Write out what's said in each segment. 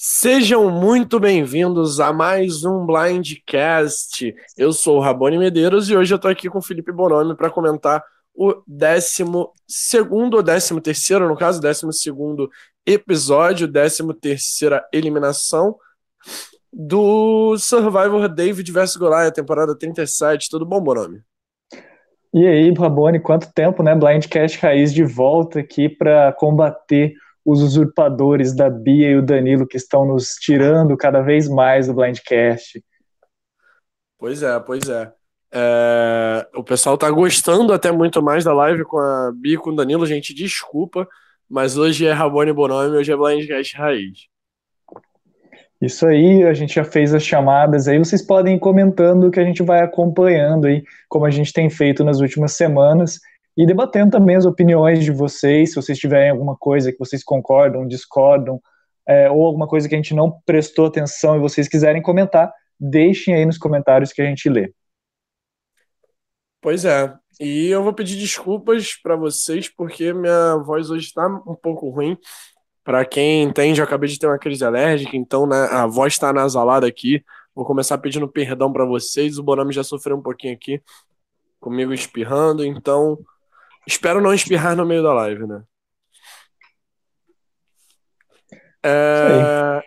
Sejam muito bem-vindos a mais um Blindcast. Eu sou o Rabone Medeiros e hoje eu estou aqui com o Felipe Bonomi para comentar o 12 ou 13 terceiro, no caso, 12 segundo episódio, 13 terceira eliminação do Survivor David vs Goliath, temporada 37. Tudo bom, Bonomi? E aí, Rabone, quanto tempo, né? Blindcast Raiz de volta aqui para combater os usurpadores da Bia e o Danilo que estão nos tirando cada vez mais do Blindcast. Pois é, pois é. é. O pessoal tá gostando até muito mais da live com a Bia e com o Danilo, gente, desculpa, mas hoje é Rabone Bonomi, hoje é Blindcast Raiz. Isso aí, a gente já fez as chamadas aí, vocês podem ir comentando que a gente vai acompanhando aí, como a gente tem feito nas últimas semanas e debatendo também as opiniões de vocês, se vocês tiverem alguma coisa que vocês concordam, discordam, é, ou alguma coisa que a gente não prestou atenção e vocês quiserem comentar, deixem aí nos comentários que a gente lê. Pois é, e eu vou pedir desculpas para vocês porque minha voz hoje está um pouco ruim. Para quem entende, eu acabei de ter uma crise alérgica, então né, a voz está anasalada aqui. Vou começar pedindo perdão para vocês. O Bonami já sofreu um pouquinho aqui comigo espirrando, então Espero não espirrar no meio da live, né? É...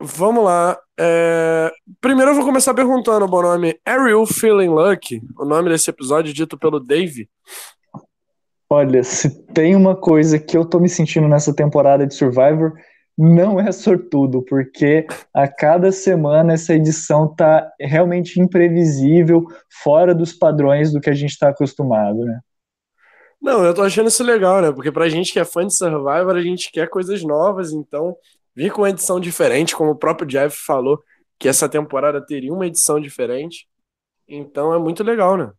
Vamos lá. É... Primeiro eu vou começar perguntando, bom nome. Are you feeling lucky? O nome desse episódio dito pelo Dave. Olha, se tem uma coisa que eu tô me sentindo nessa temporada de Survivor, não é sortudo, porque a cada semana essa edição tá realmente imprevisível, fora dos padrões do que a gente está acostumado, né? Não, eu tô achando isso legal, né? Porque pra gente que é fã de Survivor, a gente quer coisas novas, então vir com uma edição diferente, como o próprio Jeff falou, que essa temporada teria uma edição diferente. Então é muito legal, né?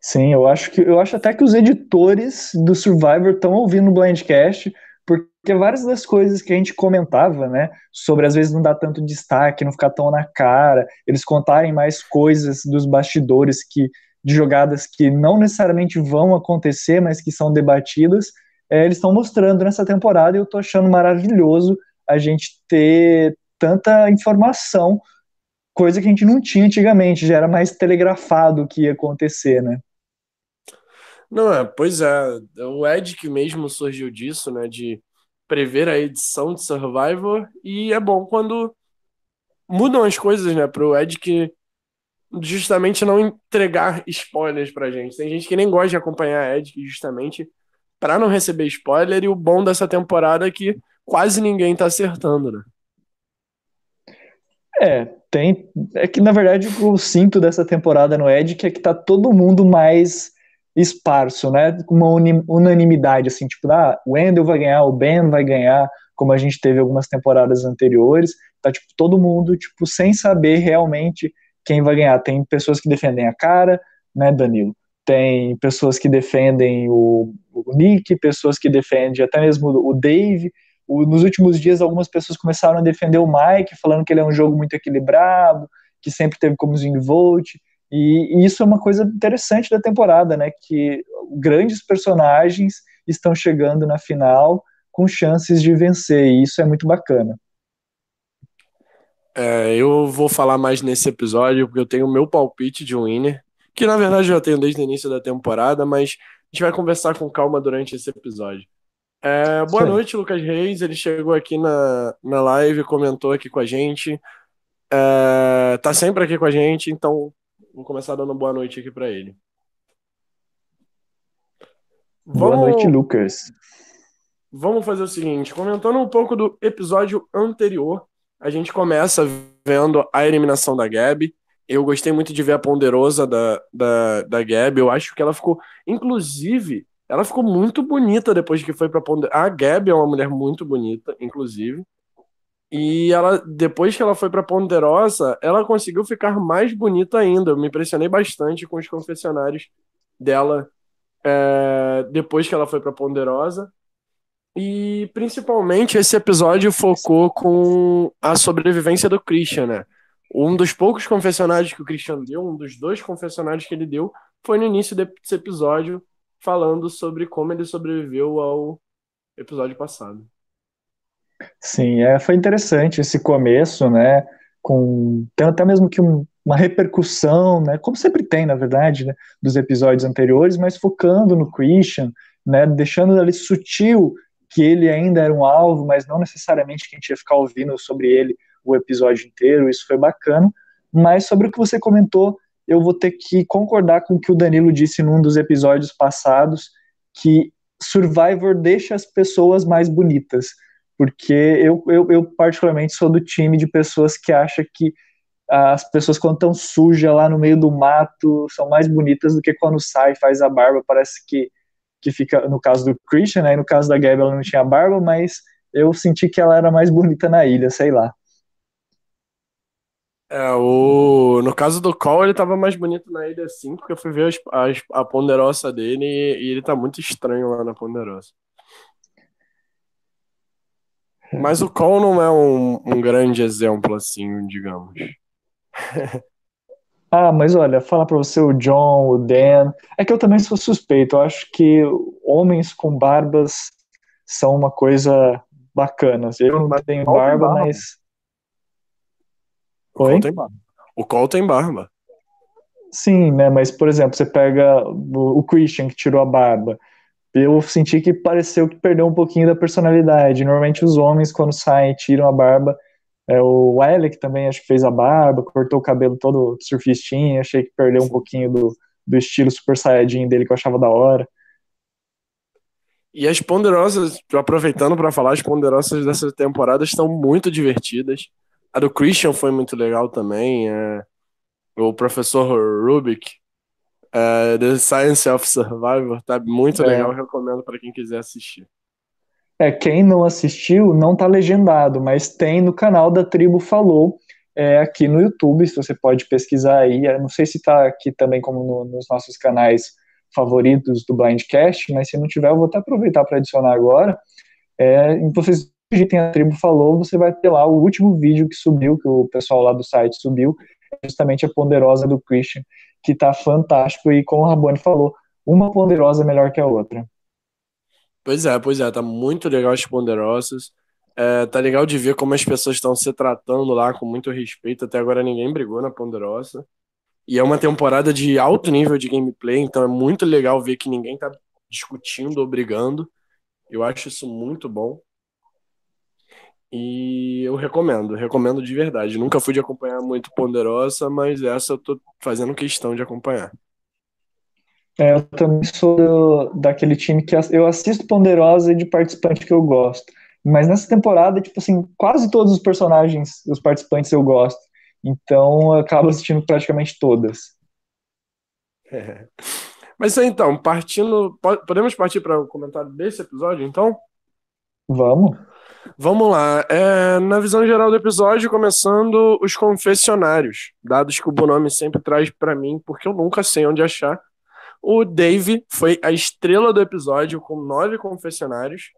Sim, eu acho que eu acho até que os editores do Survivor estão ouvindo o Blindcast, porque várias das coisas que a gente comentava, né, sobre às vezes não dar tanto destaque, não ficar tão na cara, eles contarem mais coisas dos bastidores que de jogadas que não necessariamente vão acontecer, mas que são debatidas, é, eles estão mostrando nessa temporada e eu estou achando maravilhoso a gente ter tanta informação, coisa que a gente não tinha antigamente, já era mais telegrafado o que ia acontecer, né? Não, é, pois é, o Ed que mesmo surgiu disso, né, de prever a edição de Survivor, e é bom quando mudam as coisas, né, pro Ed que justamente não entregar spoilers pra gente. Tem gente que nem gosta de acompanhar a Ed justamente para não receber spoiler, e o bom dessa temporada é que quase ninguém tá acertando, né? É, tem. É que na verdade o que eu sinto dessa temporada no Ed é que tá todo mundo mais esparso, né? Com uma unanimidade, assim, tipo, ah, o Wendell vai ganhar, o Ben vai ganhar, como a gente teve algumas temporadas anteriores. Tá, tipo, todo mundo, tipo, sem saber realmente quem vai ganhar. Tem pessoas que defendem a cara, né, Danilo? Tem pessoas que defendem o, o Nick, pessoas que defendem até mesmo o Dave. O, nos últimos dias, algumas pessoas começaram a defender o Mike, falando que ele é um jogo muito equilibrado, que sempre teve como Swing Vote. E, e isso é uma coisa interessante da temporada, né? Que grandes personagens estão chegando na final com chances de vencer, e isso é muito bacana. É, eu vou falar mais nesse episódio porque eu tenho o meu palpite de winner, que na verdade eu já tenho desde o início da temporada, mas a gente vai conversar com calma durante esse episódio. É, boa Sim. noite, Lucas Reis. Ele chegou aqui na, na live, comentou aqui com a gente. É, tá sempre aqui com a gente, então vou começar dando boa noite aqui para ele. Boa vamos, noite, Lucas. Vamos fazer o seguinte, comentando um pouco do episódio anterior, a gente começa vendo a eliminação da Gabi. Eu gostei muito de ver a ponderosa da, da, da Gabi. Eu acho que ela ficou. Inclusive, ela ficou muito bonita depois que foi pra ponderosa. A Gabi é uma mulher muito bonita, inclusive. E ela, depois que ela foi pra ponderosa, ela conseguiu ficar mais bonita ainda. Eu me impressionei bastante com os confessionários dela é, depois que ela foi pra ponderosa. E principalmente esse episódio focou com a sobrevivência do Christian, né? Um dos poucos confessionários que o Christian deu, um dos dois confessionários que ele deu, foi no início desse episódio, falando sobre como ele sobreviveu ao episódio passado. Sim, é, foi interessante esse começo, né? Com até mesmo que um, uma repercussão, né? Como sempre tem, na verdade, né, dos episódios anteriores, mas focando no Christian, né? Deixando ali sutil que ele ainda era um alvo, mas não necessariamente que a gente ia ficar ouvindo sobre ele o episódio inteiro. Isso foi bacana. Mas sobre o que você comentou, eu vou ter que concordar com o que o Danilo disse num dos episódios passados, que Survivor deixa as pessoas mais bonitas porque eu, eu, eu, particularmente sou do time de pessoas que acham que as pessoas quando estão sujas lá no meio do mato são mais bonitas do que quando sai faz a barba, parece que, que fica, no caso do Christian, né, no caso da Gabi ela não tinha barba, mas eu senti que ela era mais bonita na ilha, sei lá. É, o... No caso do Cole, ele tava mais bonito na ilha sim, porque eu fui ver a, a, a ponderosa dele e, e ele tá muito estranho lá na ponderosa. Mas o Cole não é um, um grande exemplo, assim, digamos. ah, mas olha, falar pra você o John, o Dan. É que eu também sou suspeito. Eu acho que homens com barbas são uma coisa bacana. Eu não tenho barba, barba, mas. O? Cole tem barba. O Cole tem barba. Sim, né? Mas, por exemplo, você pega o Christian que tirou a barba eu senti que pareceu que perdeu um pouquinho da personalidade. Normalmente os homens, quando saem, tiram a barba. É, o Alec também acho que fez a barba, cortou o cabelo todo surfistinho, achei que perdeu um pouquinho do, do estilo super saiyajin dele que eu achava da hora. E as ponderosas, aproveitando para falar, as ponderosas dessa temporada estão muito divertidas. A do Christian foi muito legal também. É... O professor Rubik Uh, The Science of Survivor tá muito é. legal, recomendo para quem quiser assistir. É, quem não assistiu não tá legendado, mas tem no canal da Tribo Falou, é, aqui no YouTube, se você pode pesquisar aí. Eu não sei se tá aqui também como no, nos nossos canais favoritos do Blindcast, mas se não tiver, eu vou até aproveitar para adicionar agora. É, vocês digitem a Tribo Falou, você vai ter lá o último vídeo que subiu, que o pessoal lá do site subiu, é justamente a ponderosa do Christian que tá fantástico e como o Rabone falou, uma ponderosa é melhor que a outra. Pois é, pois é, tá muito legal as ponderosas. É, tá legal de ver como as pessoas estão se tratando lá com muito respeito. Até agora ninguém brigou na ponderosa. E é uma temporada de alto nível de gameplay, então é muito legal ver que ninguém tá discutindo ou brigando. Eu acho isso muito bom. E eu recomendo, recomendo de verdade. Nunca fui de acompanhar muito Ponderosa, mas essa eu tô fazendo questão de acompanhar. É, eu também sou do, daquele time que eu assisto Ponderosa e de participante que eu gosto. Mas nessa temporada, tipo assim, quase todos os personagens, os participantes eu gosto. Então eu acabo assistindo praticamente todas. É. Mas então, partindo. Podemos partir para o comentário desse episódio, então? Vamos. Vamos lá. É, na visão geral do episódio, começando os confessionários, dados que o Bonome sempre traz para mim, porque eu nunca sei onde achar. O Dave foi a estrela do episódio com nove confessionários,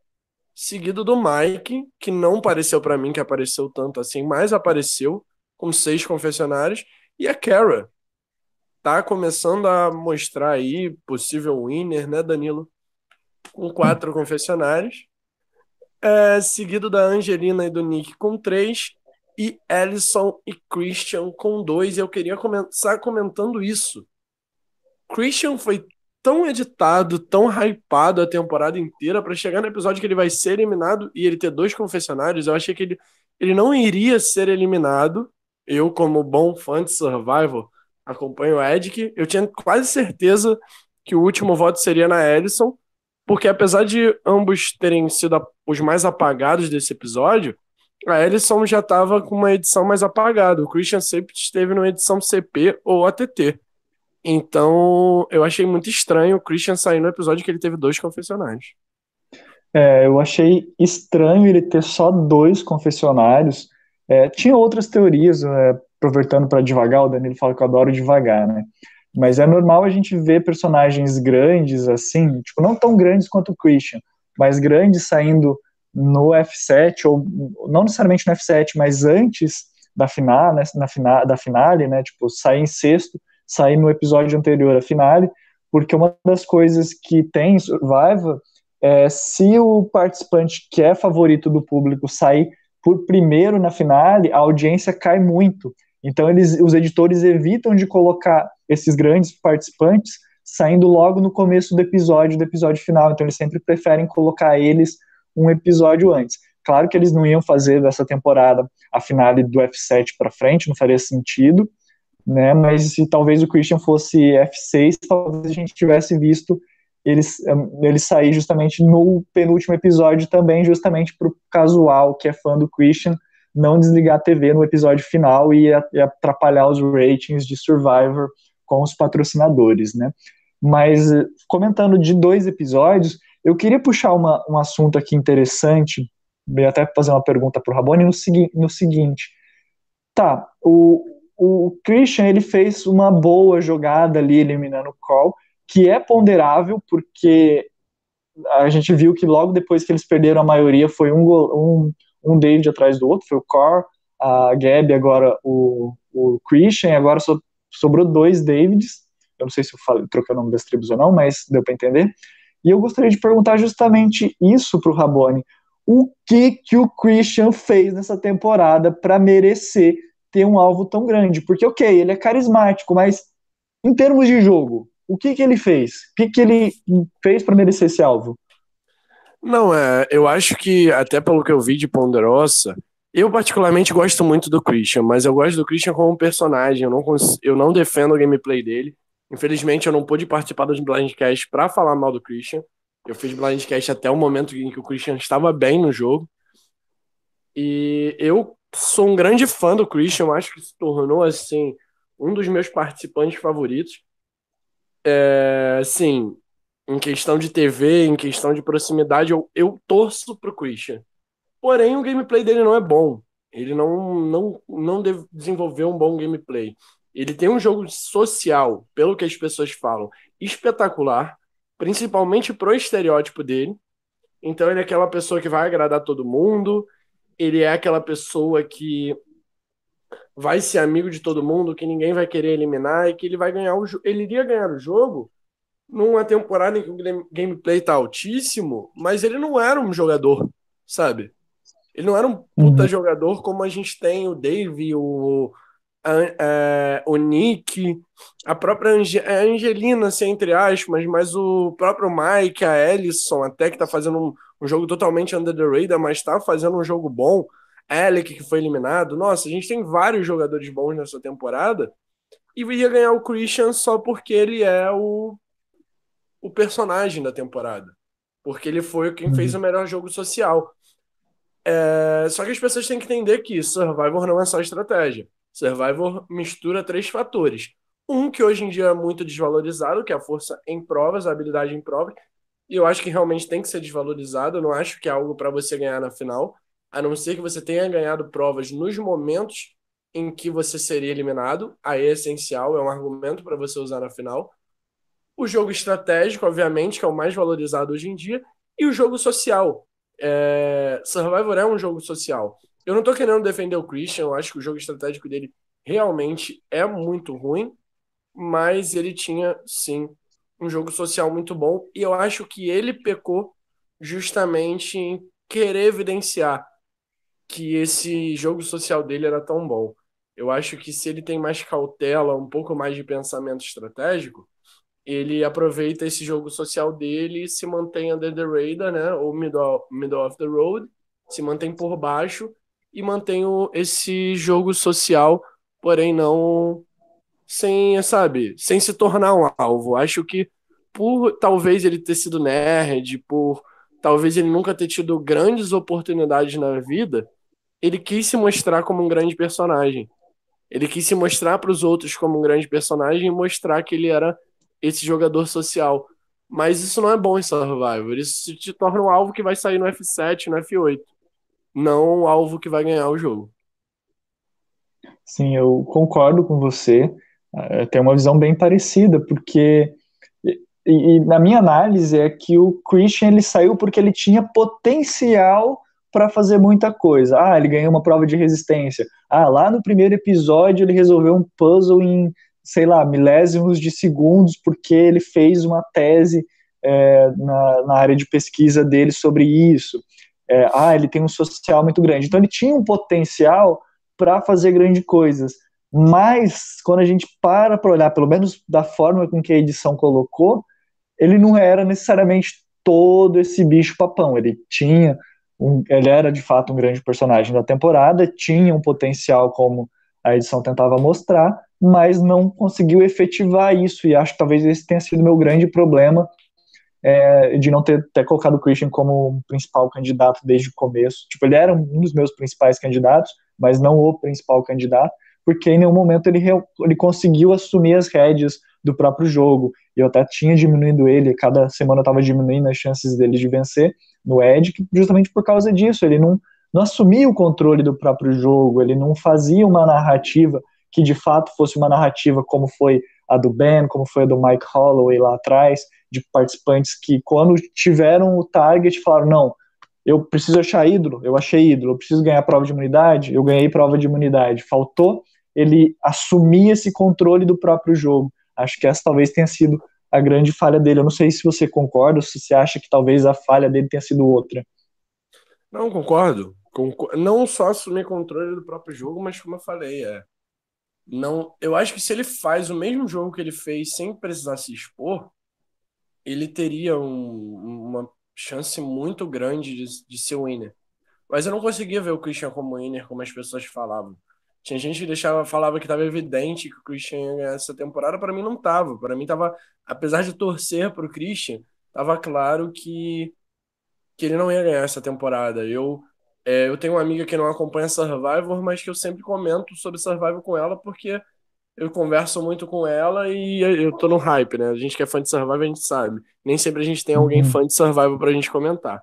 seguido do Mike, que não apareceu para mim, que apareceu tanto assim, mas apareceu com seis confessionários, e a Kara. Tá começando a mostrar aí possível winner, né, Danilo? Com quatro confessionários é, seguido da Angelina e do Nick com três, e Ellison e Christian com dois. E eu queria começar comentando isso. Christian foi tão editado, tão hypado a temporada inteira para chegar no episódio que ele vai ser eliminado e ele ter dois confessionários. Eu achei que ele, ele não iria ser eliminado. Eu, como bom fã de Survival, acompanho o Edic. Eu tinha quase certeza que o último voto seria na Ellison porque apesar de ambos terem sido os mais apagados desse episódio, a Ellison já estava com uma edição mais apagada. O Christian sempre esteve numa edição CP ou ATT. Então, eu achei muito estranho o Christian sair no episódio que ele teve dois confessionários. É, eu achei estranho ele ter só dois confessionários. É, tinha outras teorias, é, aproveitando para devagar, o Danilo fala que eu adoro devagar, né? Mas é normal a gente ver personagens grandes assim, tipo, não tão grandes quanto o Christian, mas grandes saindo no F7, ou não necessariamente no F7, mas antes da final, né, na final, da finale, né, tipo, sair em sexto, sair no episódio anterior à finale, porque uma das coisas que tem em Survivor é, se o participante que é favorito do público sair por primeiro na finale, a audiência cai muito. Então eles, os editores evitam de colocar esses grandes participantes saindo logo no começo do episódio, do episódio final. Então eles sempre preferem colocar eles um episódio antes. Claro que eles não iam fazer dessa temporada a finale do F7 para frente, não faria sentido, né? Mas se talvez o Christian fosse F6, talvez a gente tivesse visto eles, ele sair justamente no penúltimo episódio também, justamente para o casual que é fã do Christian não desligar a TV no episódio final e, atrapalhar os ratings de Survivor com os patrocinadores, né? Mas comentando de dois episódios, eu queria puxar uma, um assunto aqui interessante, e até fazer uma pergunta para o Rabone no, segui no seguinte. Tá, o, o Christian ele fez uma boa jogada ali eliminando o Call, que é ponderável, porque a gente viu que logo depois que eles perderam a maioria foi um, um, um David atrás do outro, foi o Core, a Gabi, agora o, o Christian, agora so, sobrou dois Davids, eu não sei se eu falei, troquei o nome das tribos ou não, mas deu para entender, e eu gostaria de perguntar justamente isso para o Rabone, o que que o Christian fez nessa temporada para merecer ter um alvo tão grande, porque ok, ele é carismático, mas em termos de jogo, o que, que ele fez? O que, que ele fez para merecer esse alvo? Não, é, eu acho que, até pelo que eu vi de Ponderosa, eu particularmente gosto muito do Christian, mas eu gosto do Christian como personagem, eu não, eu não defendo o gameplay dele. Infelizmente, eu não pude participar dos Blindcast para falar mal do Christian. Eu fiz Blindcast até o momento em que o Christian estava bem no jogo. E eu sou um grande fã do Christian, acho que se tornou, assim, um dos meus participantes favoritos é, sim, em questão de TV, em questão de proximidade, eu, eu torço pro Christian. Porém, o gameplay dele não é bom. Ele não, não, não desenvolveu um bom gameplay. Ele tem um jogo social, pelo que as pessoas falam, espetacular, principalmente pro estereótipo dele. Então ele é aquela pessoa que vai agradar todo mundo, ele é aquela pessoa que vai ser amigo de todo mundo, que ninguém vai querer eliminar e que ele vai ganhar o ele iria ganhar o jogo numa temporada em que o gameplay tá altíssimo, mas ele não era um jogador, sabe? Ele não era um puta uhum. jogador como a gente tem o Dave, o, a, a, o Nick, a própria Ange, a Angelina, assim, entre aspas, mas o próprio Mike, a Ellison, até que tá fazendo um, um jogo totalmente under the radar, mas tá fazendo um jogo bom. Alec, que foi eliminado. Nossa, a gente tem vários jogadores bons nessa temporada. E ia ganhar o Christian só porque ele é o, o personagem da temporada. Porque ele foi quem fez uhum. o melhor jogo social. É, só que as pessoas têm que entender que Survivor não é só estratégia. Survivor mistura três fatores. Um que hoje em dia é muito desvalorizado, que é a força em provas, a habilidade em provas. E eu acho que realmente tem que ser desvalorizado. Eu não acho que é algo para você ganhar na final a não ser que você tenha ganhado provas nos momentos em que você seria eliminado. Aí é essencial, é um argumento para você usar na final. O jogo estratégico, obviamente, que é o mais valorizado hoje em dia. E o jogo social. É... Survivor é um jogo social. Eu não estou querendo defender o Christian, eu acho que o jogo estratégico dele realmente é muito ruim, mas ele tinha, sim, um jogo social muito bom. E eu acho que ele pecou justamente em querer evidenciar que esse jogo social dele era tão bom. Eu acho que se ele tem mais cautela, um pouco mais de pensamento estratégico, ele aproveita esse jogo social dele e se mantém under the radar, né? Ou middle, middle of the road, se mantém por baixo e mantém o, esse jogo social, porém não sem, sabe, sem se tornar um alvo. Acho que por talvez ele ter sido nerd, por talvez ele nunca ter tido grandes oportunidades na vida, ele quis se mostrar como um grande personagem. Ele quis se mostrar para os outros como um grande personagem e mostrar que ele era esse jogador social. Mas isso não é bom em Survivor. Isso te torna um alvo que vai sair no F7, no F8. Não um alvo que vai ganhar o jogo. Sim, eu concordo com você. É, tem uma visão bem parecida, porque e, e, na minha análise é que o Christian ele saiu porque ele tinha potencial para fazer muita coisa. Ah, ele ganhou uma prova de resistência. Ah, lá no primeiro episódio ele resolveu um puzzle em, sei lá, milésimos de segundos porque ele fez uma tese é, na, na, área de pesquisa dele sobre isso. É, ah, ele tem um social muito grande. Então ele tinha um potencial para fazer grandes coisas. Mas quando a gente para para olhar, pelo menos da forma com que a edição colocou, ele não era necessariamente todo esse bicho papão. Ele tinha um, ele era de fato um grande personagem da temporada, tinha um potencial como a edição tentava mostrar, mas não conseguiu efetivar isso, e acho que talvez esse tenha sido meu grande problema é, de não ter, ter colocado o Christian como principal candidato desde o começo. Tipo, ele era um dos meus principais candidatos, mas não o principal candidato, porque em nenhum momento ele, ele conseguiu assumir as rédeas do próprio jogo. Eu até tinha diminuído ele, cada semana eu estava diminuindo as chances dele de vencer no Ed, justamente por causa disso. Ele não, não assumia o controle do próprio jogo, ele não fazia uma narrativa que de fato fosse uma narrativa como foi a do Ben, como foi a do Mike Holloway lá atrás, de participantes que, quando tiveram o target, falaram: não, eu preciso achar ídolo, eu achei ídolo, eu preciso ganhar prova de imunidade, eu ganhei prova de imunidade. Faltou ele assumir esse controle do próprio jogo. Acho que essa talvez tenha sido a grande falha dele. Eu não sei se você concorda, ou se você acha que talvez a falha dele tenha sido outra. Não, concordo. Não só assumir controle do próprio jogo, mas como eu falei, é. Não, eu acho que se ele faz o mesmo jogo que ele fez sem precisar se expor, ele teria um, uma chance muito grande de, de ser winner. Mas eu não conseguia ver o Christian como winner, como as pessoas falavam. Tinha gente que deixava, falava que estava evidente que o Christian ia ganhar essa temporada, para mim não estava. Para mim estava, apesar de torcer para o Christian, estava claro que, que ele não ia ganhar essa temporada. Eu, é, eu tenho uma amiga que não acompanha Survivor, mas que eu sempre comento sobre Survivor com ela, porque eu converso muito com ela e eu tô no hype, né? A gente que é fã de Survivor, a gente sabe. Nem sempre a gente tem alguém uhum. fã de Survivor pra gente comentar.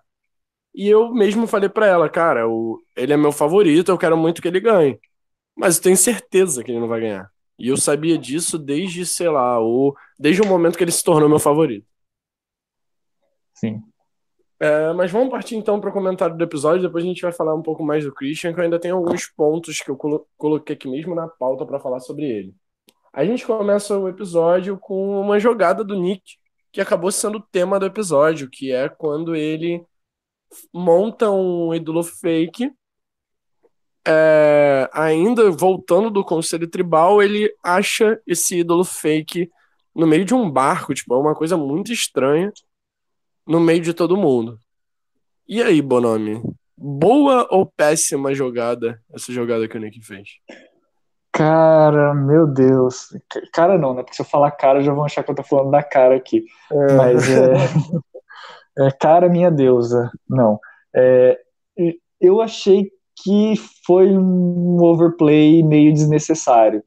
E eu mesmo falei pra ela, cara, o, ele é meu favorito, eu quero muito que ele ganhe. Mas eu tenho certeza que ele não vai ganhar. E eu sabia disso desde, sei lá, o, desde o momento que ele se tornou meu favorito. Sim. É, mas vamos partir então para o comentário do episódio. Depois a gente vai falar um pouco mais do Christian, que eu ainda tenho alguns pontos que eu coloquei aqui mesmo na pauta para falar sobre ele. A gente começa o episódio com uma jogada do Nick, que acabou sendo o tema do episódio, que é quando ele monta um ídolo fake é, ainda voltando do conselho tribal, ele acha esse ídolo fake no meio de um barco, tipo, é uma coisa muito estranha no meio de todo mundo. E aí, Bonomi? Boa ou péssima jogada essa jogada que o Nick fez? Cara, meu Deus. Cara não, né? Porque se eu falar cara, já vão achar que eu tô falando da cara aqui. É. Mas é... é. Cara, minha deusa. Não. É... Eu achei que foi um overplay meio desnecessário.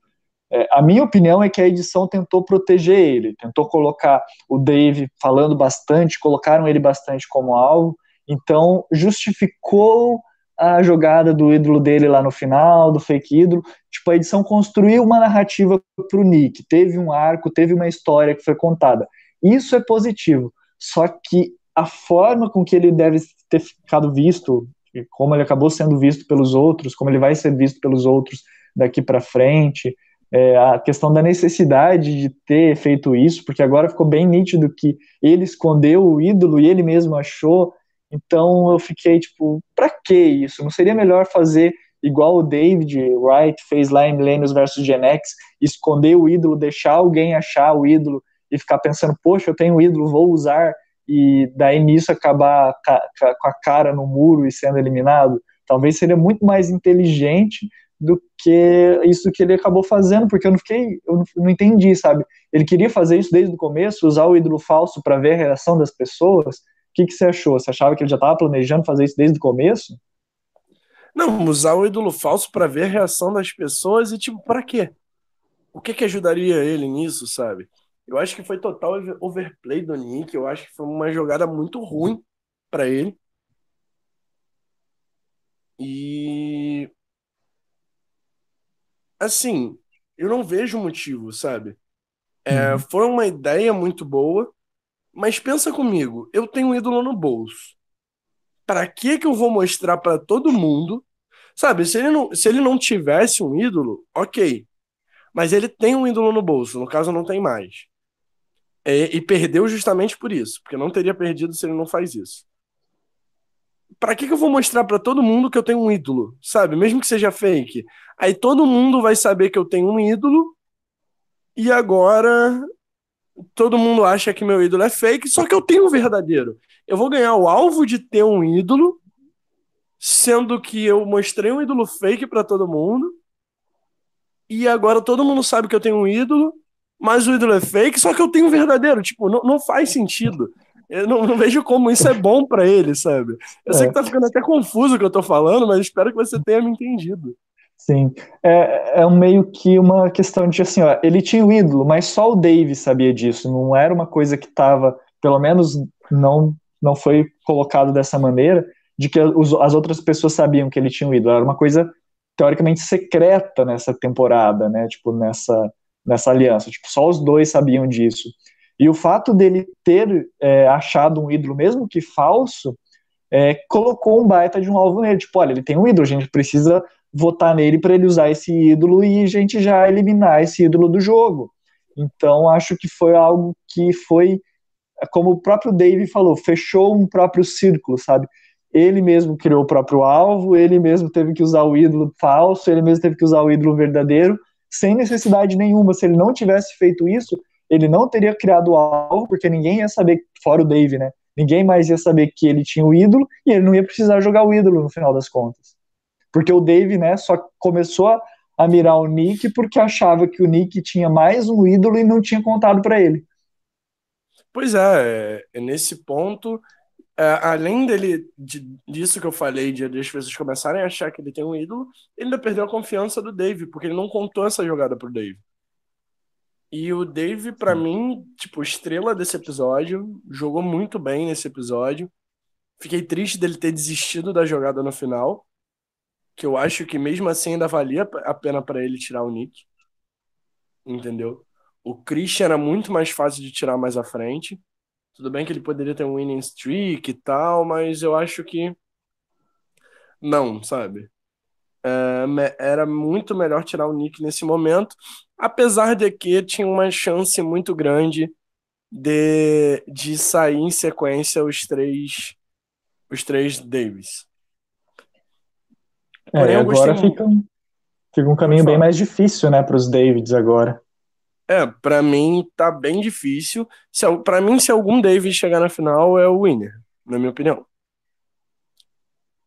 É, a minha opinião é que a edição tentou proteger ele, tentou colocar o Dave falando bastante, colocaram ele bastante como alvo, então justificou a jogada do ídolo dele lá no final, do fake ídolo. Tipo, a edição construiu uma narrativa para o Nick, teve um arco, teve uma história que foi contada. Isso é positivo. Só que a forma com que ele deve ter ficado visto como ele acabou sendo visto pelos outros, como ele vai ser visto pelos outros daqui para frente, é, a questão da necessidade de ter feito isso, porque agora ficou bem nítido que ele escondeu o ídolo e ele mesmo achou. Então eu fiquei tipo, para que isso? Não seria melhor fazer igual o David Wright fez lá em Millennials vs Gen X, esconder o ídolo, deixar alguém achar o ídolo e ficar pensando, poxa, eu tenho um ídolo, vou usar e daí nisso acabar com a cara no muro e sendo eliminado, talvez seria muito mais inteligente do que isso que ele acabou fazendo, porque eu não fiquei, eu não entendi, sabe? Ele queria fazer isso desde o começo, usar o ídolo falso para ver a reação das pessoas. O que, que você achou? Você achava que ele já estava planejando fazer isso desde o começo? Não, usar o ídolo falso para ver a reação das pessoas e tipo, para quê? O que que ajudaria ele nisso, sabe? Eu acho que foi total overplay do Nick. Eu acho que foi uma jogada muito ruim para ele. E. Assim, eu não vejo motivo, sabe? É, uhum. Foi uma ideia muito boa, mas pensa comigo: eu tenho um ídolo no bolso. Para que que eu vou mostrar para todo mundo? Sabe, se ele, não, se ele não tivesse um ídolo, ok. Mas ele tem um ídolo no bolso, no caso não tem mais. É, e perdeu justamente por isso, porque não teria perdido se ele não faz isso. Pra que, que eu vou mostrar para todo mundo que eu tenho um ídolo, sabe? Mesmo que seja fake. Aí todo mundo vai saber que eu tenho um ídolo, e agora todo mundo acha que meu ídolo é fake, só que eu tenho um verdadeiro. Eu vou ganhar o alvo de ter um ídolo, sendo que eu mostrei um ídolo fake para todo mundo, e agora todo mundo sabe que eu tenho um ídolo, mas o ídolo é fake, só que eu tenho um verdadeiro. Tipo, não, não faz sentido. Eu não, não, vejo como isso é bom para ele, sabe? Eu é. sei que tá ficando até confuso o que eu tô falando, mas espero que você tenha me entendido. Sim, é, é meio que uma questão de assim, ó, ele tinha o um ídolo, mas só o Dave sabia disso, não era uma coisa que estava, pelo menos não não foi colocado dessa maneira, de que os, as outras pessoas sabiam que ele tinha um ídolo, era uma coisa teoricamente secreta nessa temporada, né, tipo, nessa, nessa aliança, tipo, só os dois sabiam disso. E o fato dele ter é, achado um ídolo, mesmo que falso, é, colocou um baita de um alvo nele, tipo, olha, ele tem um ídolo, a gente precisa votar nele para ele usar esse ídolo e a gente já eliminar esse ídolo do jogo. Então, acho que foi algo que foi, como o próprio Dave falou, fechou um próprio círculo, sabe? Ele mesmo criou o próprio alvo, ele mesmo teve que usar o ídolo falso, ele mesmo teve que usar o ídolo verdadeiro, sem necessidade nenhuma. Se ele não tivesse feito isso, ele não teria criado o alvo, porque ninguém ia saber, fora o Dave, né? Ninguém mais ia saber que ele tinha o ídolo e ele não ia precisar jogar o ídolo no final das contas. Porque o Dave, né, só começou a, a mirar o Nick porque achava que o Nick tinha mais um ídolo e não tinha contado para ele. Pois é, é, nesse ponto, é, além dele de, disso que eu falei, de, as pessoas começarem a achar que ele tem um ídolo, ele ainda perdeu a confiança do Dave, porque ele não contou essa jogada pro Dave. E o Dave, para mim, tipo, estrela desse episódio, jogou muito bem nesse episódio. Fiquei triste dele ter desistido da jogada no final que eu acho que mesmo assim ainda valia a pena para ele tirar o Nick. Entendeu? O Christian era muito mais fácil de tirar mais à frente. Tudo bem que ele poderia ter um winning streak e tal, mas eu acho que não, sabe? É, era muito melhor tirar o Nick nesse momento, apesar de que tinha uma chance muito grande de, de sair em sequência os três os três Davis. É, agora fica, fica um caminho bem mais difícil, né, para os Davids agora. É, para mim tá bem difícil. Se, para mim, se algum David chegar na final, é o winner, na minha opinião.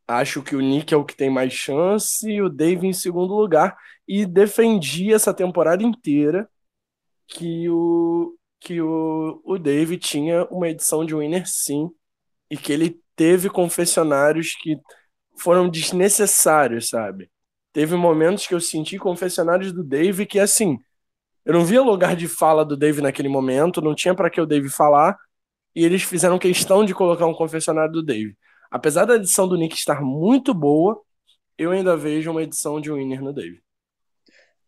Acho que o Nick é o que tem mais chance e o Dave em segundo lugar. E defendi essa temporada inteira que o, que o, o Dave tinha uma edição de winner sim. E que ele teve confessionários que foram desnecessários, sabe? Teve momentos que eu senti confessionários do Dave que, assim, eu não via lugar de fala do Dave naquele momento, não tinha para que o Dave falar, e eles fizeram questão de colocar um confessionário do Dave. Apesar da edição do Nick estar muito boa, eu ainda vejo uma edição de Winner no Dave.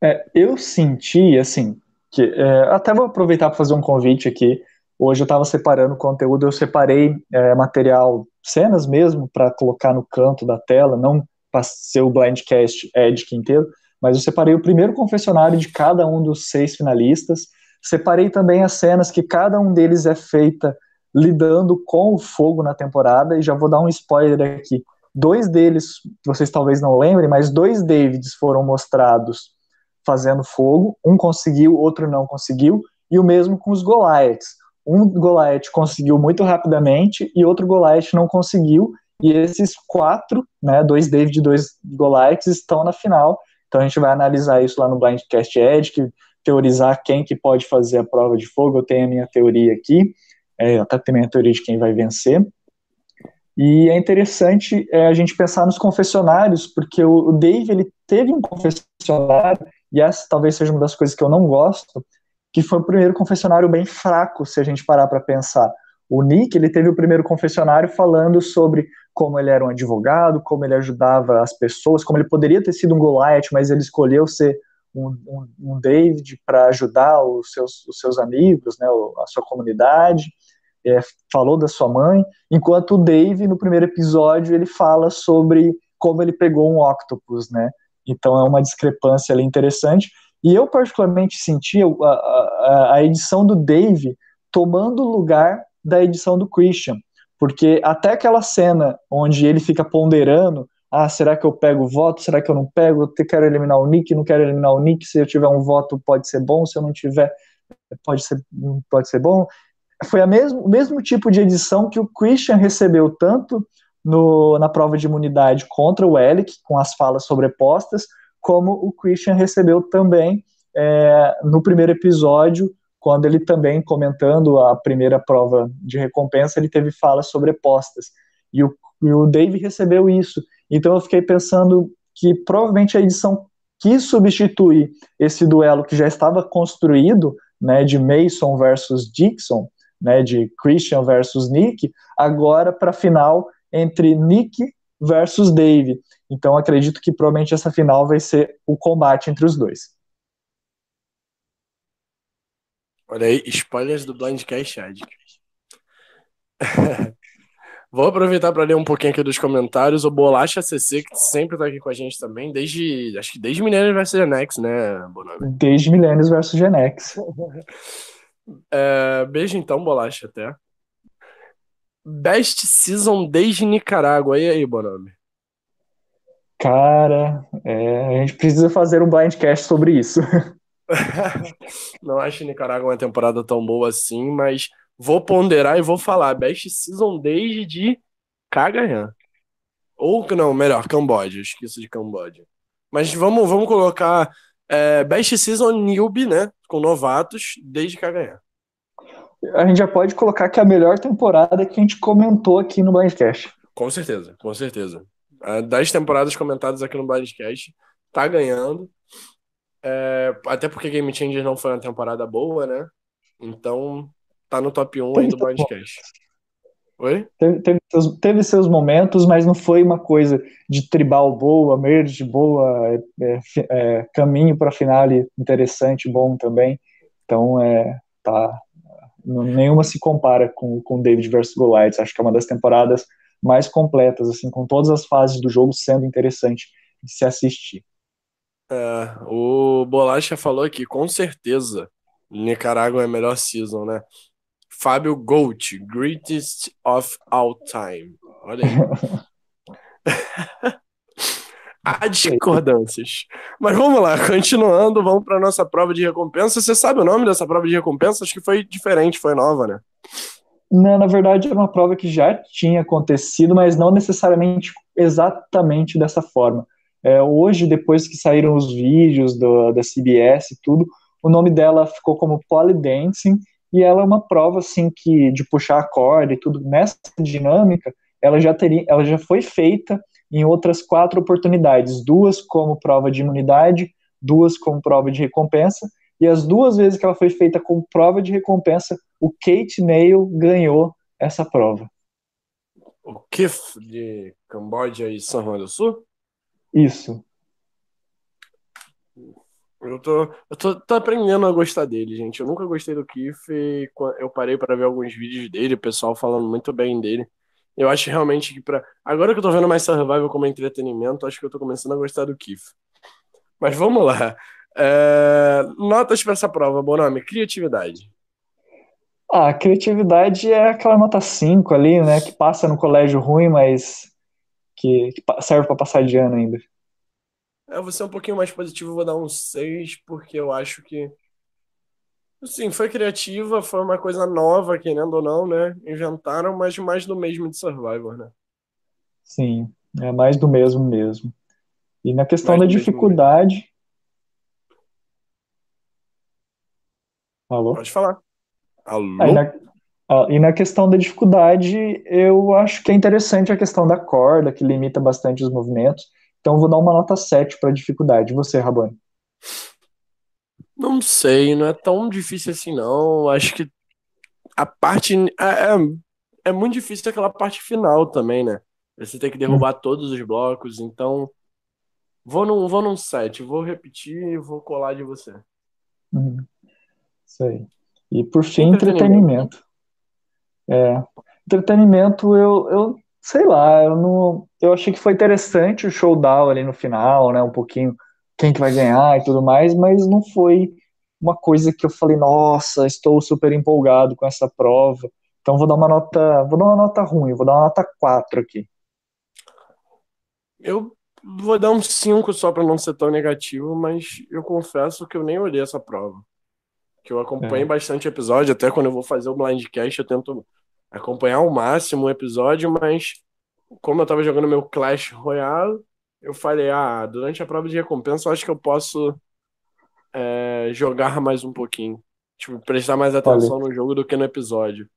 É, eu senti, assim, que é, até vou aproveitar para fazer um convite aqui. Hoje eu estava separando conteúdo, eu separei é, material cenas mesmo para colocar no canto da tela, não para ser o blindcast Edic inteiro, mas eu separei o primeiro confessionário de cada um dos seis finalistas. Separei também as cenas que cada um deles é feita lidando com o fogo na temporada, e já vou dar um spoiler aqui. Dois deles, vocês talvez não lembrem, mas dois Davids foram mostrados fazendo fogo. Um conseguiu, outro não conseguiu, e o mesmo com os Goliaths um Goliath conseguiu muito rapidamente e outro Goliath não conseguiu. E esses quatro, né, dois David e dois Goliaths, estão na final. Então a gente vai analisar isso lá no Blindcast Edge, teorizar quem que pode fazer a prova de fogo. Eu tenho a minha teoria aqui, é, até tenho a minha teoria de quem vai vencer. E é interessante é, a gente pensar nos confessionários, porque o, o Dave ele teve um confessionário, e essa talvez seja uma das coisas que eu não gosto, que foi o primeiro confessionário bem fraco, se a gente parar para pensar. O Nick, ele teve o primeiro confessionário falando sobre como ele era um advogado, como ele ajudava as pessoas, como ele poderia ter sido um Goliath, mas ele escolheu ser um, um, um David para ajudar os seus, os seus amigos, né, a sua comunidade, é, falou da sua mãe, enquanto o Dave, no primeiro episódio, ele fala sobre como ele pegou um octopus, né, então é uma discrepância ali interessante, e eu particularmente senti a, a, a edição do Dave tomando o lugar da edição do Christian. Porque até aquela cena onde ele fica ponderando, ah, será que eu pego o voto? Será que eu não pego? Eu quero eliminar o Nick, não quero eliminar o Nick. Se eu tiver um voto, pode ser bom. Se eu não tiver, pode ser, pode ser bom. Foi a mesmo, o mesmo tipo de edição que o Christian recebeu tanto no, na prova de imunidade contra o Elic, com as falas sobrepostas, como o Christian recebeu também é, no primeiro episódio, quando ele também, comentando a primeira prova de recompensa, ele teve falas sobrepostas. E o, e o Dave recebeu isso. Então eu fiquei pensando que provavelmente a edição quis substituir esse duelo que já estava construído, né, de Mason versus Dixon, né, de Christian versus Nick, agora para a final entre Nick versus Dave. Então acredito que provavelmente essa final vai ser o combate entre os dois. Olha aí, spoilers do Blindcast Ad. Vou aproveitar para ler um pouquinho aqui dos comentários. O Bolacha CC, que sempre tá aqui com a gente também, desde. Acho que desde Millennials vs Genex, né, Bonami? Desde Millennials vs Genex. é, beijo então, Bolacha, até. Best Season desde Nicarágua. E aí, Bonami? Cara, é, a gente precisa fazer um blindcast sobre isso. Não acho Nicarágua uma temporada tão boa assim, mas vou ponderar e vou falar. Best Season desde de Cagayan. Ou, não, melhor, Camboja. Esqueço de Camboja. Mas vamos, vamos colocar é, Best Season Newbie, né? Com novatos, desde Cagayan. A gente já pode colocar que é a melhor temporada que a gente comentou aqui no Blindcast. Com certeza, com certeza. Das temporadas comentadas aqui no Blindcast, tá ganhando. É, até porque Game Changer não foi uma temporada boa, né? Então, tá no top 1 aí do podcast. Oi? Teve, teve, seus, teve, seus, momentos, mas não foi uma coisa de tribal boa, merge boa, é, é, é caminho para finale interessante, bom também. Então, é, tá, nenhuma se compara com, com David vs Goliath. Acho que é uma das temporadas mais completas, assim, com todas as fases do jogo sendo interessante de se assistir. É, o Bolacha falou aqui, com certeza, Nicarágua é a melhor season, né? Fábio Gold, greatest of all time. Olha aí. Há discordâncias. Mas vamos lá, continuando, vamos para nossa prova de recompensa. Você sabe o nome dessa prova de recompensa? Acho que foi diferente, foi nova, né? Não, na verdade, era uma prova que já tinha acontecido, mas não necessariamente exatamente dessa forma. É, hoje, depois que saíram os vídeos do, da CBS e tudo, o nome dela ficou como Dancing e ela é uma prova assim que de puxar a corda e tudo nessa dinâmica, ela já teria, ela já foi feita em outras quatro oportunidades, duas como prova de imunidade, duas como prova de recompensa, e as duas vezes que ela foi feita como prova de recompensa, o Kate Nail ganhou essa prova. O Kif de Camboja e São Juan do Sul? Isso. Eu tô, eu tô, tô, aprendendo a gostar dele, gente. Eu nunca gostei do Keith. Eu parei para ver alguns vídeos dele, o pessoal falando muito bem dele. Eu acho realmente que para agora que eu tô vendo mais Survival como entretenimento, acho que eu tô começando a gostar do Keith. Mas vamos lá. É... Notas para essa prova, bom nome, criatividade. Ah, criatividade é aquela nota 5 ali, né, que passa no colégio ruim, mas que, que serve para passar de ano ainda. É, você é um pouquinho mais positivo, vou dar um 6, porque eu acho que. Sim, foi criativa, foi uma coisa nova, querendo ou não, né? Inventaram, mas mais do mesmo de Survivor, né? Sim, é mais do mesmo mesmo. E na questão mais da dificuldade. Alô? Pode falar. Alô? Aí na, ah, e na questão da dificuldade, eu acho que é interessante a questão da corda, que limita bastante os movimentos. Então, eu vou dar uma nota 7 para dificuldade. Você, Rabani? Não sei, não é tão difícil assim, não. Acho que a parte. É, é, é muito difícil aquela parte final também, né? Você tem que derrubar hum. todos os blocos, então. Vou num, vou num 7, vou repetir e vou colar de você. Hum. Isso aí. E por fim, entretenimento. É, entretenimento, eu, eu sei lá, eu não, eu achei que foi interessante o showdown ali no final, né, um pouquinho quem que vai ganhar e tudo mais, mas não foi uma coisa que eu falei, nossa, estou super empolgado com essa prova. Então vou dar uma nota, vou dar uma nota ruim, vou dar uma nota 4 aqui. Eu vou dar um 5 só para não ser tão negativo, mas eu confesso que eu nem olhei essa prova. Que eu acompanhei é. bastante episódio, até quando eu vou fazer o blindcast eu tento acompanhar ao máximo o episódio, mas como eu tava jogando meu Clash Royale, eu falei, ah, durante a prova de recompensa eu acho que eu posso é, jogar mais um pouquinho. Tipo, prestar mais atenção Olha. no jogo do que no episódio.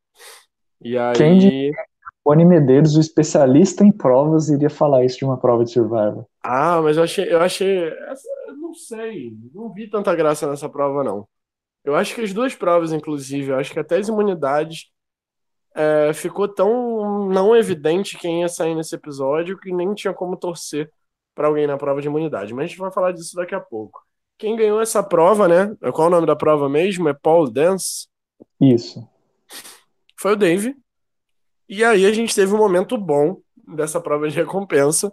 E aí. Quem de... Rony Medeiros, o especialista em provas, iria falar isso de uma prova de Survivor. Ah, mas eu achei. Eu achei. Não sei. Não vi tanta graça nessa prova, não. Eu acho que as duas provas, inclusive, eu acho que até as imunidades é, ficou tão não evidente quem ia sair nesse episódio que nem tinha como torcer para alguém na prova de imunidade. Mas a gente vai falar disso daqui a pouco. Quem ganhou essa prova, né? Qual o nome da prova mesmo? É Paul Dance? Isso. Foi o Dave. E aí a gente teve um momento bom dessa prova de recompensa,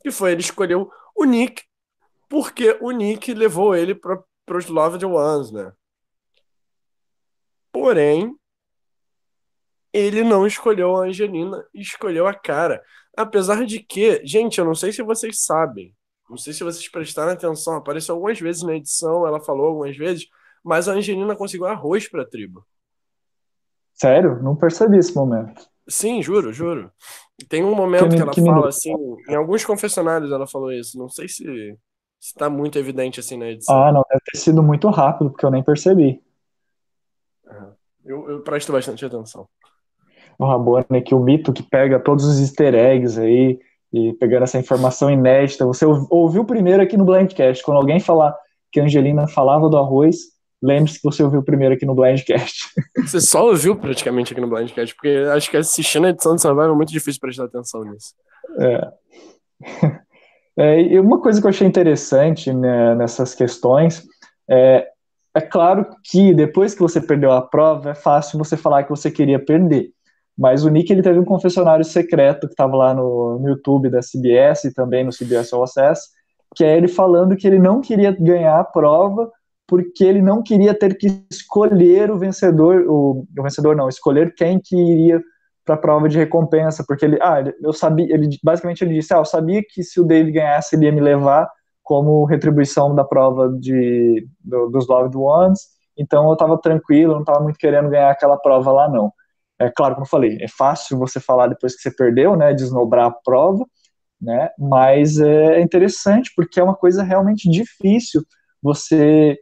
que foi ele escolheu o Nick, porque o Nick levou ele para os Loved Ones, né? Porém, ele não escolheu a Angelina, escolheu a cara. Apesar de que, gente, eu não sei se vocês sabem, não sei se vocês prestaram atenção, apareceu algumas vezes na edição, ela falou algumas vezes, mas a Angelina conseguiu arroz para a tribo. Sério? Não percebi esse momento. Sim, juro, juro. Tem um momento que, que ela que fala assim, em alguns confessionários ela falou isso. Não sei se está muito evidente assim na edição. Ah, não, deve ter sido muito rápido, porque eu nem percebi. Eu, eu presto bastante atenção. O Rabone, né, que o mito que pega todos os easter eggs aí, e pegando essa informação inédita. Você ouviu primeiro aqui no Blindcast. Quando alguém falar que a Angelina falava do arroz, lembre-se que você ouviu primeiro aqui no Blindcast. Você só ouviu praticamente aqui no Blindcast, porque acho que assistindo a edição de Survival é muito difícil prestar atenção nisso. É. é e uma coisa que eu achei interessante né, nessas questões é, é claro que depois que você perdeu a prova, é fácil você falar que você queria perder. Mas o Nick ele teve um confessionário secreto que estava lá no, no, YouTube da CBS e também no CBS All Access, que é ele falando que ele não queria ganhar a prova porque ele não queria ter que escolher o vencedor, o, o vencedor não, escolher quem que iria para a prova de recompensa, porque ele, ah, eu sabia, ele basicamente ele disse, ah, eu sabia que se o Dave ganhasse ele ia me levar como retribuição da prova de do, dos Loved Ones, então eu estava tranquilo, não estava muito querendo ganhar aquela prova lá não. É claro, como eu falei, é fácil você falar depois que você perdeu, né, desnobrar a prova, né, mas é interessante porque é uma coisa realmente difícil você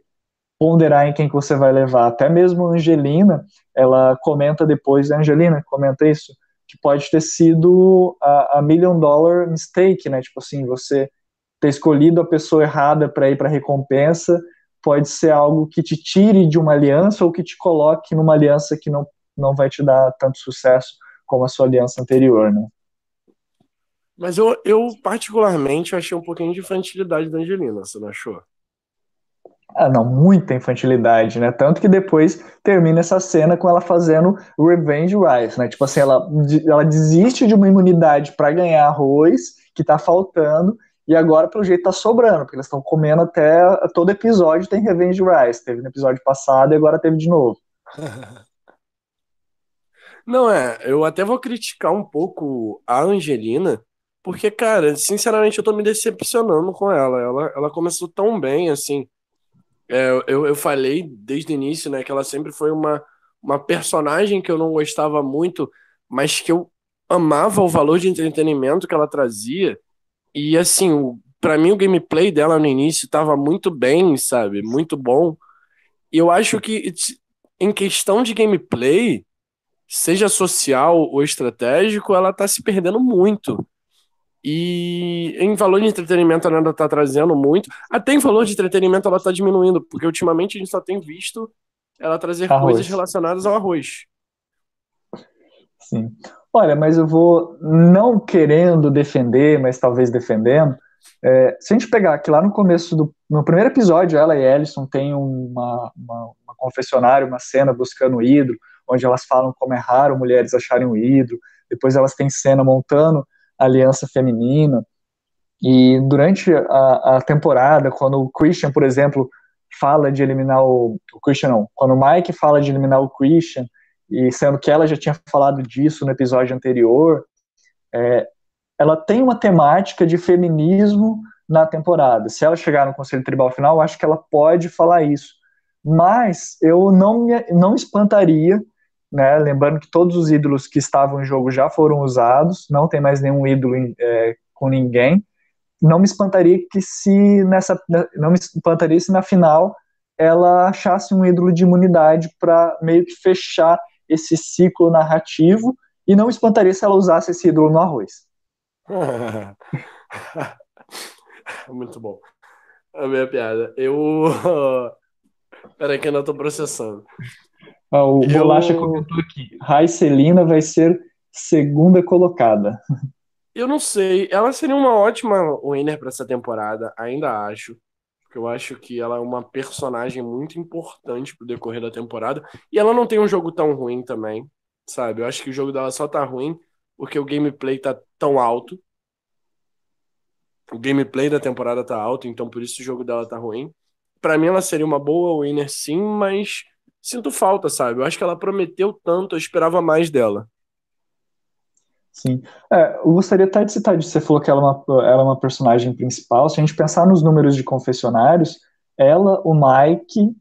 ponderar em quem que você vai levar. Até mesmo a Angelina, ela comenta depois, a Angelina comenta isso, que pode ter sido a, a million dollar mistake, né, tipo assim, você ter escolhido a pessoa errada para ir para recompensa pode ser algo que te tire de uma aliança ou que te coloque numa aliança que não não vai te dar tanto sucesso como a sua aliança anterior, né? Mas eu, eu particularmente achei um pouquinho de infantilidade da Angelina, você não achou? Ah, não, muita infantilidade, né? Tanto que depois termina essa cena com ela fazendo Revenge Rise, né? Tipo assim, ela, ela desiste de uma imunidade para ganhar arroz que tá faltando e agora, pelo jeito, tá sobrando, porque eles estão comendo até todo episódio tem Revenge Rise. Teve no episódio passado e agora teve de novo. Não, é, eu até vou criticar um pouco a Angelina, porque, cara, sinceramente eu tô me decepcionando com ela. Ela, ela começou tão bem, assim. É, eu, eu falei desde o início, né, que ela sempre foi uma, uma personagem que eu não gostava muito, mas que eu amava o valor de entretenimento que ela trazia. E, assim, para mim o gameplay dela no início tava muito bem, sabe? Muito bom. E eu acho que, em questão de gameplay seja social ou estratégico, ela está se perdendo muito. E em valor de entretenimento ela ainda está trazendo muito. Até em valor de entretenimento ela está diminuindo, porque ultimamente a gente só tem visto ela trazer arroz. coisas relacionadas ao arroz. Sim. Olha, mas eu vou não querendo defender, mas talvez defendendo. É, se a gente pegar que lá no começo do no primeiro episódio, ela e Ellison têm uma, uma, uma confessionário, uma cena buscando o hidro, onde elas falam como é raro mulheres acharem o hidro, depois elas têm cena montando a aliança feminina, e durante a, a temporada, quando o Christian, por exemplo, fala de eliminar o, o Christian, não, quando o Mike fala de eliminar o Christian, e sendo que ela já tinha falado disso no episódio anterior, é, ela tem uma temática de feminismo na temporada. Se ela chegar no Conselho Tribal final, acho que ela pode falar isso. Mas eu não me, não espantaria, né, lembrando que todos os ídolos que estavam em jogo já foram usados, não tem mais nenhum ídolo é, com ninguém. Não me espantaria que se nessa não me espantaria se na final ela achasse um ídolo de imunidade para meio que fechar esse ciclo narrativo e não me espantaria se ela usasse esse ídolo no arroz. Muito bom. A minha piada. Eu. Peraí, que eu ainda tô processando. Ah, o eu... Bolacha comentou aqui. Raicelina vai ser segunda colocada. Eu não sei. Ela seria uma ótima winner para essa temporada, ainda acho. Porque eu acho que ela é uma personagem muito importante pro decorrer da temporada. E ela não tem um jogo tão ruim também, sabe? Eu acho que o jogo dela só tá ruim porque o gameplay tá tão alto. O gameplay da temporada tá alto, então por isso o jogo dela tá ruim. Para mim ela seria uma boa winner sim, mas sinto falta, sabe? Eu acho que ela prometeu tanto, eu esperava mais dela. Sim. É, eu gostaria até de citar, você falou que ela é, uma, ela é uma personagem principal. Se a gente pensar nos números de confessionários, ela, o Mike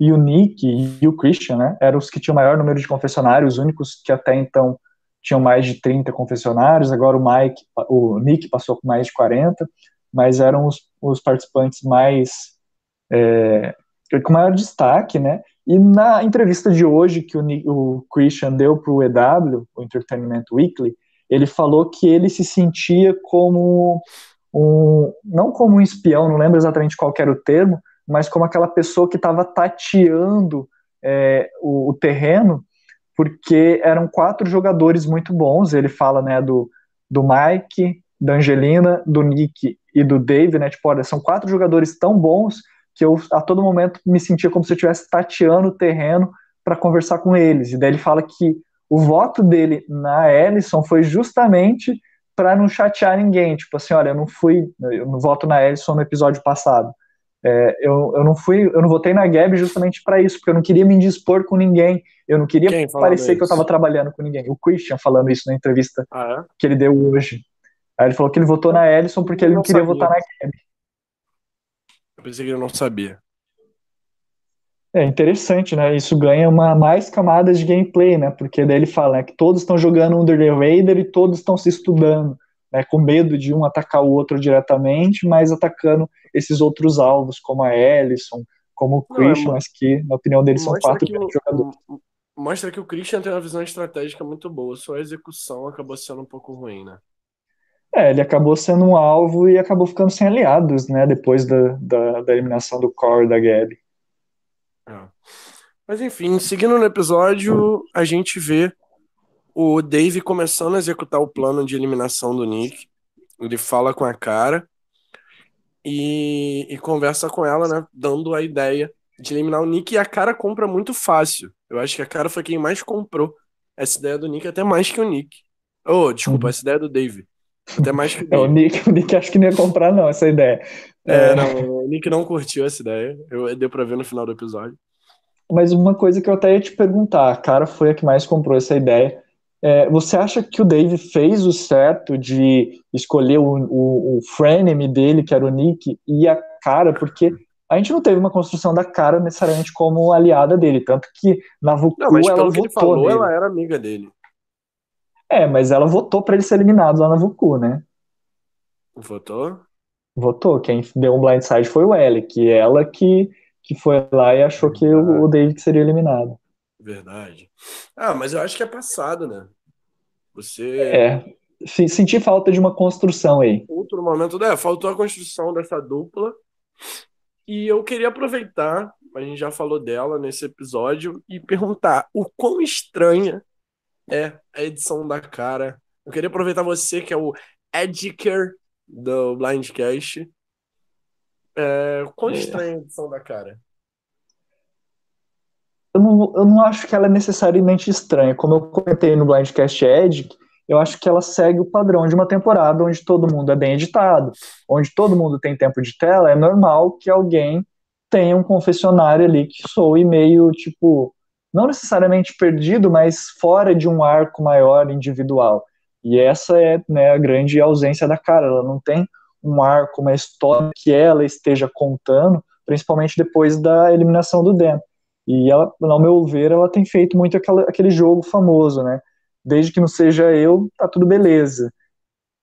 e o Nick e o Christian, né, eram os que tinham o maior número de confessionários, os únicos que até então tinham mais de 30 confessionários, agora o Mike, o Nick passou com mais de 40, mas eram os, os participantes mais é, com maior destaque, né? E na entrevista de hoje que o, o Christian deu para o EW, o Entertainment Weekly, ele falou que ele se sentia como um, não como um espião, não lembro exatamente qual era o termo, mas como aquela pessoa que estava tateando é, o, o, terreno porque eram quatro jogadores muito bons. Ele fala, né, do, do Mike, da Angelina, do Nick e do Dave, né? Tipo, olha, são quatro jogadores tão bons que eu a todo momento me sentia como se eu estivesse tateando o terreno para conversar com eles. E daí ele fala que o voto dele na Ellison foi justamente para não chatear ninguém. Tipo assim, olha, eu não fui, eu não voto na Ellison no episódio passado. É, eu, eu não fui, eu não votei na Gabi justamente para isso, porque eu não queria me indispor com ninguém, eu não queria parecer isso? que eu estava trabalhando com ninguém. O Christian falando isso na entrevista ah, é? que ele deu hoje. Aí ele falou que ele votou na Ellison porque ele não queria sabia. votar na Gabi. Eu pensei que ele não sabia. É interessante, né? Isso ganha uma mais camadas de gameplay, né? Porque daí ele fala né, que todos estão jogando Under the Raider e todos estão se estudando né, com medo de um atacar o outro diretamente, mas atacando esses outros alvos, como a Ellison, como o Christian, Não, mas que, na opinião deles, são quatro o, jogadores. Mostra que o Christian tem uma visão estratégica muito boa, só a execução acabou sendo um pouco ruim, né? É, ele acabou sendo um alvo e acabou ficando sem aliados, né, depois da, da, da eliminação do Core da Gabi. É. Mas enfim, seguindo no episódio, a gente vê o Dave começando a executar o plano de eliminação do Nick. Ele fala com a cara e, e conversa com ela, né? Dando a ideia de eliminar o Nick. E a cara compra muito fácil. Eu acho que a cara foi quem mais comprou essa ideia do Nick, até mais que o Nick. Oh, desculpa, uhum. essa ideia do Dave. Até mais que o, é, o Nick. O Nick acho que não ia comprar, não, essa ideia. É, é... não, o Nick não curtiu essa ideia. Eu, deu pra ver no final do episódio. Mas uma coisa que eu até ia te perguntar, a cara foi a que mais comprou essa ideia. É, você acha que o Dave fez o certo de escolher o, o, o frenemy dele, que era o Nick, e a cara, porque a gente não teve uma construção da cara necessariamente como aliada dele, tanto que na Vucu não, mas ela votou falou, nele. ela era amiga dele. É, mas ela votou para ele ser eliminado lá na Vucu, né? Votou? Votou. Quem deu um blindside foi o L, que ela que, que foi lá e achou que o, o David seria eliminado. Verdade. Ah, mas eu acho que é passado, né? Você. É. Senti falta de uma construção aí. Outro momento, é, faltou a construção dessa dupla. E eu queria aproveitar, a gente já falou dela nesse episódio, e perguntar o quão estranha é a edição da cara. Eu queria aproveitar você, que é o Ediker do Blindcast. É, quão é. estranha a edição da cara? eu não, eu não acho que ela é necessariamente estranha. Como eu comentei no Blindcast Edge, eu acho que ela segue o padrão de uma temporada onde todo mundo é bem editado, onde todo mundo tem tempo de tela. É normal que alguém tenha um confessionário ali que soe meio, tipo, não necessariamente perdido, mas fora de um arco maior individual. E essa é né, a grande ausência da cara. Ela não tem um arco, uma história que ela esteja contando, principalmente depois da eliminação do Dan. E ela, ao meu ver, ela tem feito muito aquela, aquele jogo famoso, né? Desde que não seja eu, tá tudo beleza.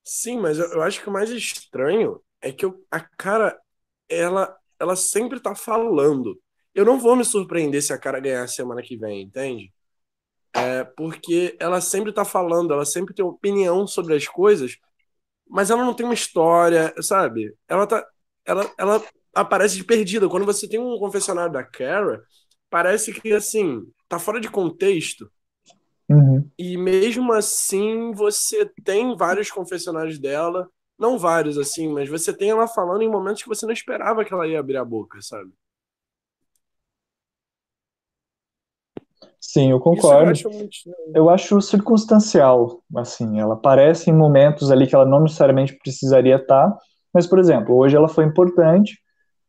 Sim, mas eu, eu acho que o mais estranho é que eu, a cara, ela, ela sempre tá falando. Eu não vou me surpreender se a cara ganhar semana que vem, entende? É porque ela sempre tá falando, ela sempre tem opinião sobre as coisas, mas ela não tem uma história, sabe? Ela tá. Ela, ela aparece de perdida. Quando você tem um confessionário da Kara, parece que assim, tá fora de contexto. Uhum. E mesmo assim, você tem vários confessionários dela. Não vários, assim, mas você tem ela falando em momentos que você não esperava que ela ia abrir a boca, sabe? Sim, eu concordo. Eu acho, muito... eu acho, circunstancial, assim, ela aparece em momentos ali que ela não necessariamente precisaria estar, mas, por exemplo, hoje ela foi importante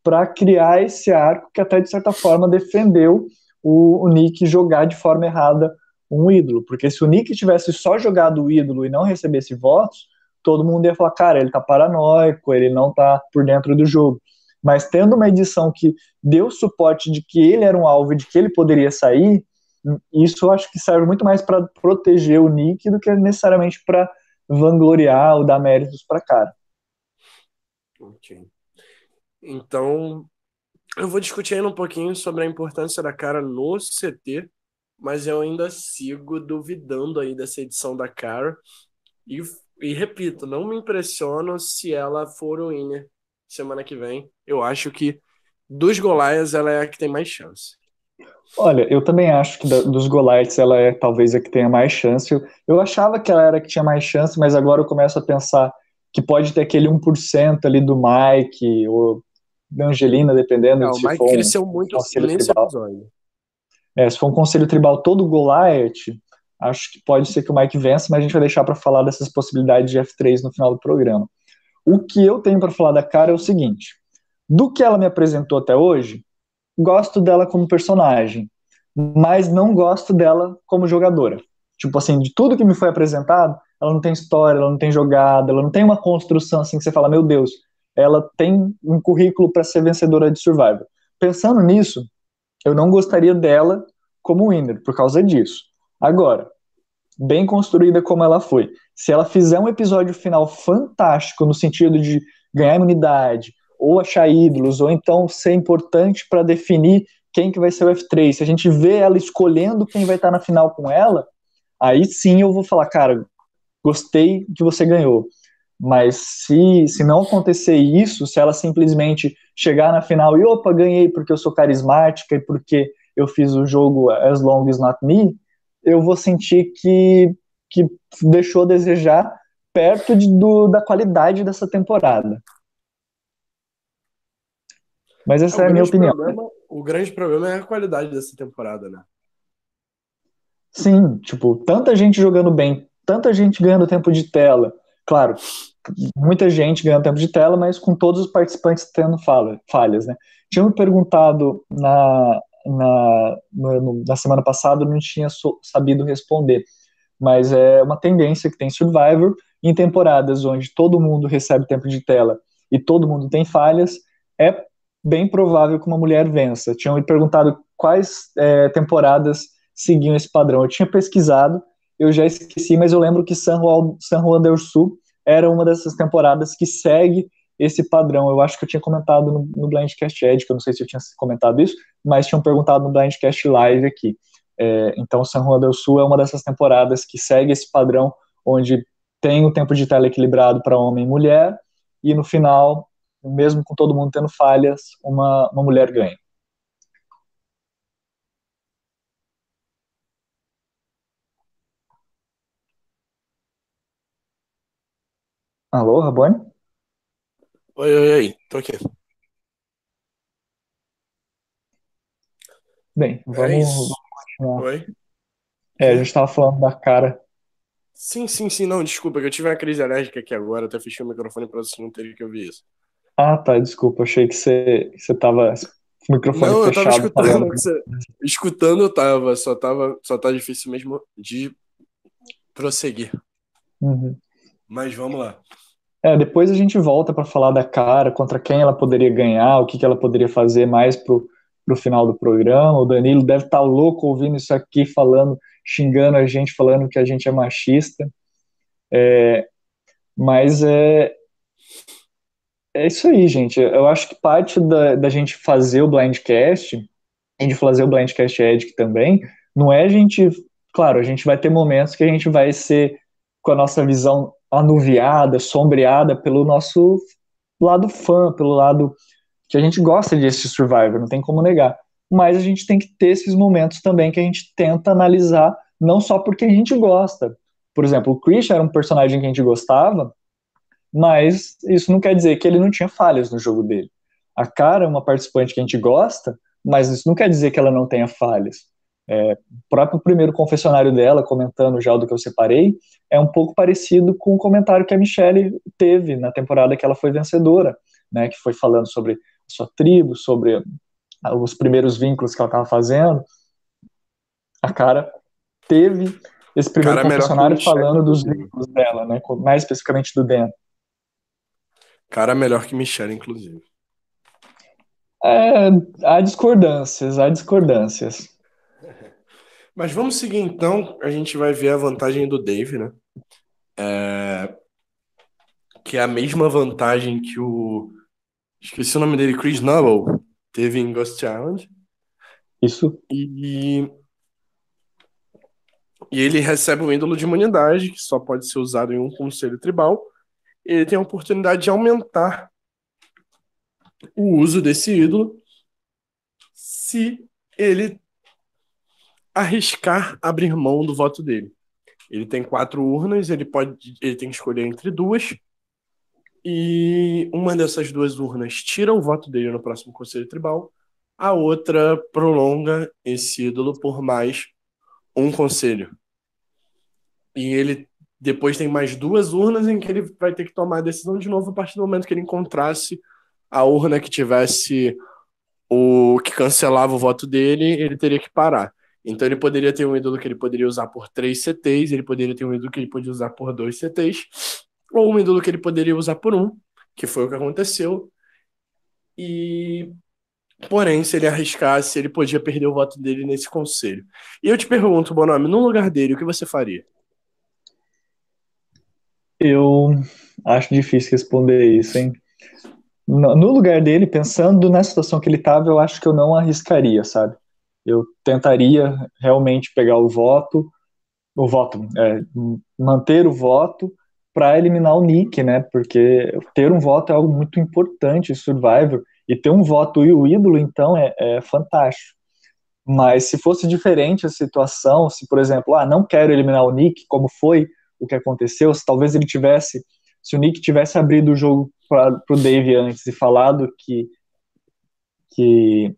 para criar esse arco que até, de certa forma, defendeu o, o Nick jogar de forma errada um ídolo, porque se o Nick tivesse só jogado o ídolo e não recebesse votos, todo mundo ia falar, cara, ele tá paranoico, ele não tá por dentro do jogo. Mas tendo uma edição que deu suporte de que ele era um alvo e de que ele poderia sair, isso acho que serve muito mais para proteger o Nick do que necessariamente para vangloriar ou dar méritos para cara. Ok. Então, eu vou discutir ainda um pouquinho sobre a importância da cara no CT, mas eu ainda sigo duvidando aí dessa edição da cara. E, e repito, não me impressiono se ela for o winner semana que vem. Eu acho que dos Golaias ela é a que tem mais chance. Olha, eu também acho que da, dos Goliaths ela é talvez a que tenha mais chance. Eu, eu achava que ela era a que tinha mais chance, mas agora eu começo a pensar que pode ter aquele 1% ali do Mike ou da Angelina, dependendo. Não, o Mike for cresceu um, muito nesse tribal. episódio. É, se for um conselho tribal todo Goliath, acho que pode ser que o Mike vença, mas a gente vai deixar para falar dessas possibilidades de F3 no final do programa. O que eu tenho para falar da cara é o seguinte: do que ela me apresentou até hoje, gosto dela como personagem, mas não gosto dela como jogadora. Tipo assim, de tudo que me foi apresentado, ela não tem história, ela não tem jogada, ela não tem uma construção assim que você fala, meu Deus, ela tem um currículo para ser vencedora de Survivor. Pensando nisso, eu não gostaria dela como winner por causa disso. Agora, bem construída como ela foi, se ela fizer um episódio final fantástico no sentido de ganhar imunidade, ou achar ídolos, ou então ser importante para definir quem que vai ser o F3. Se a gente vê ela escolhendo quem vai estar na final com ela, aí sim eu vou falar, cara, gostei que você ganhou. Mas se, se não acontecer isso, se ela simplesmente chegar na final e opa, ganhei porque eu sou carismática e porque eu fiz o jogo As Long As Not Me, eu vou sentir que, que deixou a desejar perto de, do, da qualidade dessa temporada. Mas essa é, é a minha opinião. Problema, o grande problema é a qualidade dessa temporada, né? Sim, tipo, tanta gente jogando bem, tanta gente ganhando tempo de tela. Claro, muita gente ganhando tempo de tela, mas com todos os participantes tendo fala, falhas, né? Tinha me perguntado na, na, no, na semana passada, não tinha so, sabido responder. Mas é uma tendência que tem Survivor em temporadas onde todo mundo recebe tempo de tela e todo mundo tem falhas, é bem provável que uma mulher vença. Tinham me perguntado quais é, temporadas seguiam esse padrão. Eu tinha pesquisado, eu já esqueci, mas eu lembro que San Juan, San Juan del Sul era uma dessas temporadas que segue esse padrão. Eu acho que eu tinha comentado no, no Blindcast Ed, que eu não sei se eu tinha comentado isso, mas tinham perguntado no Blindcast Live aqui. É, então, San Juan del Sul é uma dessas temporadas que segue esse padrão, onde tem o tempo de tela equilibrado para homem e mulher, e no final mesmo com todo mundo tendo falhas, uma, uma mulher ganha. Alô, Rabone? Oi, oi, oi, tô aqui. Bem, vamos, é vamos continuar. Oi? É, a gente estava falando da cara. Sim, sim, sim, não, desculpa, que eu tive uma crise alérgica aqui agora, até fechei o microfone para você não ter que ouvir isso. Ah, tá, desculpa, achei que você, você tava microfone Não, eu fechado. tava escutando. você- Escutando eu tava, só tava, só tá difícil mesmo de prosseguir. Uhum. Mas vamos lá. É, depois a gente volta para falar da cara, contra quem ela poderia ganhar, o que, que ela poderia fazer mais pro, pro final do programa. O Danilo deve estar louco ouvindo isso aqui, falando, xingando a gente, falando que a gente é machista. É, mas é, é isso aí, gente. Eu acho que parte da, da gente fazer o Blindcast, e de fazer o Blindcast Edic também, não é a gente. Claro, a gente vai ter momentos que a gente vai ser com a nossa visão anuviada, sombreada pelo nosso lado fã, pelo lado que a gente gosta de assistir Survivor, não tem como negar. Mas a gente tem que ter esses momentos também que a gente tenta analisar, não só porque a gente gosta. Por exemplo, o Chris era um personagem que a gente gostava, mas isso não quer dizer que ele não tinha falhas no jogo dele. A Cara é uma participante que a gente gosta, mas isso não quer dizer que ela não tenha falhas. É, o próprio primeiro confessionário dela, comentando já do que eu separei, é um pouco parecido com o comentário que a Michelle teve na temporada que ela foi vencedora, né, que foi falando sobre a sua tribo, sobre os primeiros vínculos que ela estava fazendo. A cara teve esse primeiro Cara, é confessionário o falando dos vínculos dela, né, mais especificamente do Dan. Cara melhor que Michelle, inclusive. É, há discordâncias, há discordâncias. Mas vamos seguir então. A gente vai ver a vantagem do Dave, né? É, Que é a mesma vantagem que o. Esqueci o nome dele, Chris Noble, teve em Ghost Island. Isso E. E ele recebe um ídolo de imunidade, que só pode ser usado em um conselho tribal. Ele tem a oportunidade de aumentar o uso desse ídolo se ele arriscar abrir mão do voto dele. Ele tem quatro urnas, ele pode, ele tem que escolher entre duas. E uma dessas duas urnas tira o voto dele no próximo conselho tribal, a outra prolonga esse ídolo por mais um conselho. E ele depois tem mais duas urnas em que ele vai ter que tomar a decisão de novo a partir do momento que ele encontrasse a urna que tivesse o que cancelava o voto dele, ele teria que parar. Então ele poderia ter um ídolo que ele poderia usar por três CTs, ele poderia ter um ídolo que ele podia usar por dois CTs, ou um ídolo que ele poderia usar por um, que foi o que aconteceu. E porém, se ele arriscasse, ele podia perder o voto dele nesse conselho. E eu te pergunto, Bonome, no lugar dele, o que você faria? Eu acho difícil responder isso, hein? No lugar dele, pensando na situação que ele estava, eu acho que eu não arriscaria, sabe? Eu tentaria realmente pegar o voto, o voto, é, manter o voto para eliminar o Nick, né? Porque ter um voto é algo muito importante em Survivor e ter um voto e o ídolo, então, é, é fantástico. Mas se fosse diferente a situação, se por exemplo, ah, não quero eliminar o Nick, como foi o que aconteceu, se talvez ele tivesse, se o Nick tivesse abrido o jogo para o Dave antes e falado que que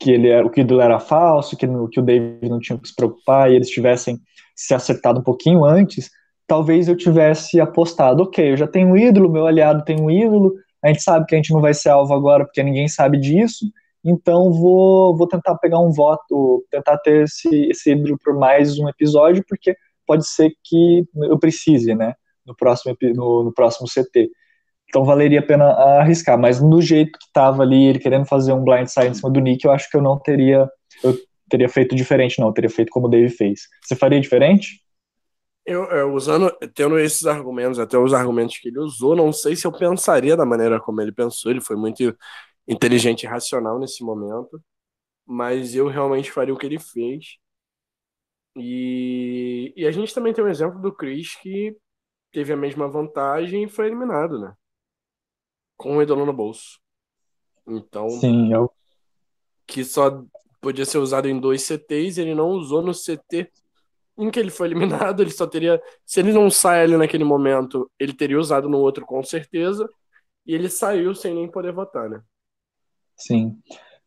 que ele era, o que era falso, que, no, que o Dave não tinha que se preocupar e eles tivessem se acertado um pouquinho antes, talvez eu tivesse apostado, ok, eu já tenho um ídolo, meu aliado tem um ídolo, a gente sabe que a gente não vai ser alvo agora porque ninguém sabe disso, então vou, vou tentar pegar um voto, tentar ter esse, esse ídolo por mais um episódio, porque pode ser que eu precise, né, no próximo, no, no próximo CT. Então valeria a pena arriscar, mas no jeito que tava ali, ele querendo fazer um blindside em cima do Nick, eu acho que eu não teria, eu teria feito diferente, não, eu teria feito como o Dave fez. Você faria diferente? Eu, eu, usando, tendo esses argumentos, até os argumentos que ele usou, não sei se eu pensaria da maneira como ele pensou, ele foi muito inteligente e racional nesse momento, mas eu realmente faria o que ele fez. E, e a gente também tem um exemplo do Chris que teve a mesma vantagem e foi eliminado, né? Com o ídolo no bolso. Então, Sim, eu, que só podia ser usado em dois CTs, ele não usou no CT em que ele foi eliminado, ele só teria. Se ele não sai ali naquele momento, ele teria usado no outro com certeza. E ele saiu sem nem poder votar, né? sim.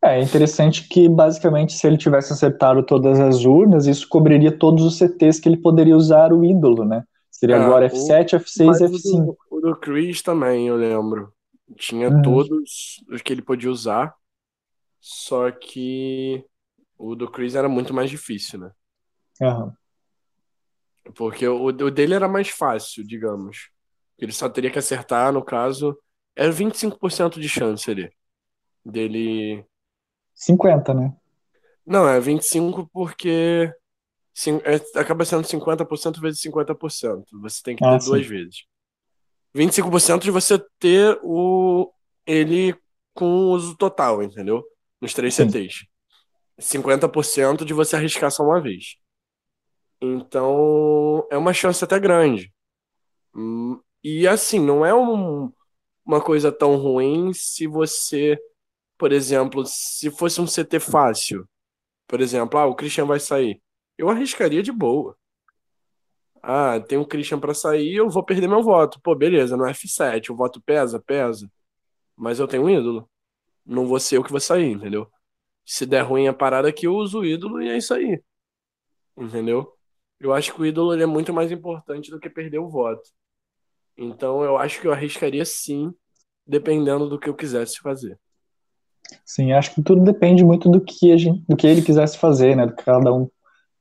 É interessante que, basicamente, se ele tivesse acertado todas as urnas, isso cobriria todos os CTs que ele poderia usar o ídolo, né? Seria É, agora o- F7, F6 Mas e o F5. do, o do Chris também, eu lembro. Tinha Uhum. todos os que ele podia usar. Só que o do Chris era muito mais difícil, né? Aham. Porque o, o dele era mais fácil, digamos. Ele só teria que acertar, no caso, era 25% de chance ali. Dele. 50, né? Não, é 25 porque cin- é- acaba sendo 50% vezes 50%. Você tem que ter Ah, duas sim. vezes. 25% de você ter o ele com o uso total, entendeu? Nos três Sim. CTs. 50% de você arriscar só uma vez. Então, é uma chance até grande. Hum, E assim, não é um- uma coisa tão ruim se você, por exemplo, se fosse um CT fácil, por exemplo, ah, o Christian vai sair. Eu arriscaria de boa. Ah, tem um Christian pra sair, eu vou perder meu voto. Pô, beleza, no F7, o voto pesa, pesa. Mas eu tenho um ídolo. Não vou ser eu que vou sair, entendeu? Se der ruim a parada aqui, eu uso o ídolo e é isso aí. Entendeu? Eu acho que o ídolo é muito mais importante do que perder o voto. Então eu acho que eu arriscaria sim, dependendo do que eu quisesse fazer. Sim, acho que tudo depende muito do que, a gente, do que ele quisesse fazer, né? Do que cada um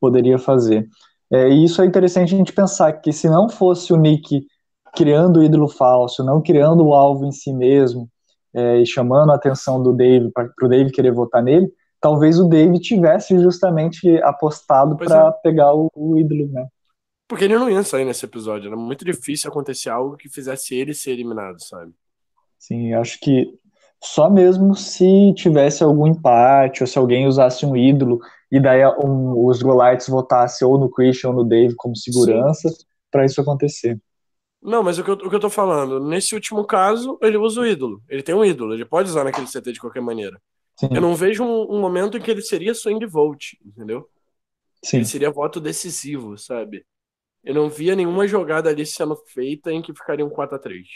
poderia fazer. É, e isso é interessante a gente pensar que se não fosse o Nick criando o ídolo falso, não criando o alvo em si mesmo, é, e chamando a atenção do Dave para o Dave querer votar nele, talvez o Dave tivesse justamente apostado para pegar o, o ídolo, né? Porque ele não ia sair nesse episódio. Era muito difícil acontecer algo que fizesse ele ser eliminado, sabe? Sim, acho que só mesmo se tivesse algum empate ou se alguém usasse um ídolo e daí um, os Golites votassem ou no Christian ou no Dave como segurança para isso acontecer. Não, mas o que, eu, o que eu tô falando, nesse último caso, ele usa o ídolo. Ele tem um ídolo, ele pode usar naquele CT de qualquer maneira. Sim, Eu não vejo um, um momento em que ele seria swing vote, entendeu? sim, Ele seria voto decisivo, sabe? Eu não via nenhuma jogada ali sendo feita em que ficaria um 4 a 3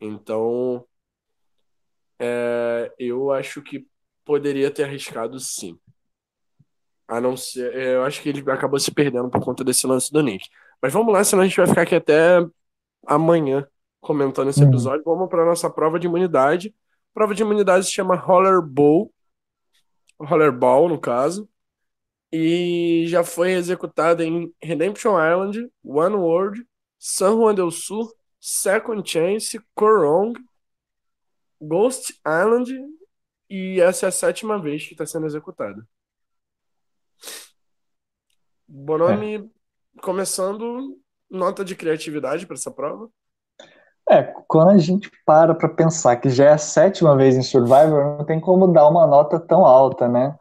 Então, é, eu acho que poderia ter arriscado sim. A não ser. é, Eu acho que ele acabou se perdendo por conta desse lance do Nick. Mas vamos lá, senão a gente vai ficar aqui até amanhã comentando esse Uhum. episódio. Vamos para nossa prova de imunidade. A prova de imunidade se chama Rollerball. Rollerball, no caso. E já foi executada em Redemption Island, One World, San Juan del Sur, Second Chance, Korong, Ghost Island. E essa é a sétima vez que está sendo executada. Bonomi, começando, nota de criatividade para essa prova. É, quando a gente para para pensar que já é a sétima vez em Survivor, não tem como dar uma nota tão alta, né?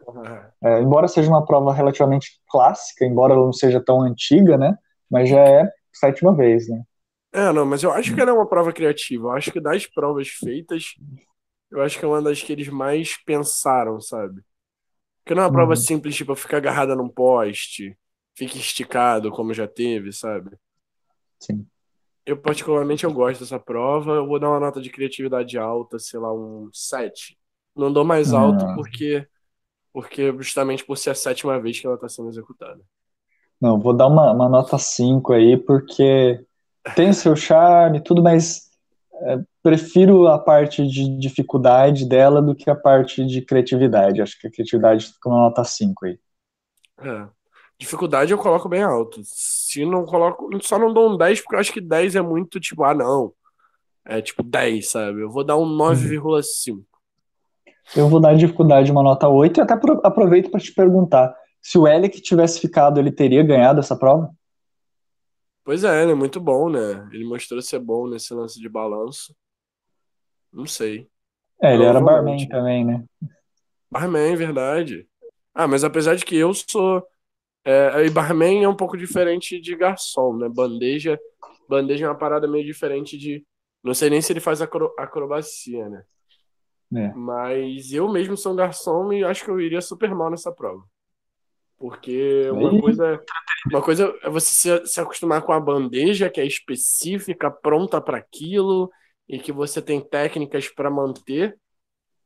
É, embora seja uma prova relativamente clássica, embora ela não seja tão antiga, né? Mas já é a sétima vez, né? É, não, mas eu acho que ela é uma prova criativa. Eu acho que das provas feitas, eu acho que é uma das que eles mais pensaram, sabe? Porque não é uma prova Uhum. simples, tipo, ficar agarrada num poste, fica esticado, como já teve, sabe? Sim. Eu, particularmente, eu gosto dessa prova. Eu vou dar uma nota de criatividade alta, sei lá, um 7. Não dou mais alto Ah. porque, porque justamente por ser a sétima vez que ela está sendo executada. Não, vou dar uma, uma nota 5 aí, porque tem seu charme e tudo, mas é, prefiro a parte de dificuldade dela do que a parte de criatividade. Acho que a criatividade fica uma nota 5 aí. É. Dificuldade eu coloco bem alto. Se não coloco, só não dou um 10, porque eu acho que 10 é muito tipo, ah, não. É tipo 10, sabe? Eu vou dar um 9,5. Eu vou dar de dificuldade uma nota 8 e até pro- aproveito para te perguntar, se o Elec tivesse ficado, ele teria ganhado essa prova? Pois é, ele é muito bom, né? Ele mostrou ser bom nesse lance de balanço. Não sei. É, ele era barman também, né? Barman, verdade. Ah, mas apesar de que eu sou. É, e barman é um pouco diferente de garçom, né? Bandeja, bandeja é uma parada meio diferente de. Não sei nem se ele faz acro- acrobacia, né? É. Mas eu mesmo sou um garçom e acho que eu iria super mal nessa prova. Porque uma coisa, uma coisa é você se, se acostumar com a bandeja que é específica, pronta para aquilo e que você tem técnicas para manter.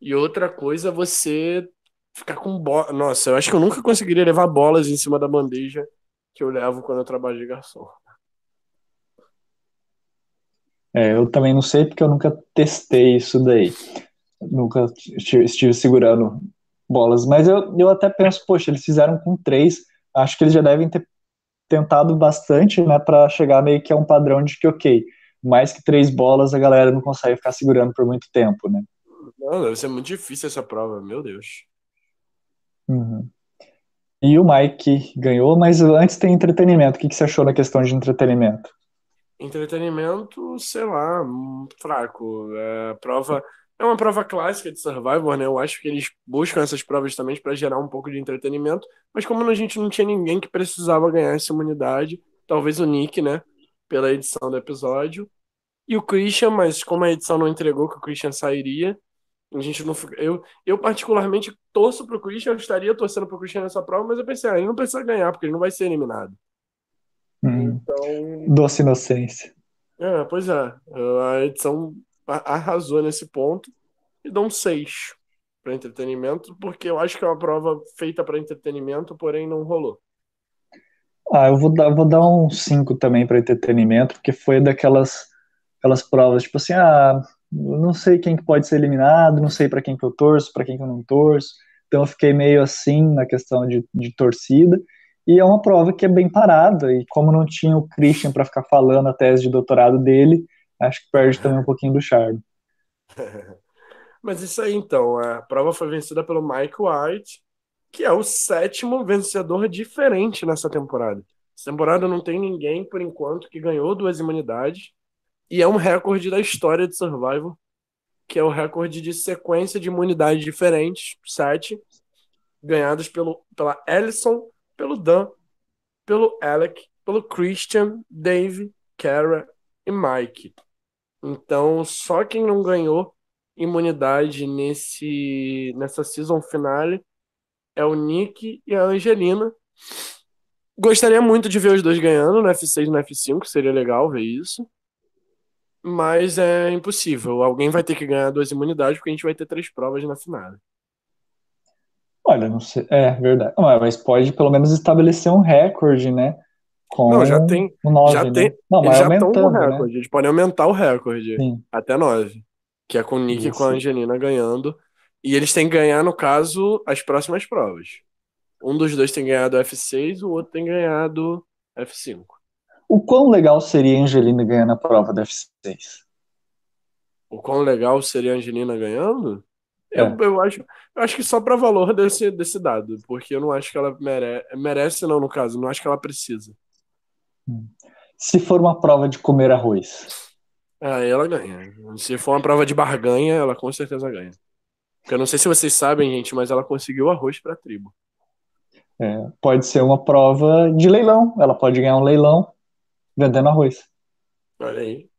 E outra coisa é você ficar com bola. Nossa, eu acho que eu nunca conseguiria levar bolas em cima da bandeja que eu levo quando eu trabalho de garçom. É, eu também não sei porque eu nunca testei isso daí. Nunca estive segurando bolas. Mas eu, eu até penso, poxa, eles fizeram com três. Acho que eles já devem ter tentado bastante, né, para chegar meio que a um padrão de que, ok, mais que três bolas a galera não consegue ficar segurando por muito tempo, né? Não, deve ser muito difícil essa prova, meu Deus. Uhum. E o Mike ganhou, mas antes tem entretenimento. O que, que você achou na questão de entretenimento? Entretenimento, sei lá, fraco. É, prova é uma prova clássica de Survivor, né? Eu acho que eles buscam essas provas também para gerar um pouco de entretenimento, mas como a gente não tinha ninguém que precisava ganhar essa imunidade, talvez o Nick, né? Pela edição do episódio, e o Christian, mas como a edição não entregou que o Christian sairia, a gente não eu, eu particularmente torço pro Christian, eu estaria torcendo pro Christian nessa prova, mas eu pensei, ah, ele não precisa ganhar, porque ele não vai ser eliminado. Hum, então. Doce inocência. É, pois é. A edição arrasou nesse ponto e dou um 6 para entretenimento, porque eu acho que é uma prova feita para entretenimento, porém não rolou. Ah, eu vou dar, vou dar um 5 também para entretenimento, porque foi daquelas aquelas provas, tipo assim, ah, não sei quem que pode ser eliminado, não sei para quem que eu torço, para quem que eu não torço. Então eu fiquei meio assim na questão de, de torcida. E é uma prova que é bem parada, e como não tinha o Christian para ficar falando a tese de doutorado dele, acho que perde também um pouquinho do charme. Mas isso aí então, a prova foi vencida pelo Mike White, que é o sétimo vencedor diferente nessa temporada. Essa temporada não tem ninguém, por enquanto, que ganhou duas imunidades. E é um recorde da história de Survival, que é o recorde de sequência de imunidades diferentes, sete, ganhadas pelo, pela Ellison, pelo Dan, pelo Alec, pelo Christian, Dave, Kara e Mike. Então, só quem não ganhou imunidade nesse nessa season finale é o Nick e a Angelina. Gostaria muito de ver os dois ganhando no F6 e no F5, seria legal ver isso. Mas é impossível. Alguém vai ter que ganhar duas imunidades, porque a gente vai ter três provas na final. Olha, não sei. É verdade. Mas pode pelo menos estabelecer um recorde, né? Com não, já tem. Nove, já né? tem. Não, mas já estão com recorde. Né? Eles podem aumentar o recorde Sim. até nove. Que é com o Nick Isso. e com a Angelina ganhando. E eles têm que ganhar, no caso, as próximas provas. Um dos dois tem ganhado F6, o outro tem ganhado F5. O quão legal seria a Angelina ganhando a prova da F6? O quão legal seria a Angelina ganhando? É. Eu, eu, acho, eu acho que só para valor desse, desse dado, porque eu não acho que ela merece, merece, não, no caso, não acho que ela precisa. Se for uma prova de comer arroz. Aí ela ganha. Se for uma prova de barganha, ela com certeza ganha. Porque eu não sei se vocês sabem, gente, mas ela conseguiu arroz para a tribo. É, pode ser uma prova de leilão. Ela pode ganhar um leilão vendendo arroz. Olha aí.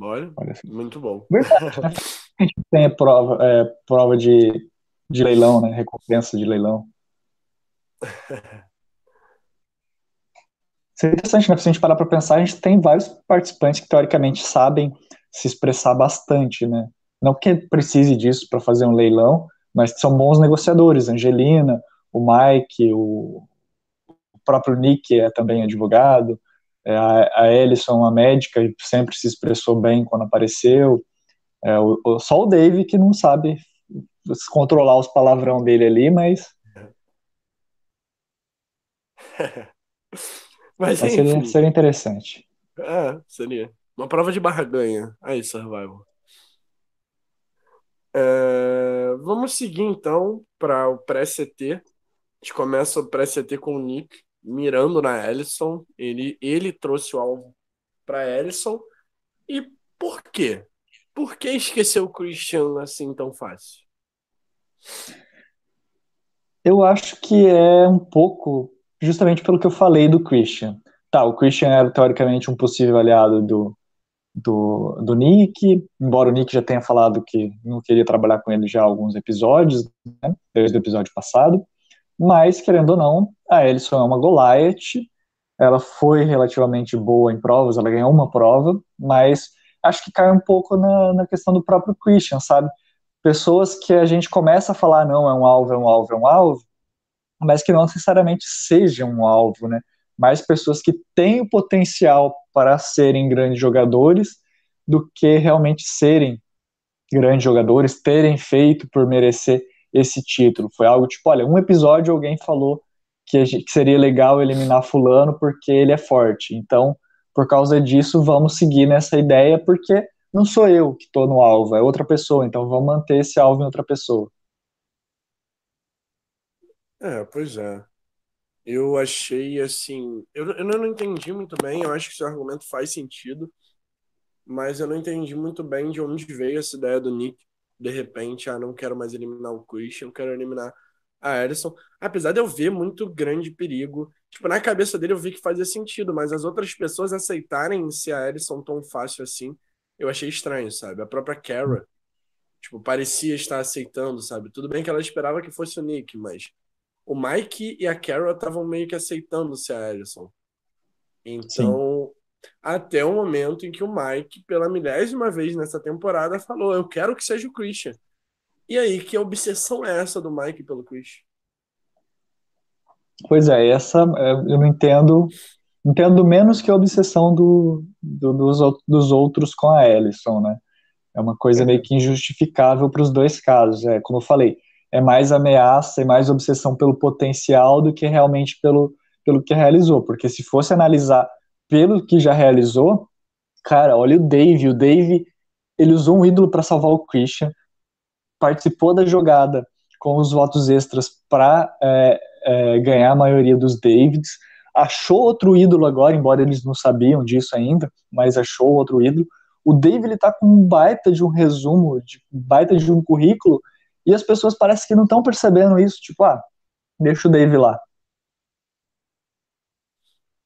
Olha, Olha assim. muito bom. Verdade, né? A gente tem prova, é, prova de, de leilão, né? Recompensa de leilão. Isso é interessante, né? Se a gente parar para pensar, a gente tem vários participantes que teoricamente sabem se expressar bastante, né? Não que precise disso para fazer um leilão, mas são bons negociadores. Angelina, o Mike, o próprio Nick é também advogado. É, a, a Ellison, uma médica, sempre se expressou bem quando apareceu. É, o, só o Dave que não sabe controlar os palavrão dele ali, mas. mas, mas seria, seria, interessante. É, seria. Uma prova de barganha. Aí, Survival. É, vamos seguir então para o pré-CT. A gente começa o pré-CT com o Nick mirando na Ellison. Ele, ele trouxe o alvo para Ellison. E por quê? Por que esquecer o Christian assim tão fácil? Eu acho que é um pouco justamente pelo que eu falei do Christian. Tá, o Christian era teoricamente um possível aliado do, do, do Nick, embora o Nick já tenha falado que não queria trabalhar com ele já há alguns episódios, né, desde o episódio passado. Mas, querendo ou não, a Ellison é uma Goliath, ela foi relativamente boa em provas, ela ganhou uma prova, mas acho que cai um pouco na, na questão do próprio Christian, sabe? Pessoas que a gente começa a falar, não, é um alvo, é um alvo, é um alvo, mas que não necessariamente sejam um alvo, né? Mais pessoas que têm o potencial para serem grandes jogadores do que realmente serem grandes jogadores, terem feito por merecer esse título. Foi algo tipo, olha, um episódio alguém falou que, seria legal eliminar fulano porque ele é forte. Então, por causa disso, vamos seguir nessa ideia porque não sou eu que estou no alvo, é outra pessoa. Então, vamos manter esse alvo em outra pessoa. É, pois é. Eu achei assim. Eu, eu não entendi muito bem, eu acho que seu argumento faz sentido, mas eu não entendi muito bem de onde veio essa ideia do Nick. De repente, ah, não quero mais eliminar o Christian, quero eliminar a Ellison. Apesar de eu ver muito grande perigo. Tipo, na cabeça dele eu vi que fazia sentido, mas as outras pessoas aceitarem se a Ellison tão fácil assim, eu achei estranho, sabe? A própria Kara, tipo, parecia estar aceitando, sabe? Tudo bem que ela esperava que fosse o Nick, mas o Mike e a Carol estavam meio que aceitando ser a Alison. Então, Sim. até o momento em que o Mike, pela milésima vez nessa temporada, falou: Eu quero que seja o Christian. E aí, que obsessão é essa do Mike pelo Christian? Pois é, essa é, eu não entendo. Entendo menos que a obsessão do, do dos, dos outros com a Ellison, né? É uma coisa é. meio que injustificável para os dois casos. É, como eu falei, é mais ameaça e mais obsessão pelo potencial do que realmente pelo, pelo que realizou. Porque se fosse analisar pelo que já realizou, cara, olha o Dave. O Dave, ele usou um ídolo para salvar o Christian, participou da jogada com os votos extras para é, é, ganhar a maioria dos Davids, achou outro ídolo agora, embora eles não sabiam disso ainda, mas achou outro ídolo. O Dave ele tá com um baita de um resumo, de, baita de um currículo e as pessoas parecem que não estão percebendo isso, tipo, ah, deixa o Dave lá.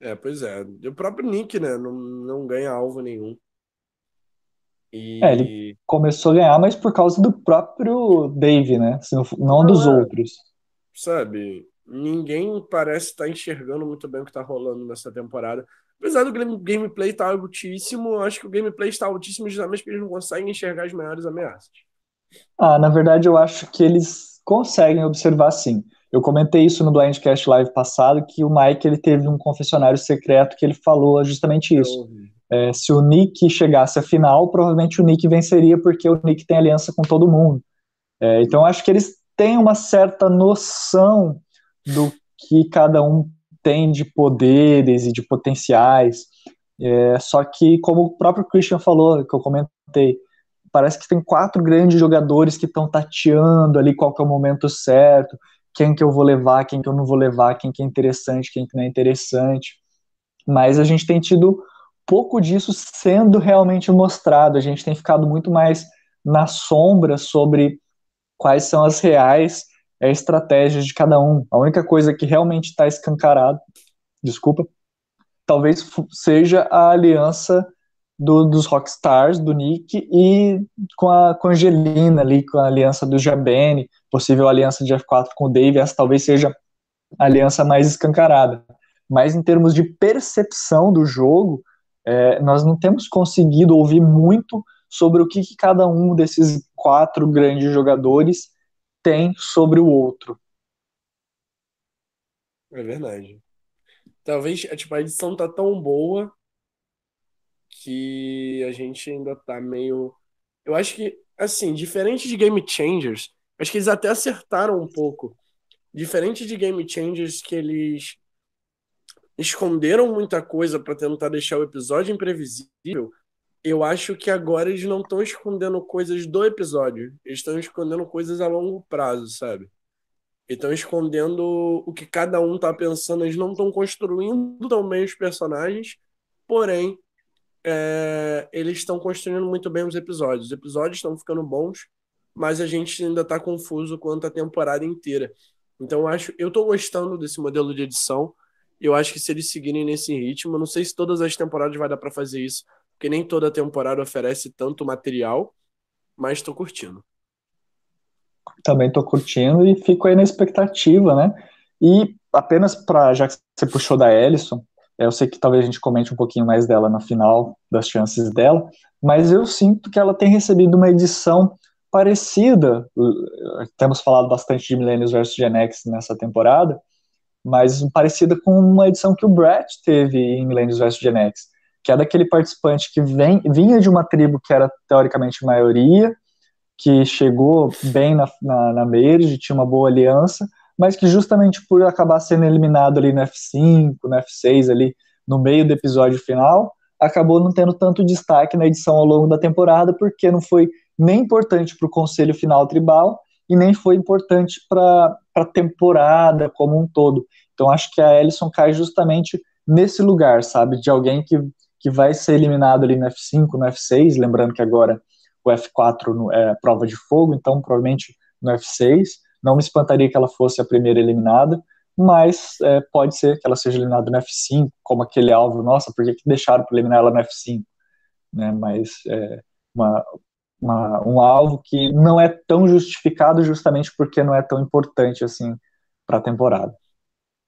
É, pois é. o próprio Nick, né, não, não ganha alvo nenhum. E... É, ele começou a ganhar, mas por causa do próprio Dave, né? Não, não, dos é, outros. Sabe, ninguém parece estar enxergando muito bem o que está rolando nessa temporada. Apesar do gameplay estar tá altíssimo, acho que o gameplay está altíssimo justamente porque eles não conseguem enxergar as maiores ameaças. Ah, na verdade, eu acho que eles conseguem observar sim. Eu comentei isso no Blindcast Live passado, que o Mike ele teve um confessionário secreto que ele falou justamente isso. É, se o Nick chegasse à final, provavelmente o Nick venceria, porque o Nick tem aliança com todo mundo. É, então, acho que eles têm uma certa noção do que cada um tem de poderes e de potenciais. É, só que, como o próprio Christian falou, que eu comentei, parece que tem quatro grandes jogadores que estão tateando ali qual que é o momento certo, quem que eu vou levar, quem que eu não vou levar, quem que é interessante, quem que não é interessante. Mas a gente tem tido pouco disso sendo realmente mostrado. A gente tem ficado muito mais na sombra sobre quais são as reais é, estratégias de cada um. A única coisa que realmente está escancarado, desculpa, talvez seja a aliança do, dos Rockstars, do Nick, e com a, com a Angelina ali, com a aliança do Jabene, possível aliança de F4 com o Dave, essa talvez seja a aliança mais escancarada. Mas em termos de percepção do jogo, é, nós não temos conseguido ouvir muito sobre o que, que cada um desses quatro grandes jogadores tem sobre o outro. É verdade. Talvez tipo, a edição tá tão boa que a gente ainda tá meio. Eu acho que, assim, diferente de Game Changers, acho que eles até acertaram um pouco. Diferente de Game Changers, que eles esconderam muita coisa para tentar deixar o episódio imprevisível, eu acho que agora eles não estão escondendo coisas do episódio, eles estão escondendo coisas a longo prazo, sabe? Estão escondendo o que cada um tá pensando, eles não estão construindo tão bem os personagens, porém é, eles estão construindo muito bem os episódios. Os episódios estão ficando bons, mas a gente ainda está confuso quanto à temporada inteira. Então eu acho, eu estou gostando desse modelo de edição. Eu acho que se eles seguirem nesse ritmo, não sei se todas as temporadas vai dar para fazer isso, porque nem toda temporada oferece tanto material, mas estou curtindo. Também estou curtindo e fico aí na expectativa, né? E apenas para já que você puxou da Ellison, eu sei que talvez a gente comente um pouquinho mais dela na final, das chances dela, mas eu sinto que ela tem recebido uma edição parecida. Temos falado bastante de Millennials vs Gen X nessa temporada, mas parecida com uma edição que o Brett teve em Millennials vs Gen X, que é daquele participante que vem, vinha de uma tribo que era teoricamente maioria, que chegou bem na, na, na Merge, tinha uma boa aliança, mas que justamente por acabar sendo eliminado ali no F5, no F6 ali no meio do episódio final, acabou não tendo tanto destaque na edição ao longo da temporada, porque não foi nem importante para o conselho final tribal e nem foi importante para a temporada como um todo. Então acho que a Ellison cai justamente nesse lugar, sabe, de alguém que, que vai ser eliminado ali no F5, no F6, lembrando que agora o F4 é prova de fogo, então provavelmente no F6, não me espantaria que ela fosse a primeira eliminada, mas é, pode ser que ela seja eliminada no F5, como aquele alvo, nossa, por que, que deixaram para eliminar ela no F5? Né, mas é uma, uma, um alvo que não é tão justificado justamente porque não é tão importante assim para a temporada.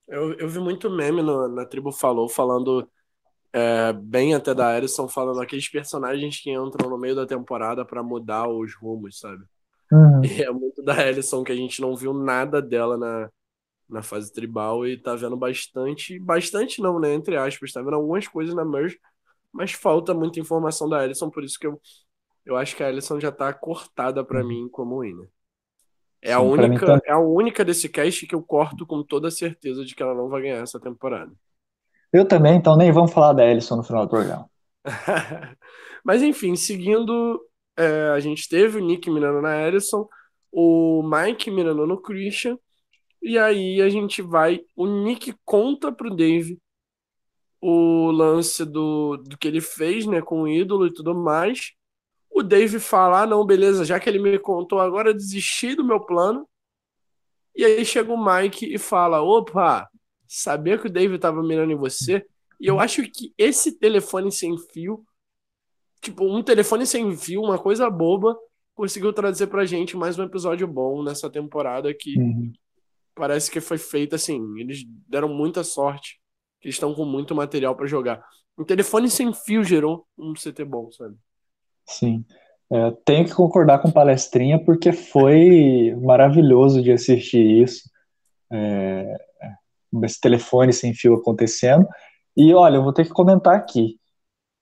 Eu, eu vi muito meme no, na Tribo Falou falando é, bem até da Erison, falando aqueles personagens que entram no meio da temporada para mudar os rumos, sabe? Uhum. E é muito da Ellison que a gente não viu nada dela na, na fase tribal e tá vendo bastante, bastante não, né, entre aspas, tá vendo algumas coisas na merge, mas falta muita informação da Ellison, por isso que eu, eu acho que a Ellison já tá cortada para uhum. mim como winner. É, Sim, a única, tá... é a única desse cast que eu corto com toda certeza de que ela não vai ganhar essa temporada. Eu também, então nem vamos falar da Ellison no final do programa. Mas enfim, seguindo, é, a gente teve o Nick mirando na Ellison, o Mike mirando no Christian, e aí a gente vai. O Nick conta pro Dave o lance do, do que ele fez, né, com o ídolo e tudo mais. O Dave fala: ah, não, beleza, já que ele me contou, agora desisti do meu plano. E aí chega o Mike e fala: opa, sabia que o Dave tava mirando em você? E eu acho que esse telefone sem fio, tipo, um telefone sem fio, uma coisa boba, conseguiu trazer pra gente mais um episódio bom nessa temporada que uhum parece que foi feita assim. Eles deram muita sorte. Eles estão com muito material para jogar. Um telefone sem fio gerou um CT bom, sabe? Sim. É, tenho que concordar com palestrinha porque foi maravilhoso de assistir isso. É, esse telefone sem fio acontecendo. E olha, eu vou ter que comentar aqui.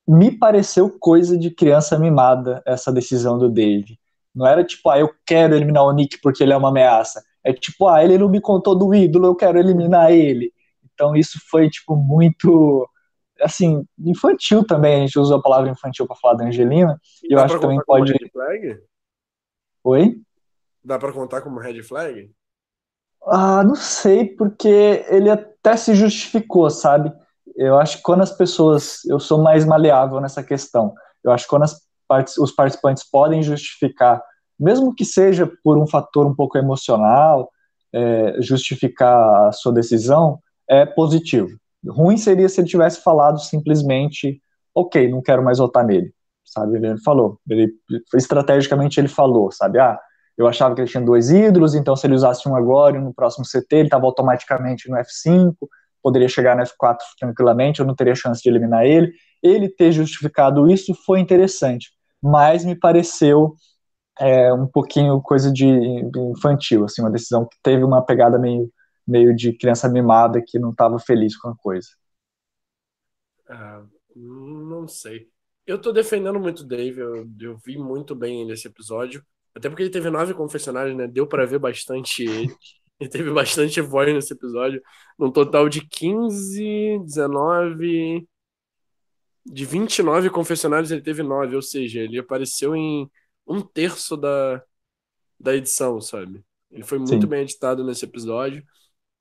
Me pareceu coisa de criança mimada essa decisão do Dave. Não era tipo, ah, eu quero eliminar o Nick porque ele é uma ameaça. É tipo, ah, ele não me contou do ídolo, eu quero eliminar ele. Então isso foi, tipo, muito, assim, infantil também. A gente usou a palavra infantil para falar da Angelina. E eu acho que também pode. Red flag? Oi? Dá para contar como red flag? Ah, não sei, porque ele até se justificou, sabe? Eu acho que quando as pessoas. Eu sou mais maleável nessa questão. Eu acho que quando as, os participantes podem justificar mesmo que seja por um fator um pouco emocional, é, justificar a sua decisão, é positivo. Ruim seria se ele tivesse falado simplesmente, ok, não quero mais votar nele, sabe? Ele falou, ele, estrategicamente ele falou, sabe? Ah, eu achava que ele tinha dois ídolos, então se ele usasse um agora e no próximo CT, ele estava automaticamente no F5, poderia chegar no F4 tranquilamente, eu não teria chance de eliminar ele. Ele ter justificado isso foi interessante, mas me pareceu é um pouquinho coisa de infantil, assim, uma decisão que teve uma pegada meio, meio de criança mimada que não estava feliz com a coisa. Ah, não sei. Eu tô defendendo muito o Dave, eu, eu vi muito bem nesse episódio, até porque ele teve nove confessionários, né? Deu para ver bastante ele. Ele teve bastante voz nesse episódio, num total de 15, 19. De 29 confessionários, ele teve nove, ou seja, ele apareceu em um terço da, da edição, sabe? Ele foi muito sim. bem editado nesse episódio.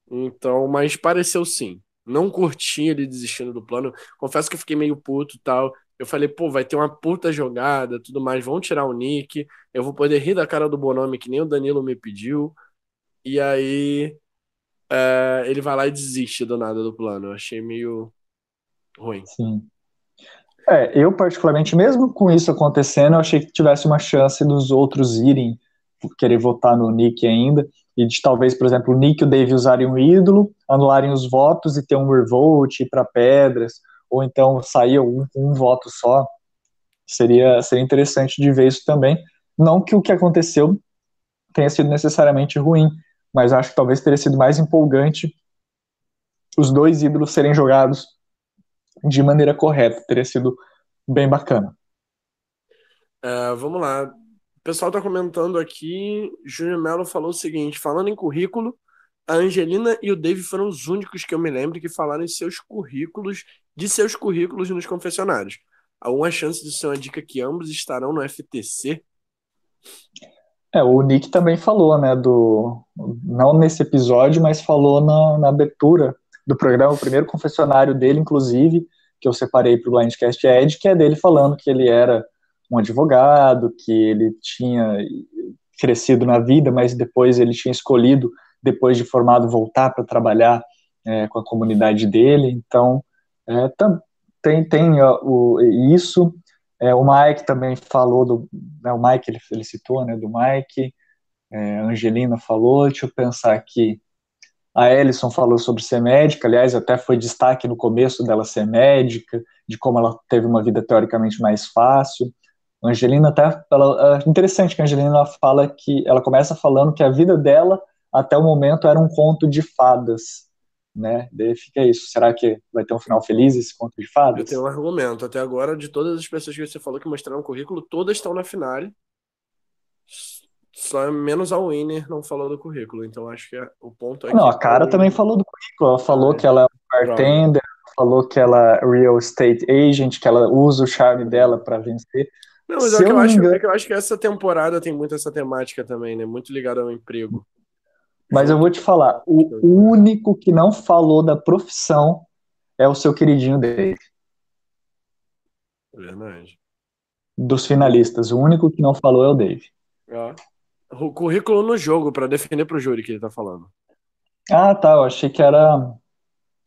Então, mas pareceu sim. Não curti ele desistindo do plano. Confesso que fiquei meio puto tal. Eu falei, pô, vai ter uma puta jogada, tudo mais. Vão tirar o Nick. Eu vou poder rir da cara do Bonome, que nem o Danilo me pediu. E aí. É, ele vai lá e desiste do nada do plano. Eu achei meio ruim. Sim. É, eu particularmente, mesmo com isso acontecendo, eu achei que tivesse uma chance dos outros irem querer votar no Nick ainda, e de talvez, por exemplo, o Nick e o Dave usarem um ídolo, anularem os votos e ter um revolt para pedras, ou então sair um, um voto só. Seria, seria interessante de ver isso também. Não que o que aconteceu tenha sido necessariamente ruim, mas acho que talvez teria sido mais empolgante os dois ídolos serem jogados de maneira correta. Teria sido bem bacana. Uh, vamos lá. pessoal tá comentando aqui, Júnior Melo falou o seguinte, falando em currículo, a Angelina e o Dave foram os únicos que eu me lembro que falaram em seus currículos, de seus currículos nos confessionários. Há uma chance de ser uma dica que ambos estarão no FTC? É, o Nick também falou, né, do, não nesse episódio, mas falou na, na abertura do programa, o primeiro confessionário dele, inclusive, que eu separei para o Blindcast Ed, que é dele falando que ele era um advogado, que ele tinha crescido na vida, mas depois ele tinha escolhido, depois de formado, voltar para trabalhar é, com a comunidade dele. Então, é, tem, tem o, isso. É, o Mike também falou do. Né, o Mike, ele, ele citou, né, do Mike. É, Angelina falou. Deixa eu pensar aqui. A Ellison falou sobre ser médica, aliás, até foi destaque no começo dela ser médica, de como ela teve uma vida teoricamente mais fácil. A Angelina até, ela, é interessante que a Angelina fala que, ela começa falando que a vida dela, até o momento, era um conto de fadas, né? Daí fica isso, será que vai ter um final feliz esse conto de fadas? Eu tenho um argumento, até agora, de todas as pessoas que você falou que mostraram o currículo, todas estão na finale, só menos a Winner não falou do currículo, então acho que é, o ponto é Não, a cara também falou do currículo. Ela falou é. que ela é bartender, falou que ela é real estate agent, que ela usa o charme dela para vencer. Não, mas é, que eu, acho, é que eu acho que essa temporada tem muito essa temática também, né? Muito ligada ao emprego. Mas eu vou te falar, o único que não falou da profissão é o seu queridinho Dave. Verdade. Dos finalistas, o único que não falou é o Dave. Ah. O currículo no jogo, para defender pro júri que ele tá falando. Ah, tá. Eu achei que era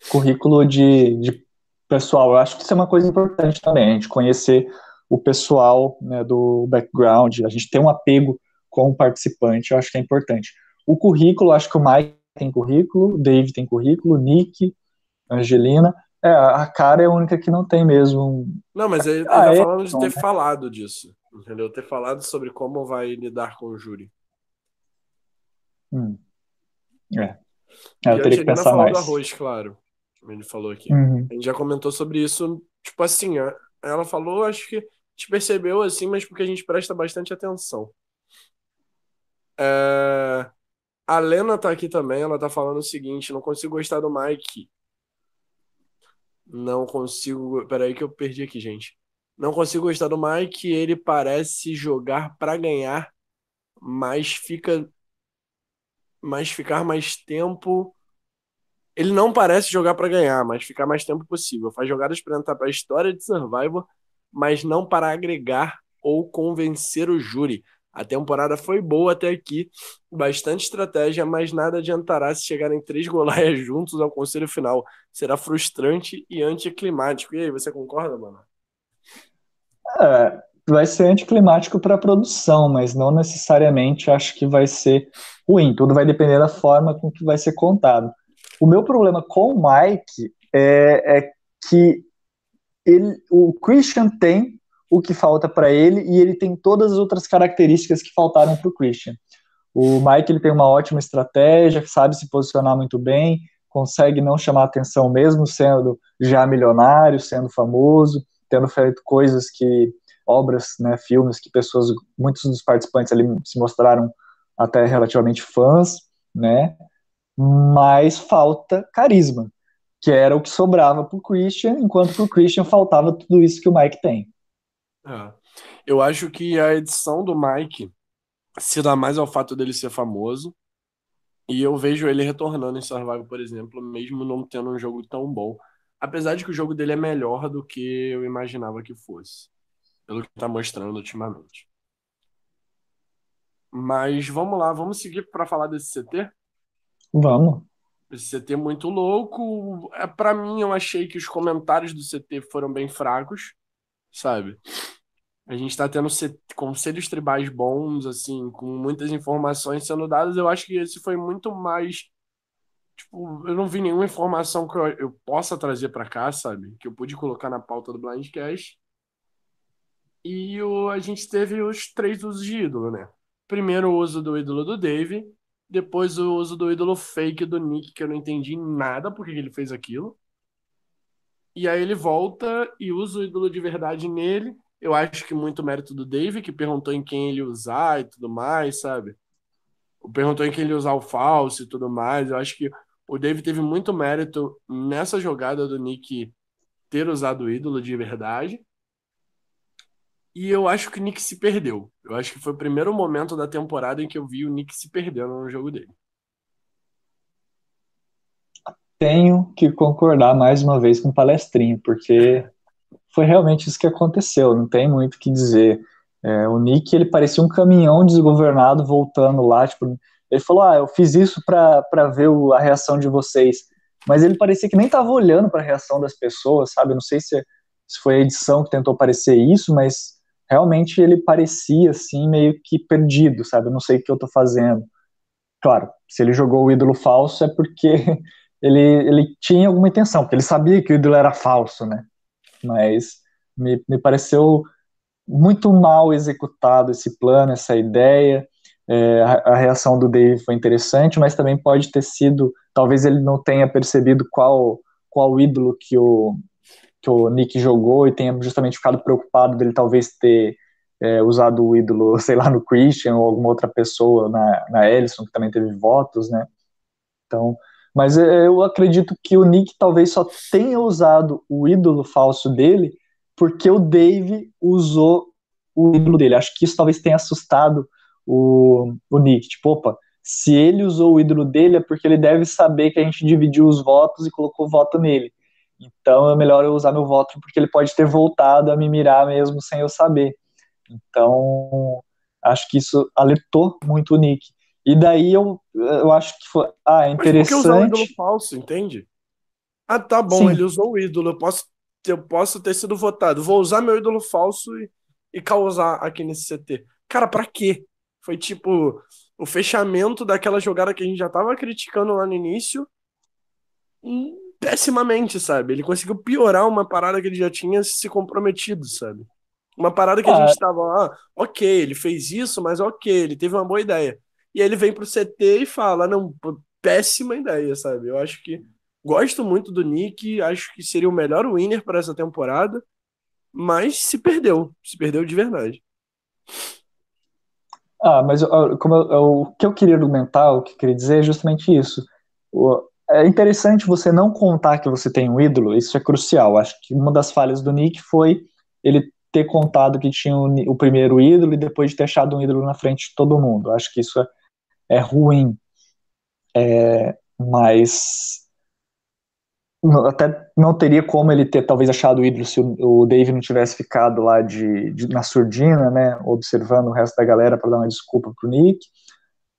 currículo de, de pessoal. Eu acho que isso é uma coisa importante também, a gente conhecer o pessoal né, do background, a gente ter um apego com o participante, eu acho que é importante. O currículo, acho que o Mike tem currículo, o Dave tem currículo, Nick, Angelina. É, a cara é a única que não tem mesmo. Não, mas ele, ele ah, tá é, falando de ter né? falado disso, entendeu? Ter falado sobre como vai lidar com o júri. Hum. É. é eu teria que pensar falou mais. do arroz, claro. Ele falou aqui. Uhum. A gente já comentou sobre isso. Tipo assim, ela falou, acho que gente percebeu assim, mas porque a gente presta bastante atenção. É... A Lena tá aqui também, ela tá falando o seguinte: não consigo gostar do Mike. Não consigo. Peraí, que eu perdi aqui, gente. Não consigo gostar do Mike. Ele parece jogar para ganhar, mas fica mas ficar mais tempo. Ele não parece jogar para ganhar, mas ficar mais tempo possível. Faz jogadas para entrar para a história de Survivor, mas não para agregar ou convencer o júri. A temporada foi boa até aqui, bastante estratégia, mas nada adiantará se chegarem três golaias juntos ao conselho final. Será frustrante e anticlimático. E aí, você concorda, mano? É, vai ser anticlimático para a produção, mas não necessariamente acho que vai ser ruim. Tudo vai depender da forma com que vai ser contado. O meu problema com o Mike é, é que ele, o Christian tem o que falta para ele e ele tem todas as outras características que faltaram para o Christian. O Mike ele tem uma ótima estratégia, sabe se posicionar muito bem, consegue não chamar atenção mesmo sendo já milionário, sendo famoso, tendo feito coisas que obras, né, filmes que pessoas, muitos dos participantes ali se mostraram até relativamente fãs, né? Mas falta carisma, que era o que sobrava para o Christian, enquanto para o Christian faltava tudo isso que o Mike tem. É. Eu acho que a edição do Mike se dá mais ao fato dele ser famoso. E eu vejo ele retornando em Survival, por exemplo, mesmo não tendo um jogo tão bom. Apesar de que o jogo dele é melhor do que eu imaginava que fosse pelo que está mostrando ultimamente. Mas vamos lá, vamos seguir para falar desse CT? Vamos. Esse CT muito louco. É, para mim, eu achei que os comentários do CT foram bem fracos, sabe? A gente está tendo conselhos tribais bons, assim, com muitas informações sendo dadas. Eu acho que esse foi muito mais. Tipo, eu não vi nenhuma informação que eu, eu possa trazer para cá, sabe? Que eu pude colocar na pauta do Blindcast. E o, a gente teve os três usos de ídolo, né? Primeiro o uso do ídolo do Dave, depois o uso do ídolo fake do Nick, que eu não entendi nada porque ele fez aquilo. E aí ele volta e usa o ídolo de verdade nele, Eu acho que muito mérito do Dave, que perguntou em quem ele usar e tudo mais, sabe? Perguntou em quem ele usar o falso e tudo mais. Eu acho que o Dave teve muito mérito nessa jogada do Nick ter usado o ídolo de verdade. E eu acho que o Nick se perdeu. Eu acho que foi o primeiro momento da temporada em que eu vi o Nick se perdendo no jogo dele. Tenho que concordar mais uma vez com o palestrinho, porque foi realmente isso que aconteceu, não tem muito o que dizer. É, o Nick, ele parecia um caminhão desgovernado voltando lá, tipo, ele falou, ah, eu fiz isso para ver o, a reação de vocês, mas ele parecia que nem tava olhando para a reação das pessoas, sabe, não sei se, se foi a edição que tentou parecer isso, mas realmente ele parecia assim meio que perdido, sabe? Eu não sei o que eu tô fazendo. Claro, se ele jogou o ídolo falso é porque ele, ele tinha alguma intenção, porque ele sabia que o ídolo era falso, né? Mas me, me pareceu muito mal executado esse plano, essa ideia. É, a, a, reação do Dave foi interessante, mas também pode ter sido, talvez ele não tenha percebido qual qual ídolo que o que o Nick jogou e tenha justamente ficado preocupado dele talvez ter é, usado o ídolo, sei lá, no Christian ou alguma outra pessoa na, na Ellison, que também teve votos, né? Então, mas eu acredito que o Nick talvez só tenha usado o ídolo falso dele porque o Dave usou o ídolo dele. Acho que isso talvez tenha assustado o, o Nick. Tipo, opa, se ele usou o ídolo dele é porque ele deve saber que a gente dividiu os votos e colocou voto nele. Então é melhor eu usar meu voto porque ele pode ter voltado a me mirar mesmo sem eu saber. Então acho que isso alertou muito o Nick. E daí eu, eu acho que foi. Ah, é interessante. Mas por que usar o ídolo falso, entende? Ah, tá bom, Sim. ele usou o ídolo. Eu posso, eu posso ter sido votado. Vou usar meu ídolo falso e, e causar aqui nesse CT. Cara, pra quê? Foi tipo o fechamento daquela jogada que a gente já tava criticando lá no início pessimamente, sabe? Ele conseguiu piorar uma parada que ele já tinha se comprometido, sabe? Uma parada que ah. a gente tava lá, ok, ele fez isso, mas ok, ele teve uma boa ideia. E aí ele vem pro CT e fala, não, péssima ideia, sabe? Eu acho que gosto muito do Nick, acho que seria o melhor winner para essa temporada, mas se perdeu, se perdeu de verdade. Ah, mas como eu, o que eu queria argumentar, o que eu queria dizer é justamente isso. É interessante você não contar que você tem um ídolo, isso é crucial. Acho que uma das falhas do Nick foi ele ter contado que tinha o, o primeiro ídolo e depois de ter achado um ídolo na frente de todo mundo. Acho que isso é, é ruim. É, mas até não teria como ele ter talvez achado o ídolo se o, Dave não tivesse ficado lá de, de, na surdina, né, observando o resto da galera para dar uma desculpa pro Nick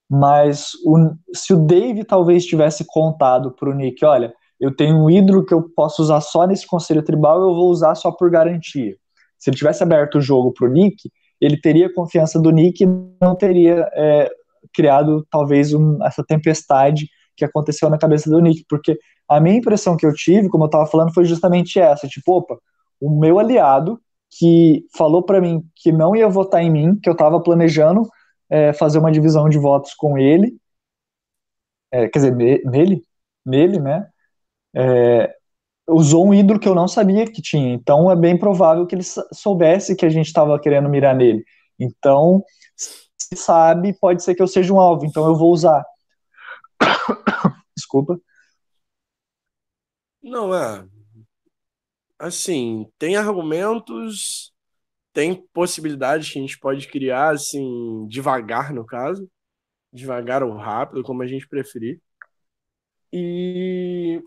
mas o, se o Dave talvez tivesse contado para o Nick, olha, eu tenho um ídolo que eu posso usar só nesse conselho tribal, eu vou usar só por garantia. Se ele tivesse aberto o jogo para o Nick, ele teria confiança do Nick e não teria é, criado talvez um, essa tempestade que aconteceu na cabeça do Nick, porque a minha impressão que eu tive, como eu estava falando, foi justamente essa, tipo, opa, o meu aliado que falou para mim que não ia votar em mim, que eu estava planejando é, fazer uma divisão de votos com ele, é, quer dizer, nele, nele, né? É, usou um ídolo que eu não sabia que tinha. Então é bem provável que ele soubesse que a gente estava querendo mirar nele. Então, sabe, pode ser que eu seja um alvo. Então eu vou usar. Desculpa. Não é. Assim, tem argumentos tem possibilidades que a gente pode criar, assim, devagar, no caso. Devagar ou rápido, como a gente preferir. E.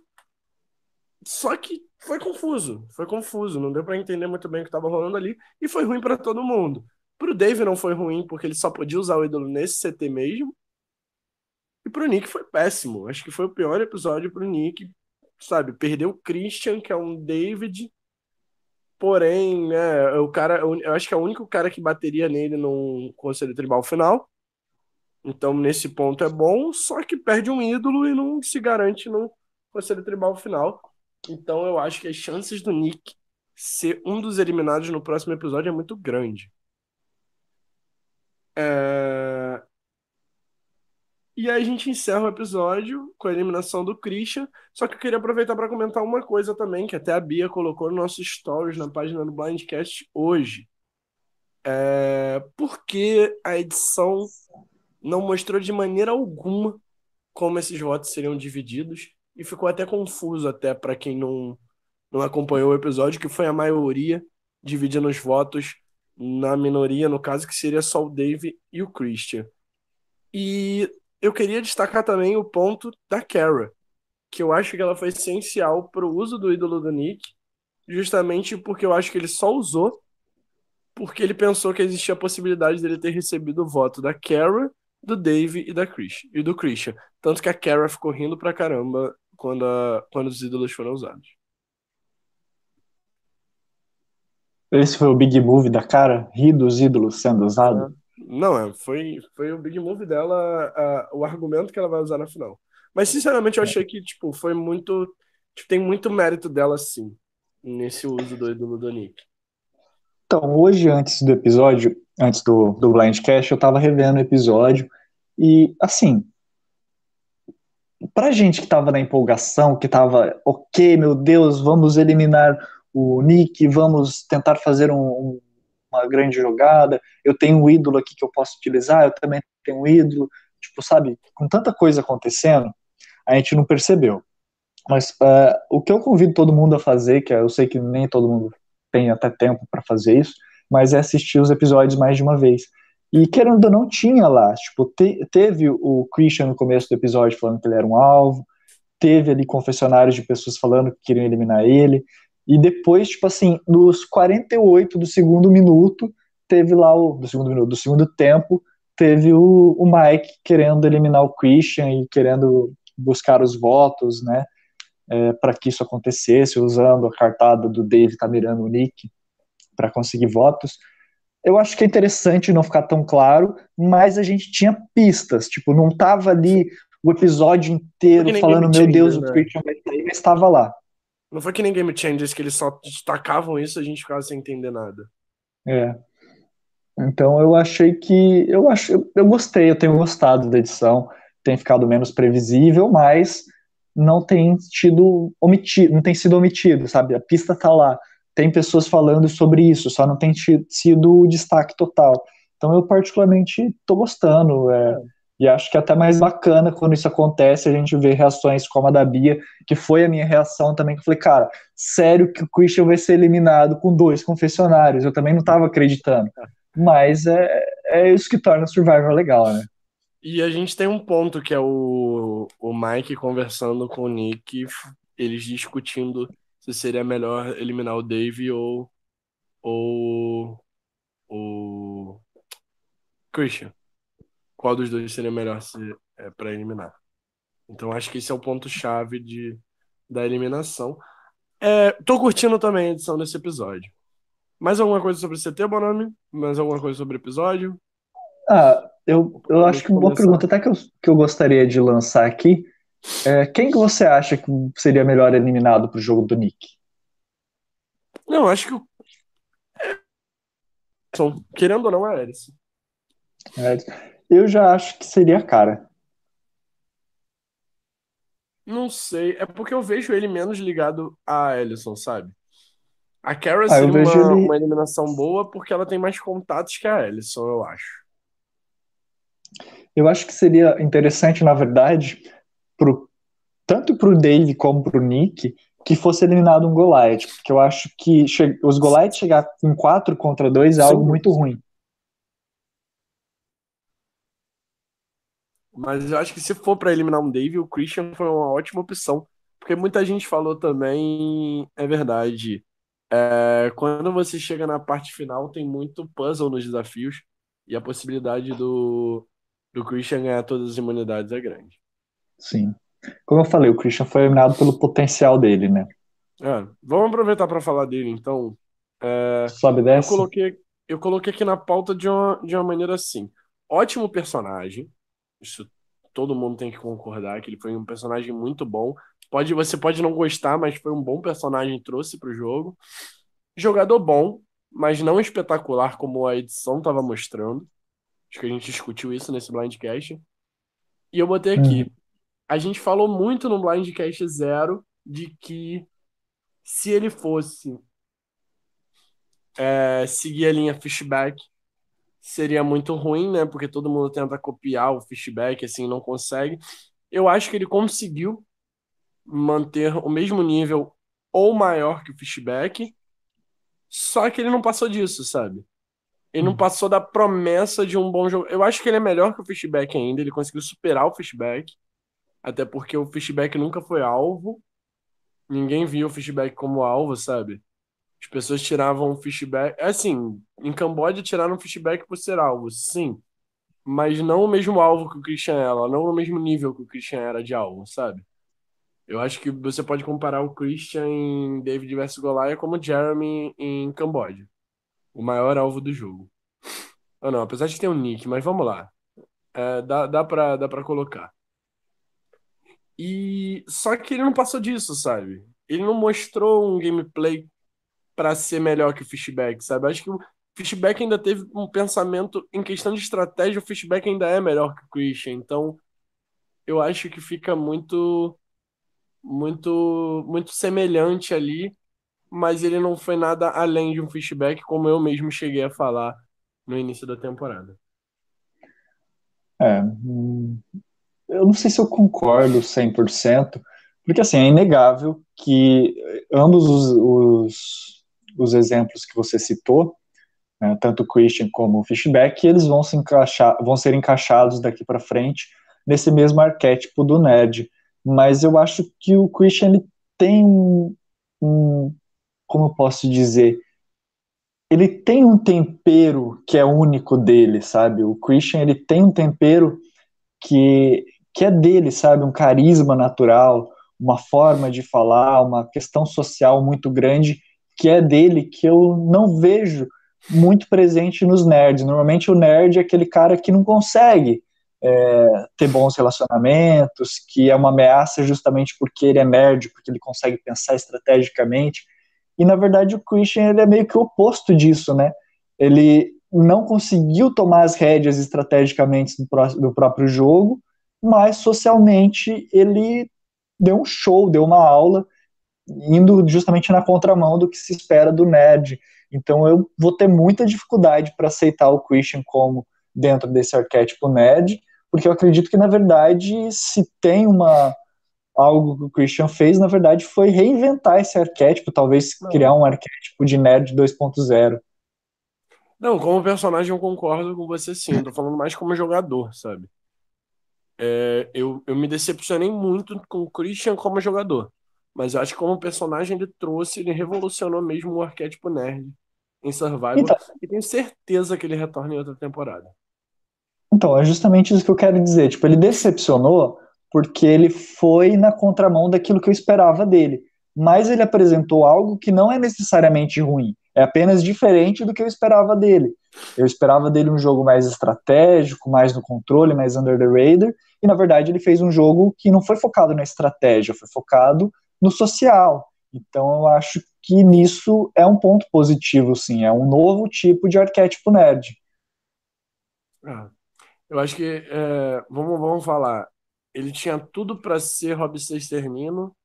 Só que foi confuso. Foi confuso. Não deu para entender muito bem o que estava rolando ali. E foi ruim para todo mundo. Pro Dave não foi ruim, porque ele só podia usar o ídolo nesse CT mesmo. E pro Nick foi péssimo. Acho que foi o pior episódio pro Nick. Sabe, perdeu o Christian, que é um David Porém, né, o cara, eu acho que é o único cara que bateria nele num conselho tribal final. Então, nesse ponto é bom, só que perde um ídolo e não se garante no conselho tribal final. Então, eu acho que as chances do Nick ser um dos eliminados no próximo episódio é muito grande. É... E aí a gente encerra o episódio com a eliminação do Christian. Só que eu queria aproveitar para comentar uma coisa também, que até a Bia colocou no nosso stories na página do Blindcast hoje. é, porque a edição não mostrou de maneira alguma como esses votos seriam divididos e ficou até confuso até para quem não, não acompanhou o episódio, que foi a maioria dividindo os votos na minoria, no caso, que seria só o Dave e o Christian. E eu queria destacar também o ponto da Kara, que eu acho que ela foi essencial para o uso do ídolo do Nick, justamente porque eu acho que ele só usou porque ele pensou que existia a possibilidade dele ter recebido o voto da Kara, do Dave e da Chris, e do Christian. Tanto que a Kara ficou rindo pra caramba quando, a, quando os ídolos foram usados. Esse foi o big move da cara? Rir dos ídolos sendo usado? É. Não, é, foi, foi o big move dela, a, o argumento que ela vai usar na final. Mas, sinceramente, eu achei que, tipo, foi muito. Tipo, tem muito mérito dela, sim, nesse uso do ídolo do Nick. Então, hoje, antes do episódio, antes do, do Blindcast, eu tava revendo o episódio e, assim, pra gente que tava na empolgação, que tava, ok, meu Deus, vamos eliminar o Nick, vamos tentar fazer um, um, uma grande jogada, eu tenho um ídolo aqui que eu posso utilizar, eu também tenho um ídolo, tipo, sabe, com tanta coisa acontecendo, a gente não percebeu. Mas uh, o que eu convido todo mundo a fazer, que eu sei que nem todo mundo tem até tempo para fazer isso, mas é assistir os episódios mais de uma vez. E querendo ou não, tinha lá, tipo, te, teve o Christian no começo do episódio falando que ele era um alvo, teve ali confessionários de pessoas falando que queriam eliminar ele, e depois, tipo assim, nos 48 do segundo minuto, teve lá o. Do segundo minuto, do segundo tempo, teve o, o Mike querendo eliminar o Christian e querendo buscar os votos, né? É, para que isso acontecesse, usando a cartada do Dave tá mirando o Nick para conseguir votos. Eu acho que é interessante não ficar tão claro, mas a gente tinha pistas, tipo, não tava ali o episódio inteiro falando, meu Deus, né? o Christian vai sair, mas estava lá. Não foi que nem Game Changers que eles só destacavam isso e a gente ficava sem entender nada. É. Então eu achei que. Eu, acho, eu, eu gostei, eu tenho gostado da edição. Tem ficado menos previsível, mas não tem tido omitido, não tem sido omitido, sabe? A pista tá lá. Tem pessoas falando sobre isso, só não tem sido o destaque total. Então eu particularmente tô gostando. É, e acho que é até mais bacana quando isso acontece, a gente vê reações como a da Bia, que foi a minha reação também, que eu falei, cara, sério que o Christian vai ser eliminado com dois confessionários? Eu também não estava acreditando. Mas é, é isso que torna o Survivor legal, né? E a gente tem um ponto que é o, o Mike conversando com o Nick, eles discutindo se seria melhor eliminar o Dave ou o o Christian qual dos dois seria melhor é, para eliminar. Então acho que esse é o ponto-chave de, da eliminação. É, tô curtindo também a edição desse episódio. Mais alguma coisa sobre CT, Bonami? Mais alguma coisa sobre o episódio? Ah, eu, eu acho que uma boa pergunta até que eu, que eu gostaria de lançar aqui. É, quem que você acha que seria melhor eliminado pro jogo do Nick? Não, acho que o. É... Querendo ou não, é Alisson. É, eu já acho que seria a cara. Não sei, é porque eu vejo ele menos ligado a Ellison, sabe? A Kara ah, seria uma, ele... uma eliminação boa porque ela tem mais contatos que a Ellison, eu acho. Eu acho que seria interessante, na verdade, pro, tanto pro Dave como pro Nick, que fosse eliminado um Goliath, porque eu acho que os Goliath chegar em 4 contra 2 é algo muito ruim. Mas eu acho que se for para eliminar um Dave, o Christian foi uma ótima opção. Porque muita gente falou também, é verdade. É, quando você chega na parte final, tem muito puzzle nos desafios. E a possibilidade do, do Christian ganhar todas as imunidades é grande. Sim. Como eu falei, o Christian foi eliminado pelo potencial dele, né? É, vamos aproveitar para falar dele, então. É, Sobe Eu coloquei, eu coloquei aqui na pauta de uma, de uma maneira assim. Ótimo personagem, isso todo mundo tem que concordar que ele foi um personagem muito bom. Pode, você pode não gostar, mas foi um bom personagem trouxe para o jogo. Jogador bom, mas não espetacular como a edição estava mostrando. Acho que a gente discutiu isso nesse blindcast. E eu botei aqui. Uhum. A gente falou muito no blindcast zero de que se ele fosse é, seguir a linha fishback, seria muito ruim, né? Porque todo mundo tenta copiar o fishback, assim, não consegue. Eu acho que ele conseguiu manter o mesmo nível ou maior que o fishback, só que ele não passou disso, sabe? Ele não uhum. passou da promessa de um bom jogo. Eu acho que ele é melhor que o fishback ainda, ele conseguiu superar o fishback, até porque o fishback nunca foi alvo. Ninguém viu o fishback como alvo, sabe? As pessoas tiravam fishback. Assim, em Camboja tiraram o fishback por ser alvo, sim. Mas não o mesmo alvo que o Christian era, não no mesmo nível que o Christian era de alvo, sabe? Eu acho que você pode comparar o Christian em David vs Goliath como o Jeremy em Camboja. O maior alvo do jogo. Ah, não, apesar de ter um nick, mas vamos lá. É, dá, dá, pra, dá pra colocar. E só que ele não passou disso, sabe? Ele não mostrou um gameplay para ser melhor que o Fishback, sabe? Acho que o Fishback ainda teve um pensamento em questão de estratégia, o Fishback ainda é melhor que o Christian. Então, eu acho que fica muito muito muito semelhante ali, mas ele não foi nada além de um Fishback, como eu mesmo cheguei a falar no início da temporada. É, eu não sei se eu concordo 100%, porque assim, é inegável que ambos os, os, os exemplos que você citou, né, tanto o Christian como o Fishback, eles vão, se encaixar, vão ser encaixados daqui para frente nesse mesmo arquétipo do nerd. Mas eu acho que o Christian ele tem um, um como eu posso dizer, ele tem um tempero que é único dele, sabe? O Christian ele tem um tempero que que é dele, sabe? Um carisma natural, uma forma de falar, uma questão social muito grande que é dele, que eu não vejo muito presente nos nerds. Normalmente o nerd é aquele cara que não consegue é, ter bons relacionamentos, que é uma ameaça justamente porque ele é nerd, porque ele consegue pensar estrategicamente. E na verdade o Christian ele é meio que o oposto disso, né? Ele não conseguiu tomar as rédeas estrategicamente do, do próprio jogo, mas socialmente ele deu um show, deu uma aula, indo justamente na contramão do que se espera do nerd. Então eu vou ter muita dificuldade para aceitar o Christian como dentro desse arquétipo nerd, porque eu acredito que na verdade se tem uma algo que o Christian fez, na verdade foi reinventar esse arquétipo, talvez criar um arquétipo de nerd 2.0. Não, como personagem eu concordo com você sim, eu tô falando mais como jogador, sabe? é, eu, eu me decepcionei muito com o Christian como jogador. Mas eu acho que como personagem ele trouxe, ele revolucionou mesmo o arquétipo nerd em Survival. Então, e tenho certeza que ele retorna em outra temporada. Então, é justamente isso que eu quero dizer. Tipo, ele decepcionou porque ele foi na contramão daquilo que eu esperava dele. Mas ele apresentou algo que não é necessariamente ruim. É apenas diferente do que eu esperava dele. Eu esperava dele um jogo mais estratégico, mais no controle, mais under the radar, e na verdade ele fez um jogo que não foi focado na estratégia, foi focado no social. Então eu acho que nisso é um ponto positivo, sim, é um novo tipo de arquétipo nerd. Ah, eu acho que, é, vamos, vamos falar, ele tinha tudo para ser Rob Sexternino,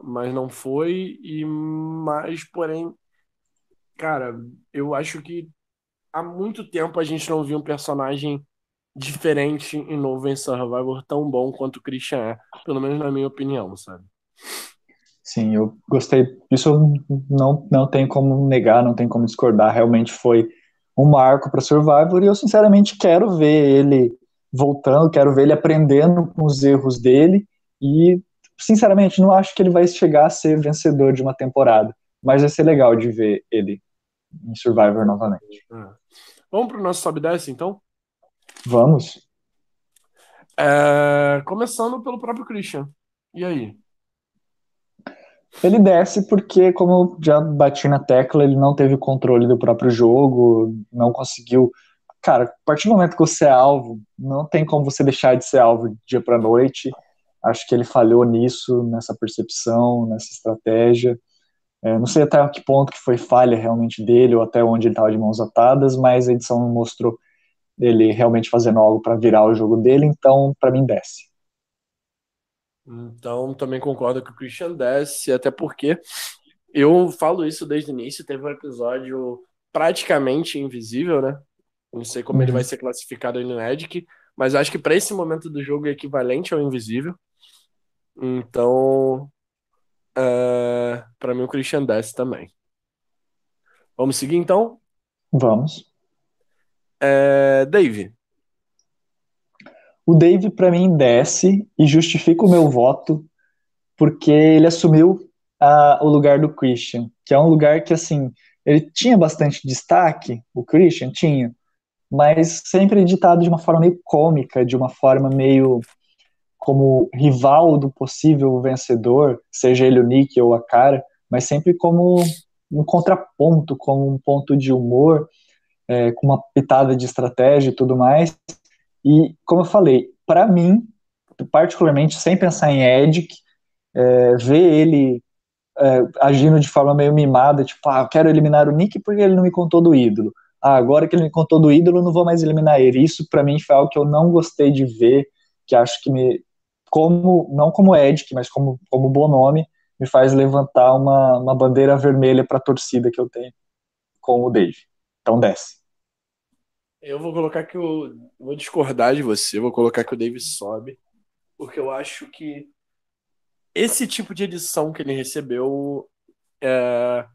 mas não foi, e mais, porém, cara, eu acho que há muito tempo a gente não viu um personagem diferente e novo em Survivor tão bom quanto o Christian é, pelo menos na minha opinião, sabe? Sim, eu gostei. Isso não, não tem como negar, não tem como discordar. Realmente foi um marco para Survivor e eu sinceramente quero ver ele voltando, quero ver ele aprendendo com os erros dele e sinceramente não acho que ele vai chegar a ser vencedor de uma temporada, mas vai ser legal de ver ele em Survivor novamente. Ah. Vamos para o nosso Sobe 10 então? Vamos. É, começando pelo próprio Christian. E aí? Ele desce porque, como eu já bati na tecla, ele não teve controle do próprio jogo, não conseguiu. Cara, a partir do momento que você é alvo, não tem como você deixar de ser alvo dia para noite. Acho que ele falhou nisso, nessa percepção, nessa estratégia. É, não sei até que ponto que foi falha realmente dele ou até onde ele estava de mãos atadas, mas a edição mostrou ele realmente fazendo algo para virar o jogo dele, então para mim desce. Então também concordo que o Christian desce, até porque eu falo isso desde o início, teve um episódio praticamente invisível, né? Não sei como uhum. ele vai ser classificado aí no Edic, mas acho que para esse momento do jogo é equivalente ao invisível. Então, uh, para mim o Christian desce também. Vamos seguir então? Vamos. É, Dave. O Dave, para mim, desce e justifica o meu voto porque ele assumiu a, o lugar do Christian, que é um lugar que, assim, ele tinha bastante destaque, o Christian tinha, mas sempre editado de uma forma meio cômica, de uma forma meio como rival do possível vencedor, seja ele o Nick ou a cara, mas sempre como um contraponto, como um ponto de humor, é, com uma pitada de estratégia e tudo mais. E, como eu falei, para mim, particularmente, sem pensar em Edic, é, ver ele é, agindo de forma meio mimada, tipo, ah, eu quero eliminar o Nick porque ele não me contou do ídolo. Ah, agora que ele me contou do ídolo, não vou mais eliminar ele. Isso para mim foi algo que eu não gostei de ver, que acho que me como não como Edic, mas como como bom nome, me faz levantar uma, uma bandeira vermelha para a torcida que eu tenho com o Dave. Então desce. Eu vou colocar que eu vou discordar de você, vou colocar que o Dave sobe, porque eu acho que esse tipo de edição que ele recebeu é,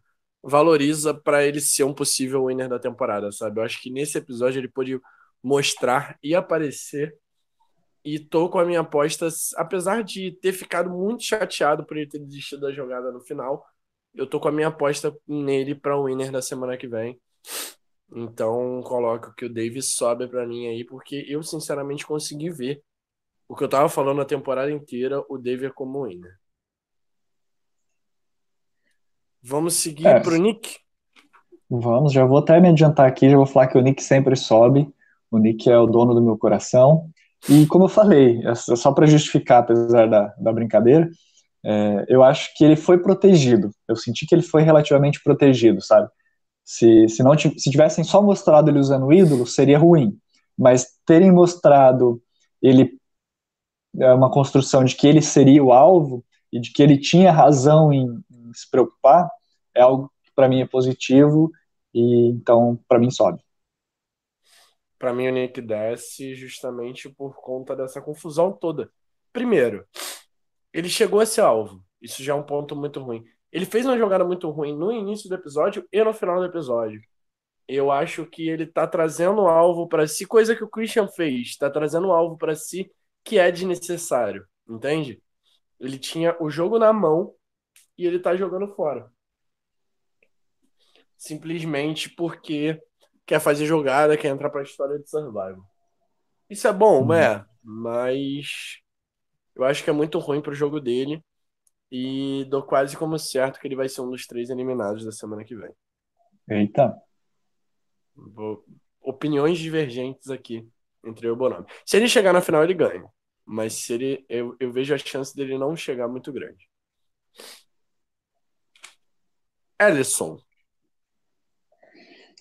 valoriza para ele ser um possível winner da temporada, sabe? Eu acho que nesse episódio ele pôde mostrar e aparecer. E tô com a minha aposta, apesar de ter ficado muito chateado por ele ter desistido da jogada no final, eu tô com a minha aposta nele para o winner da semana que vem. Então, coloco que o Davis sobe para mim aí, porque eu sinceramente consegui ver o que eu tava falando a temporada inteira, o David é como winner. Vamos seguir é, pro Nick? Vamos, já vou até me adiantar aqui, já vou falar que o Nick sempre sobe. O Nick é o dono do meu coração. E como eu falei, é só para justificar, apesar da, da brincadeira, é, eu acho que ele foi protegido. Eu senti que ele foi relativamente protegido, sabe? Se, se não se tivessem só mostrado ele usando o ídolo, seria ruim. Mas terem mostrado ele é uma construção de que ele seria o alvo e de que ele tinha razão em, em se preocupar, é algo que para mim é positivo e então para mim sobe. Para mim o Nick desce justamente por conta dessa confusão toda. Primeiro, ele chegou a ser alvo. Isso já é um ponto muito ruim. Ele fez uma jogada muito ruim no início do episódio e no final do episódio. Eu acho que ele tá trazendo alvo para si, coisa que o Christian fez, tá trazendo alvo para si que é desnecessário, entende? Ele tinha o jogo na mão e ele tá jogando fora. Simplesmente porque quer fazer jogada, quer entrar pra história de survival. Isso é bom, é, mas eu acho que é muito ruim pro jogo dele e dou quase como certo que ele vai ser um dos três eliminados da semana que vem. Eita. Vou... Opiniões divergentes aqui entre eu e o Bonami. Se ele chegar na final, ele ganha. Mas se ele, eu, eu vejo a chance dele não chegar muito grande. Ellison.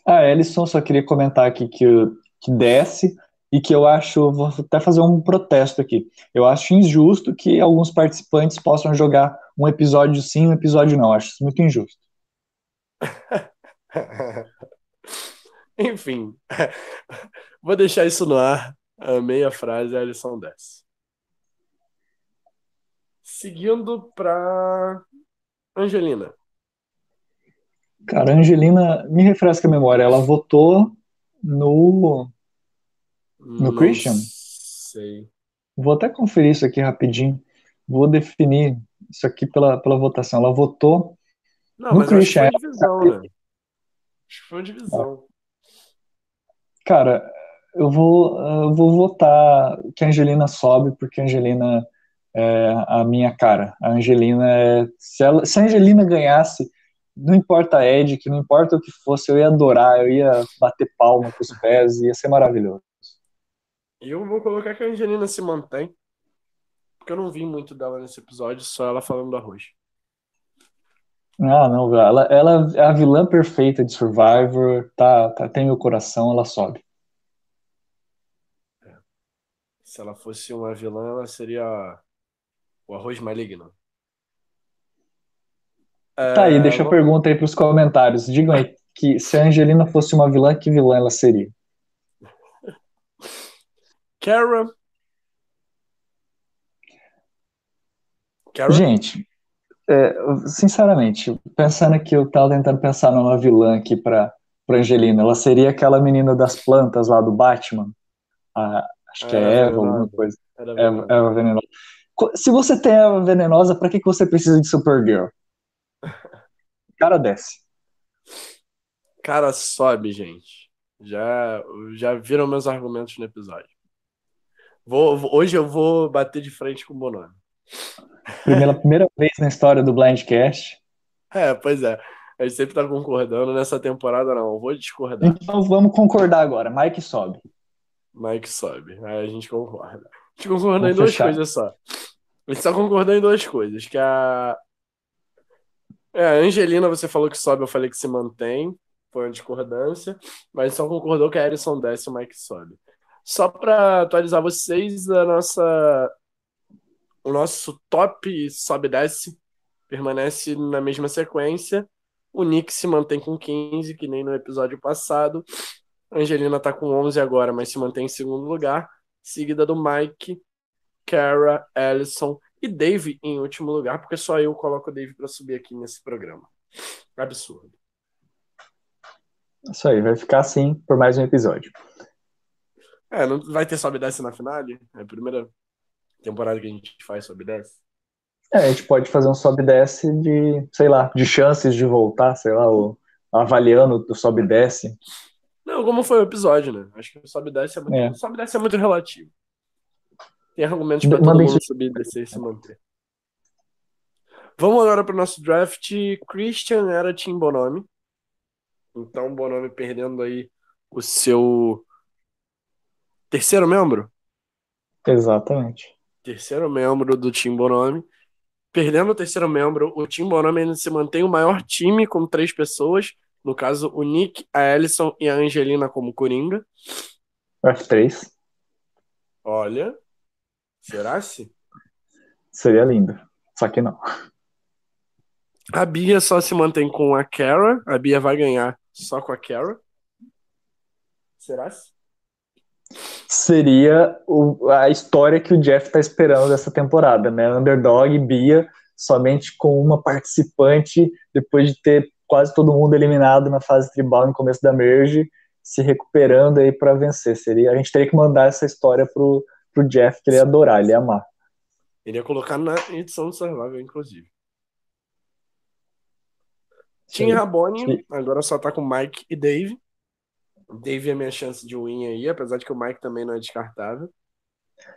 Ah, Ellison, só queria comentar aqui que, que desce e que eu acho, vou até fazer um protesto aqui. Eu acho injusto que alguns participantes possam jogar um episódio sim, um episódio não. Acho isso muito injusto. Enfim, vou deixar isso no ar. Amei a frase, a Alisson desce. Seguindo para Angelina. Cara, a Angelina, me refresca a memória, ela votou no no Não Christian? Sei. Vou até conferir isso aqui rapidinho. Vou definir isso aqui pela, pela votação. Ela votou Não, no Christian. Acho que foi divisão, né? Acho que foi divisão. Cara, eu vou, eu vou votar que a Angelina sobe, porque a Angelina é a minha cara. A Angelina é. Se, ela, se a Angelina ganhasse, não importa a Ed, que não importa o que fosse, eu ia adorar, eu ia bater palma com os pés, ia ser maravilhoso. Eu vou colocar que a Angelina se mantém, porque eu não vi muito dela nesse episódio, só ela falando do arroz. Ah, não, ela, ela é a vilã perfeita de Survivor, tá, tá, tem meu coração, ela sobe. É. Se ela fosse uma vilã, ela seria o arroz maligno. Tá aí, deixa a pergunta aí pros comentários. Digam aí, que se a Angelina fosse uma vilã, que vilã ela seria? Kara. Kara? Gente, é, sinceramente, pensando aqui, eu tava tentando pensar numa vilã aqui pra, pra Angelina. Ela seria aquela menina das plantas lá do Batman. A, acho que é era Eva, alguma coisa. Era Eva, venenosa. Eva venenosa. Se você tem Eva venenosa, pra que, que você precisa de Supergirl? Cara desce. Cara, sobe, gente. Já, já viram meus argumentos no episódio. Vou, vou- hoje eu vou bater de frente com o Bononi. Primeira, primeira vez na história do Blindcast. É, pois é. A gente sempre tá concordando. Nessa temporada, não. Eu vou discordar. Então vamos concordar agora. Mike sobe. Mike sobe. Aí a gente concorda. A gente concordou Vamos em duas fechar. coisas só. A gente só concordou em duas coisas. Que a. É, a Angelina, você falou que sobe, eu falei que se mantém. Foi uma discordância. Mas só concordou que a Alison desce e o Mike sobe. Só pra atualizar vocês, a nossa. O nosso top sobe e desce permanece na mesma sequência. O Nick se mantém com 15, que nem no episódio passado. A Angelina tá com 11 agora, mas se mantém em segundo lugar. Seguida do Mike, Kara, Ellison e Dave em último lugar, porque só eu coloco o Dave pra subir aqui nesse programa. Absurdo. Isso aí, vai ficar assim por mais um episódio. É, não vai ter sobe e desce na finale? É a primeira temporada que a gente faz sobe e desce. É, a gente pode fazer um sobe e desce de, sei lá, de chances de voltar, sei lá, ou avaliando o sobe e desce. Não, como foi o episódio, né? Acho que o sobe e desce é muito, É. o sobe e desce é muito relativo. Tem argumentos De- todo mundo subir, descer e se manter. Vamos agora pro nosso draft. Christian era Tim Bonomi. Então, Bonomi perdendo aí o seu terceiro membro? Exatamente. Terceiro membro do Tim Bonomi. Perdendo o terceiro membro, o Tim Bonomi ainda se mantém o maior time com três pessoas. No caso, o Nick, a Ellison e a Angelina como Coringa. F3 Olha. Será se? seria lindo. Só que não. A Bia só se mantém com a Kara. A Bia vai ganhar só com a Kara. Será? se? Seria o- a história que o Jeff tá esperando dessa temporada, né? Underdog, Bia, somente com uma participante, depois de ter quase todo mundo eliminado na fase tribal no começo da merge, se recuperando aí pra vencer. Seria, a gente teria que mandar essa história pro, pro Jeff, que ele ia adorar, ele ia amar. Iria colocar na edição do Survival, inclusive. Tim Rabone, agora só tá com Mike e Dave. Dave é minha chance de win aí, apesar de que o Mike também não é descartável.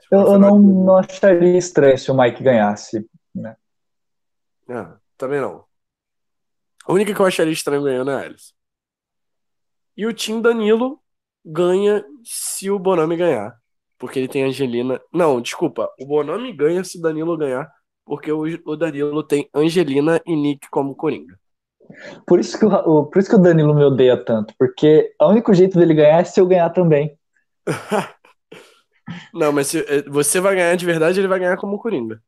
For Eu, eu não, de não acharia estranho se o Mike ganhasse. Ah, também não. A única que eu acharia estranho ganhando é a Alice. E o Tim Danilo ganha se o Bonami ganhar. Porque ele tem Angelina. Não, desculpa. O Bonami ganha se o Danilo ganhar. Porque o Danilo tem Angelina e Nick como Coringa. Por isso, que o, por isso que o Danilo me odeia tanto, porque o único jeito dele ganhar é se eu ganhar também. Não, mas se eh, você vai ganhar de verdade, ele vai ganhar como Coringa.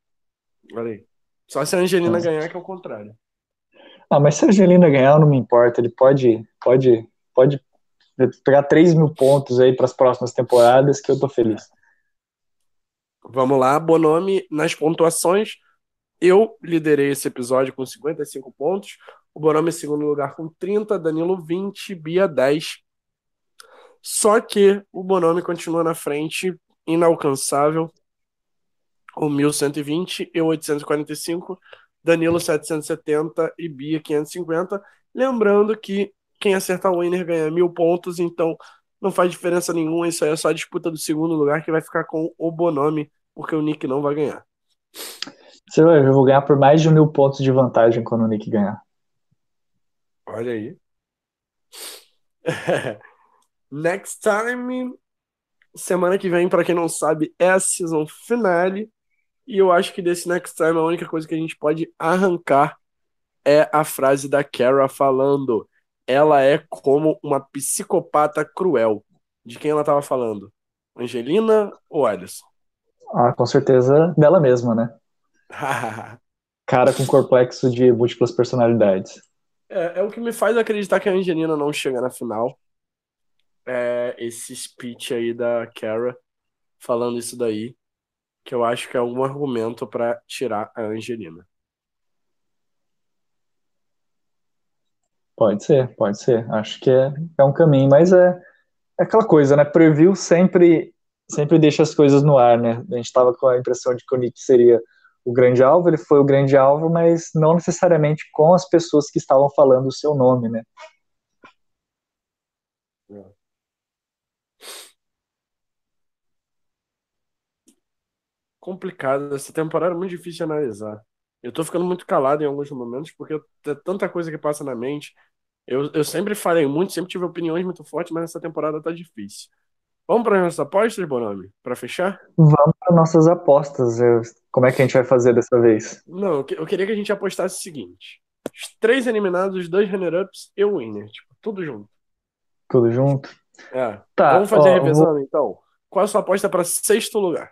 Olha aí. Só se a Angelina ganhar, que é o contrário. Ah, mas se a Angelina ganhar, não me importa. Ele pode, pode, pode pegar 3 mil pontos aí para as próximas temporadas, que eu tô feliz. Vamos lá, Bonomi nas pontuações. Eu liderei esse episódio com 55 pontos. O Bonomi em segundo lugar com 30, Danilo 20, Bia 10. Só que o Bonomi continua na frente, inalcançável. O 1120, eu 845, Danilo 770 e Bia 550. Lembrando que quem acertar o winner ganha mil pontos, então não faz diferença nenhuma. Isso aí é só a disputa do segundo lugar que vai ficar com o Bonomi, porque o Nick não vai ganhar. Você vai eu vou ganhar por mais de mil pontos de vantagem quando o Nick ganhar. Olha aí. Next time, semana que vem, pra quem não sabe, é a season finale. E eu acho que desse next time a única coisa que a gente pode arrancar é a frase da Kara falando: ela é como uma psicopata cruel. De quem ela tava falando? Angelina ou Alisson? Ah, com certeza dela mesma, né? Cara com complexo de múltiplas personalidades. É, é o que me faz acreditar que a Angelina não chega na final. É esse speech aí da Kara falando isso daí, que eu acho que é algum argumento para tirar a Angelina. Pode ser, pode ser. Acho que é, é um caminho, mas é, é aquela coisa, né? Preview sempre sempre deixa as coisas no ar, né? A gente estava com a impressão de que o Nick seria o grande alvo, ele foi o grande alvo, mas não necessariamente com as pessoas que estavam falando o seu nome, né? É. Complicado, essa temporada é muito difícil de analisar. Eu tô ficando muito calado em alguns momentos, porque tem tanta coisa que passa na mente. Eu, eu sempre falei muito, sempre tive opiniões muito fortes, mas essa temporada tá difícil. Vamos para nossas apostas, Bonami? Para fechar? Vamos nossas apostas. Eu... Como é que a gente vai fazer dessa vez? Não, eu queria que a gente apostasse o seguinte: os três eliminados, os dois runner-ups e o winner. Tipo, tudo junto. Tudo junto? É. Tá, Vamos fazer ó, revisando vou... então. Qual a sua aposta para sexto lugar?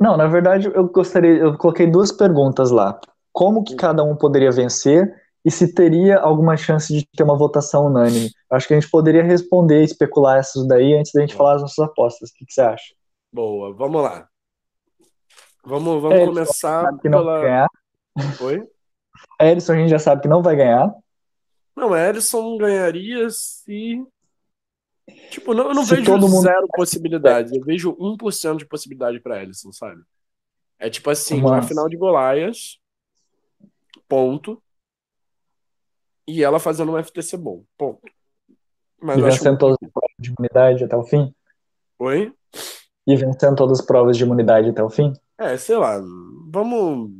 Não, na verdade, eu gostaria. Eu coloquei duas perguntas lá. Como que cada um poderia vencer e se teria alguma chance de ter uma votação unânime. Acho que a gente poderia responder, especular essas daí antes da gente falar as nossas apostas. O que, que você acha? Boa, vamos lá. Vamos, vamos é, começar pela. Oi? Edson a gente já sabe que não vai ganhar. Não, Edson ganharia se. Tipo, não, eu não se vejo mundo... zero possibilidades. Eu vejo 1% de possibilidade para Edson, sabe? É tipo assim, Mas... na final de Golaias, ponto e ela fazendo um FTC bom. Ponto. Mas e vencendo todas as provas de imunidade até o fim? Oi? E vencendo todas as provas de imunidade até o fim? É, sei lá. Vamos.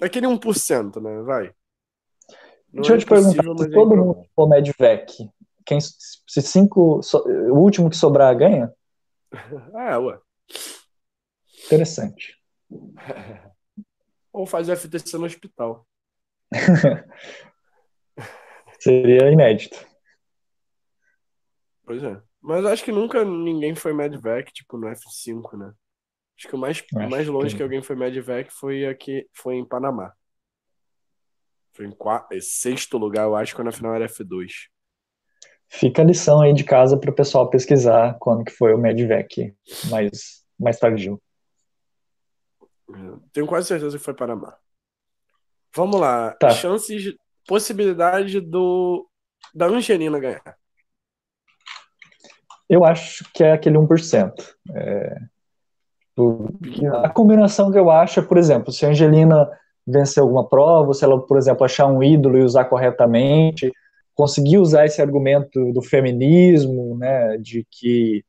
Aquele 1%, né? Vai. Não Deixa é eu te perguntar: se é todo mundo for Medvec, quem, se cinco. So, o último que sobrar ganha? É, ué. Interessante. Ou faz FTC no hospital. Seria inédito. Pois é. Mas acho que nunca ninguém foi Medvac, tipo, no F5, né? Acho que o mais, mais longe que... que... alguém foi Medvac foi aqui, foi em Panamá. Foi em quarto, sexto lugar, eu acho, quando a final era F2. Fica a lição aí de casa para o pessoal pesquisar quando que foi o Medvac mais, mais tardio. É, tenho quase certeza que foi Panamá. Vamos lá. Tá. Chances possibilidade do da Angelina ganhar? Eu acho que é aquele 1%. É, a combinação que eu acho é, por exemplo, se a Angelina vencer alguma prova, se ela, por exemplo, achar um ídolo e usar corretamente, conseguir usar esse argumento do feminismo, né, de que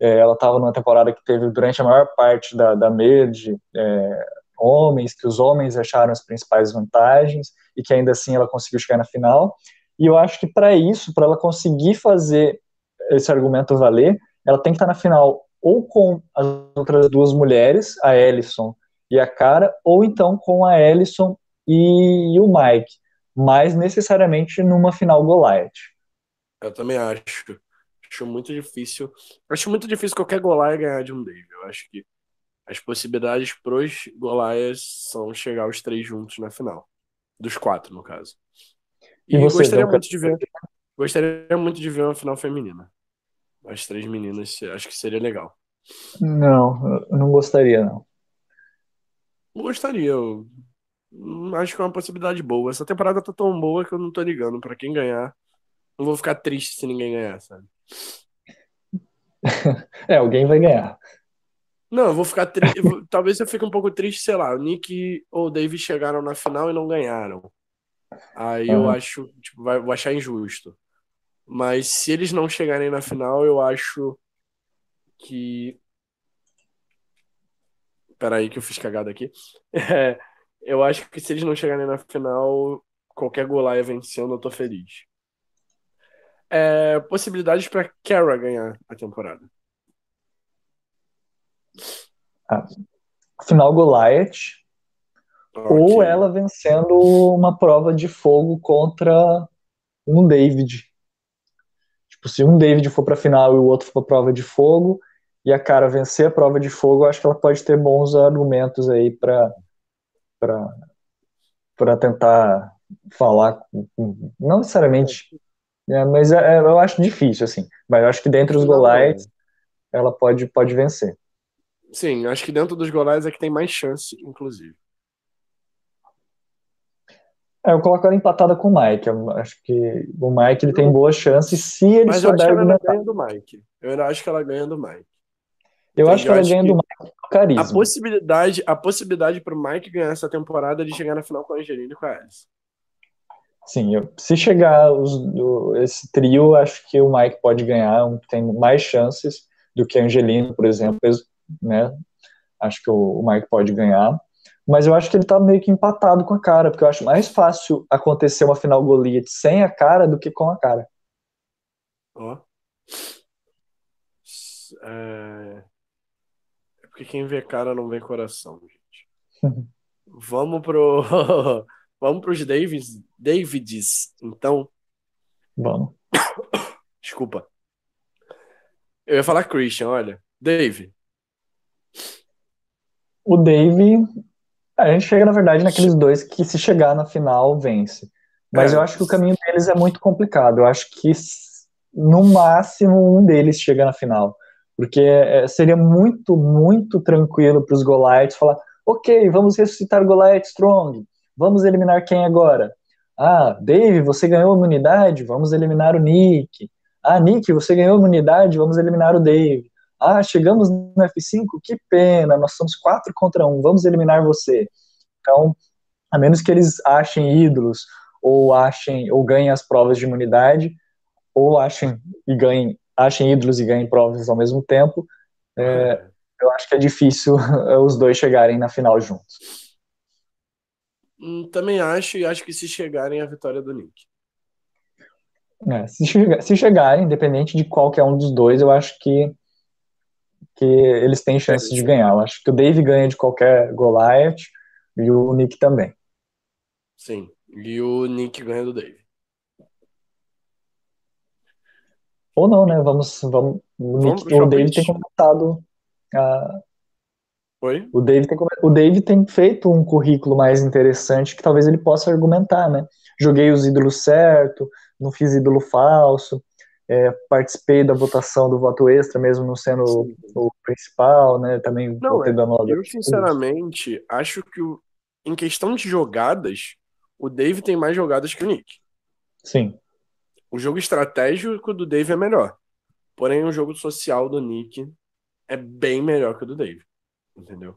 é, ela estava numa temporada que teve durante a maior parte da, da é, homens, que os homens acharam as principais vantagens, e que ainda assim ela conseguiu chegar na final. E eu acho que para isso, para ela conseguir fazer esse argumento valer, ela tem que estar na final ou com as outras duas mulheres, a Ellison e a Cara, ou então com a Ellison e, o Mike, mas necessariamente numa final Goliath. Eu também acho. Acho muito difícil. Acho muito difícil qualquer Goliath ganhar de um Dave. Eu acho que as possibilidades pros Goliaths são chegar os três juntos na final. Dos quatro, no caso. E, e gostaria muito de ver. Gostaria muito de ver uma final feminina. As três meninas, acho que seria legal. Não, eu não gostaria, não. Gostaria, eu acho que é uma possibilidade boa. Essa temporada tá tão boa que eu não tô ligando. para quem ganhar, não vou ficar triste se ninguém ganhar, sabe? é, alguém vai ganhar. Não, eu vou ficar triste. Talvez eu fique um pouco triste, sei lá. O Nick ou o David chegaram na final e não ganharam. Aí uhum. eu acho, tipo, vai, vou achar injusto. Mas se eles não chegarem na final, eu acho que. Peraí, que eu fiz cagada aqui. É, eu acho que se eles não chegarem na final, qualquer Golaia vencendo, eu tô feliz. É, possibilidades para Kara ganhar a temporada. Ah, final Goliath. Okay. Ou ela vencendo uma prova de fogo contra um David. Tipo, se um David for pra final e o outro for pra prova de fogo, e a cara vencer a prova de fogo, eu acho que ela pode ter bons argumentos aí pra tentar falar, não necessariamente, é, mas é, é, eu acho difícil, assim. Mas eu acho que dentre os Goliaths, ela pode, pode vencer. Sim, acho que dentro dos Goliaths é que tem mais chance, inclusive. É, eu coloco ela empatada com o Mike. Eu acho que o Mike ele tem boas chances se ele Mas souber eu acho que ela ganha do Mike. Eu ainda acho que ela ganha do Mike. Eu acho que ela acho ganha que do Mike com carisma. A possibilidade, a possibilidade pro Mike ganhar essa temporada é de chegar na final com a Angelina e com a Alice. Sim, eu- se chegar os- o- esse trio, acho que o Mike pode ganhar, um- tem mais chances do que a Angelina, por exemplo, né? Acho que o, o Mike pode ganhar. Mas eu acho que ele tá meio que empatado com a cara, porque eu acho mais fácil acontecer uma final Goliath sem a cara do que com a cara. Ó. S- É... é porque quem vê cara não vê coração, gente. Vamos pro. Vamos pros Davids, Davids, então. Vamos. Desculpa. Eu ia falar Christian, olha. Dave. O Dave, a gente chega, na verdade, naqueles dois que se chegar na final, vence. Mas É. eu acho que o caminho deles é muito complicado. Eu acho que no máximo um deles chega na final. Porque é, seria muito, muito tranquilo para os Goliaths falar: ok, vamos ressuscitar o Goliath Strong. Vamos eliminar quem agora? Ah, Dave, você ganhou a imunidade? Vamos eliminar o Nick. Ah, Nick, você ganhou a imunidade? Vamos eliminar o Dave. Ah, chegamos no F5? Que pena, nós somos quatro contra um, vamos eliminar você. Então, a menos que eles achem ídolos, ou achem, ou ganhem as provas de imunidade, ou achem e ganhem, achem ídolos e ganhem provas ao mesmo tempo, é, eu acho que é difícil os dois chegarem na final juntos. Hum, Também acho, e acho que se chegarem a vitória do Nick. É, se, chega- se chegarem, independente de qual que é um dos dois, eu acho que, que eles têm chances de ganhar. Eu acho que o Dave ganha de qualquer Goliath e o Nick também. Sim. E o Nick ganha do Dave. Ou não, né? Vamos, vamos, o, Vamos Nick, o Dave tem comentado. ah, Oi? o, Dave tem, o Dave tem feito um currículo mais interessante que talvez ele possa argumentar, né? Joguei os ídolos certo, não fiz ídolo falso, é, participei da votação do voto extra, mesmo não sendo o, Sim. o principal, né? Também Não, votei é, anulador. Eu, sinceramente, acho que o- em questão de jogadas, o Dave tem mais jogadas que o Nick. Sim. O jogo estratégico do Dave é melhor. Porém, o jogo social do Nick é bem melhor que o do Dave. Entendeu?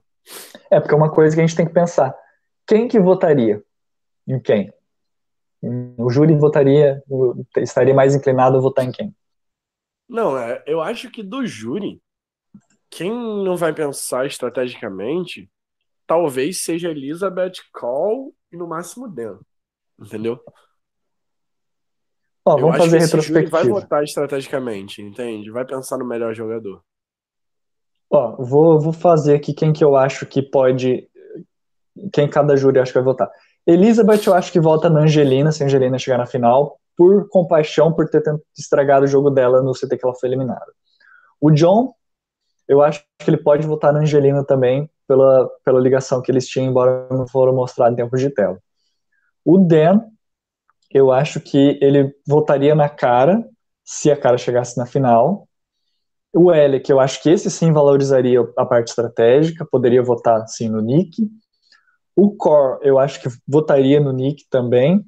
É, porque é uma coisa que a gente tem que pensar. Quem que votaria em quem? O júri votaria, estaria mais inclinado a votar em quem? Não, é, eu acho que do júri, quem não vai pensar estrategicamente, talvez seja Elizabeth Cole e no máximo Dan. Entendeu? Ó, vamos fazer júri vai retrospectiva. votar estrategicamente, entende? Vai pensar no melhor jogador. Ó, vou, vou fazer aqui quem que eu acho que pode. Quem cada júri acho que vai votar. Elizabeth, eu acho que vota na Angelina, se a Angelina chegar na final, por compaixão por ter estragado o jogo dela no CT que ela foi eliminada. O John, eu acho que ele pode votar na Angelina também, pela, pela ligação que eles tinham, embora não foram mostrados em tempos de tela. O Dan, eu acho que ele votaria na cara, se a cara chegasse na final. O Elec, eu acho que esse sim valorizaria a parte estratégica, poderia votar sim no Nick. O Core, eu acho que votaria no Nick também.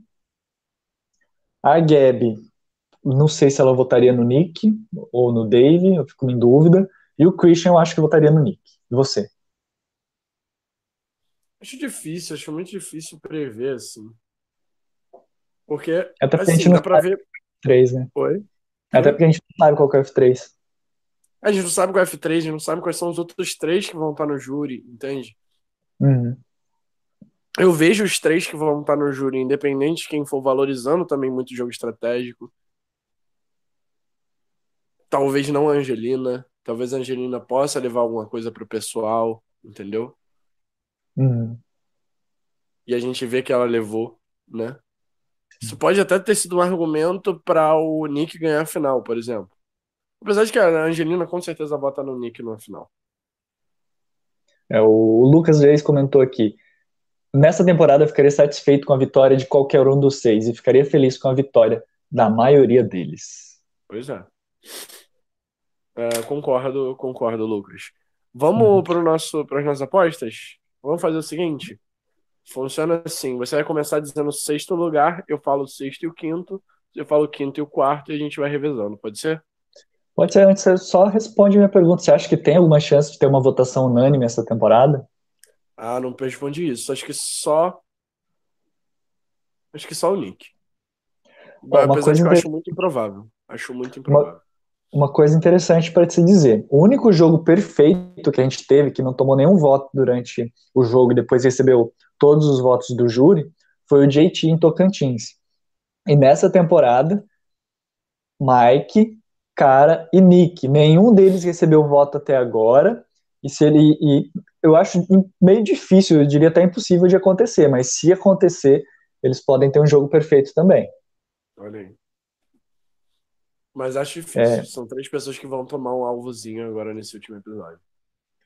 A Gabi, não sei se ela votaria no Nick ou no Dave, eu fico em dúvida. E o Christian, eu acho que votaria no Nick. E você? Acho difícil, acho muito difícil prever, assim. Porque, Até porque a assim, gente não dá pra ver. F3, né? Oi? Até porque a gente não sabe qual é o F3. A gente não sabe qual é o F3, a gente não sabe quais são os outros três que vão estar no júri, entende? Uhum. Eu vejo os três que vão estar no júri, independente de quem for valorizando também muito o jogo estratégico. Talvez não a Angelina. Talvez a Angelina possa levar alguma coisa pro pessoal, entendeu? Uhum. E a gente vê que ela levou, né? Isso pode até ter sido um argumento para o Nick ganhar a final, por exemplo. Apesar de que a Angelina com certeza vota no Nick na final. É, o Lucas Reis comentou aqui. Nessa temporada eu ficaria satisfeito com a vitória de qualquer um dos seis e ficaria feliz com a vitória da maioria deles. Pois é. é concordo, concordo, Lucas. Vamos uhum. para nosso as nossas apostas? Vamos fazer o seguinte. Funciona assim: você vai começar dizendo o sexto lugar, eu falo o sexto e o quinto, eu falo o quinto e o quarto e a gente vai revezando, pode ser? Pode ser, antes você só responde minha pergunta. Você acha que tem alguma chance de ter uma votação unânime essa temporada? Ah, não respondi isso. Acho que só. Acho que só o Nick. Bom, uma coisa que eu acho muito improvável. Acho muito improvável. Uma, uma coisa interessante para te dizer: o único jogo perfeito que a gente teve, que não tomou nenhum voto durante o jogo e depois recebeu todos os votos do júri, foi o JT em Tocantins. E nessa temporada, Mike, Cara e Nick. Nenhum deles recebeu voto até agora. E se ele. E eu acho meio difícil, eu diria até impossível de acontecer, mas se acontecer, eles podem ter um jogo perfeito também. Olha aí. Mas acho difícil. É. São três pessoas que vão tomar um alvozinho agora nesse último episódio.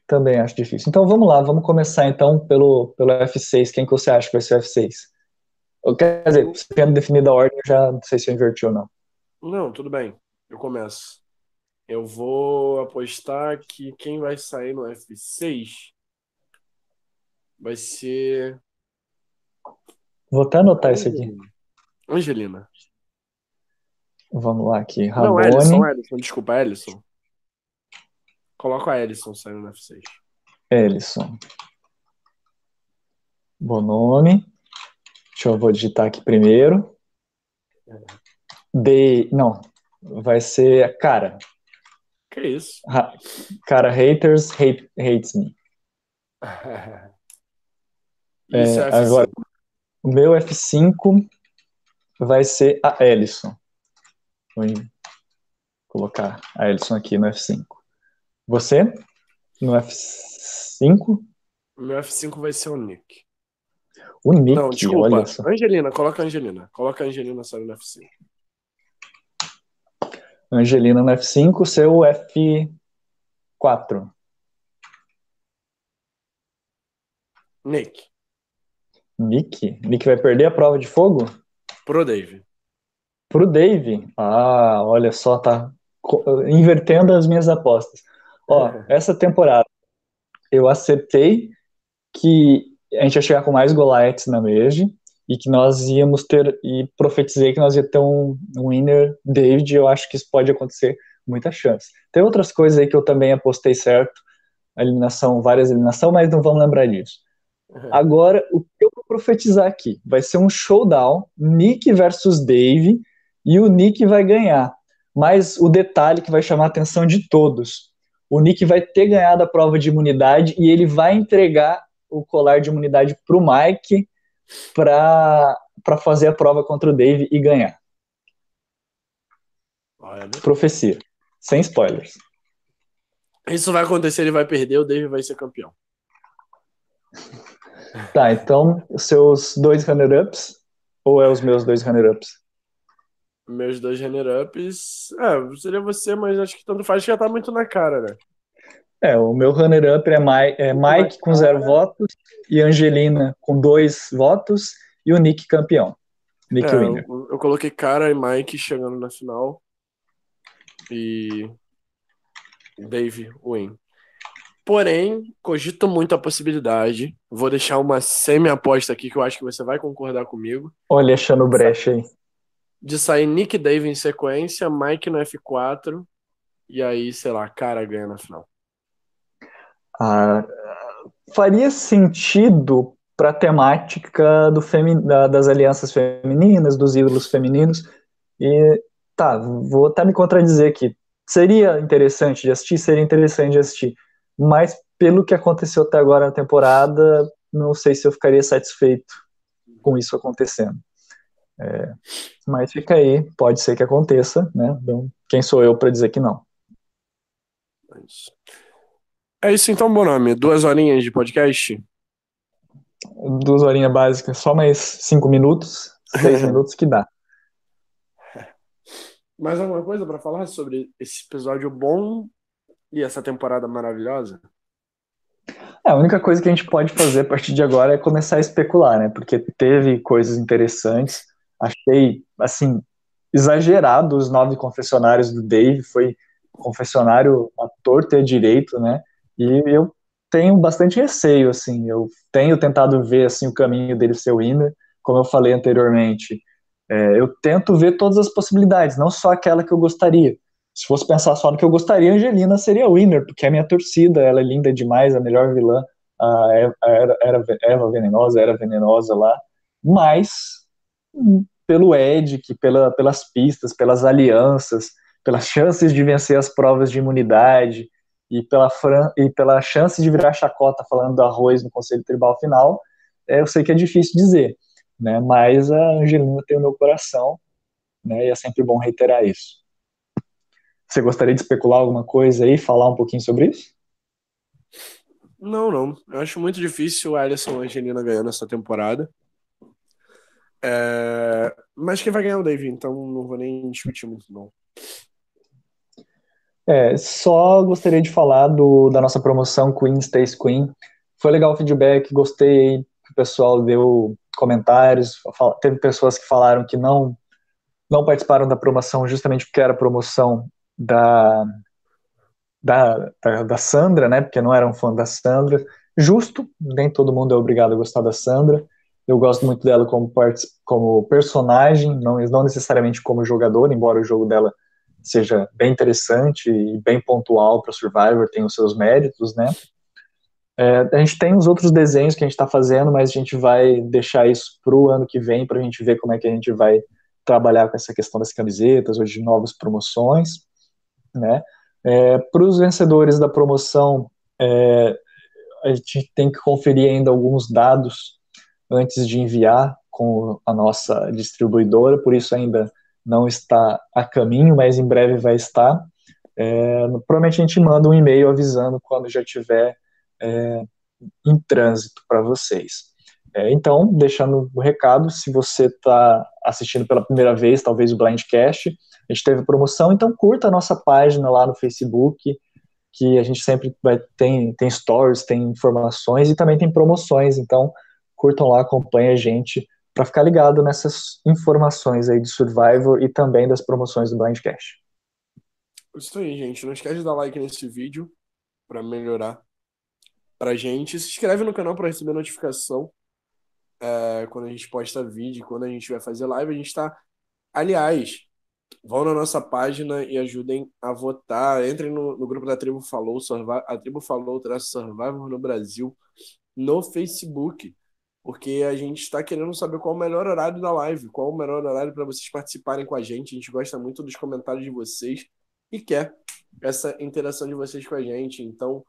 Também acho difícil. Então vamos lá, vamos começar então pelo, pelo F6. Quem que você acha que vai ser o F6? Quer dizer, tendo definido a ordem, eu já não sei se eu inverti ou não. Não, tudo bem. Eu começo. Eu vou apostar que quem vai sair no F6 vai ser. Vou até anotar isso aqui. Angelina. Vamos lá aqui. Rabone. Não, Ellison, Ellison. Desculpa, Ellison. Coloca a Ellison saindo no F6. Ellison. Bom nome. Deixa eu vou digitar aqui primeiro. É. De. Não, vai ser cara. Que isso? Ha, cara, haters hate, hates me. é, agora, o meu F5 vai ser a Ellison. Vou colocar a Ellison aqui no F5. Você? No F5? O meu F5 vai ser o Nick. O Nick, Não, desculpa. olha só. Angelina, coloca a Angelina. Coloca a Angelina só no F5. Angelina no F5, seu F4. Nick. Nick? Nick vai perder a prova de fogo? Pro Dave. Pro Dave? Ah, olha só, tá invertendo as minhas apostas. Ó, essa temporada eu acertei que a gente ia chegar com mais Goliaths na Merge e que nós íamos ter, e profetizei que nós ia ter um, um winner David, eu acho que isso pode acontecer muita chance. Tem outras coisas aí que eu também apostei certo, eliminação, várias eliminações, mas não vamos lembrar disso. Uhum. Agora, o profetizar aqui? Vai ser um showdown, Nick versus Dave, e o Nick vai ganhar. Mas o detalhe que vai chamar a atenção de todos, o Nick vai ter ganhado a prova de imunidade e ele vai entregar o colar de imunidade para o Mike para fazer a prova contra o Dave e ganhar. Olha. Profecia. Sem spoilers. Isso vai acontecer, ele vai perder, o Dave vai ser campeão. Tá, então, seus dois runner-ups ou é os meus dois runner-ups? Meus dois runner-ups. É, seria você, mas acho que tanto faz que já tá muito na cara, né? É, o meu runner-up é, Mike, é Mike com zero votos e Angelina com dois votos e o Nick campeão. Nick é, winner. Eu, eu, coloquei cara e Mike chegando na final e Dave win. Porém, cogito muito a possibilidade. Vou deixar uma semi-aposta aqui que eu acho que você vai concordar comigo. Olha, achando brecha aí. De sair Nick Dave em sequência, Mike no F4 e aí, sei lá, cara ganha na final. Ah, faria sentido para a temática do femi da, das alianças femininas, dos ídolos femininos. E tá, vou até me contradizer aqui. Seria interessante de assistir, seria interessante de assistir. Mas pelo que aconteceu até agora na temporada, não sei se eu ficaria satisfeito com isso acontecendo. É, mas fica aí, pode ser que aconteça, né? Então, quem sou eu para dizer que não? É isso. É isso então, Bonami. Duas horinhas de podcast? Duas horinhas básicas, só mais cinco minutos, seis minutos que dá. Mais alguma coisa para falar sobre esse episódio bom e essa temporada maravilhosa? É, a única coisa que a gente pode fazer a partir de agora é começar a especular, né? Porque teve coisas interessantes. Achei, assim, exagerado os nove confessionários do Dave. Foi confessionário a torto e a direito, né? E eu tenho bastante receio, assim. Eu tenho tentado ver, assim, o caminho dele ser o winner. Como eu falei anteriormente, é, eu tento ver todas as possibilidades, não só aquela que eu gostaria se fosse pensar só no que eu gostaria, Angelina seria winner, porque é a minha torcida, ela é linda demais, a melhor vilã, a Eva, era, Eva Venenosa, era venenosa lá, mas pelo Edic, pela, pelas pistas, pelas alianças, pelas chances de vencer as provas de imunidade e pela, fran e pela chance de virar chacota falando do arroz no Conselho Tribal final, é, eu sei que é difícil dizer, né, mas a Angelina tem o meu coração, né, e é sempre bom reiterar isso. Você gostaria de especular alguma coisa aí, falar um pouquinho sobre isso? Não, não. Eu acho muito difícil o Alisson e a Angelina ganhando essa temporada. É... Mas quem vai ganhar é o David, então não vou nem discutir muito, não. É, só gostaria de falar do, da nossa promoção Queen Stays Queen. Foi legal o feedback, gostei, o pessoal deu comentários, teve pessoas que falaram que não não participaram da promoção justamente porque era promoção da, da, da, da, Sandra, né? Porque não era um fã da Sandra. Justo, nem todo mundo é obrigado a gostar da Sandra. Eu gosto muito dela como, como personagem, não, não necessariamente como jogador, embora o jogo dela seja bem interessante e bem pontual para Survivor, tem os seus méritos, né? É, a gente tem os outros desenhos que a gente está fazendo, mas a gente vai deixar isso para o ano que vem, para a gente ver como é que a gente vai trabalhar com essa questão das camisetas ou de novas promoções né? É, Para os vencedores da promoção, é, a gente tem que conferir ainda alguns dados antes de enviar com a nossa distribuidora, por isso ainda não está a caminho, mas em breve vai estar. É, provavelmente a gente manda um e-mail avisando quando já tiver é, em trânsito para vocês. É, então, deixando o recado, se você está assistindo pela primeira vez, talvez o Blindcast, a gente teve promoção, então curta a nossa página lá no Facebook, que a gente sempre vai tem tem stories, tem informações e também tem promoções, então curtam lá, acompanhem a gente para ficar ligado nessas informações aí de Survivor e também das promoções do Blindcast. Isso aí, gente. Não esquece de dar like nesse vídeo para melhorar pra gente. Se inscreve no canal para receber notificação é, quando a gente posta vídeo, quando a gente vai fazer live. A gente tá. Aliás, vão na nossa página e ajudem a votar. Entrem no, no grupo da Tribo Falou, a Tribo Falou traz Survivor no Brasil no Facebook, porque a gente está querendo saber qual o melhor horário da live, qual o melhor horário para vocês participarem com a gente. A gente gosta muito dos comentários de vocês e quer essa interação de vocês com a gente. Então,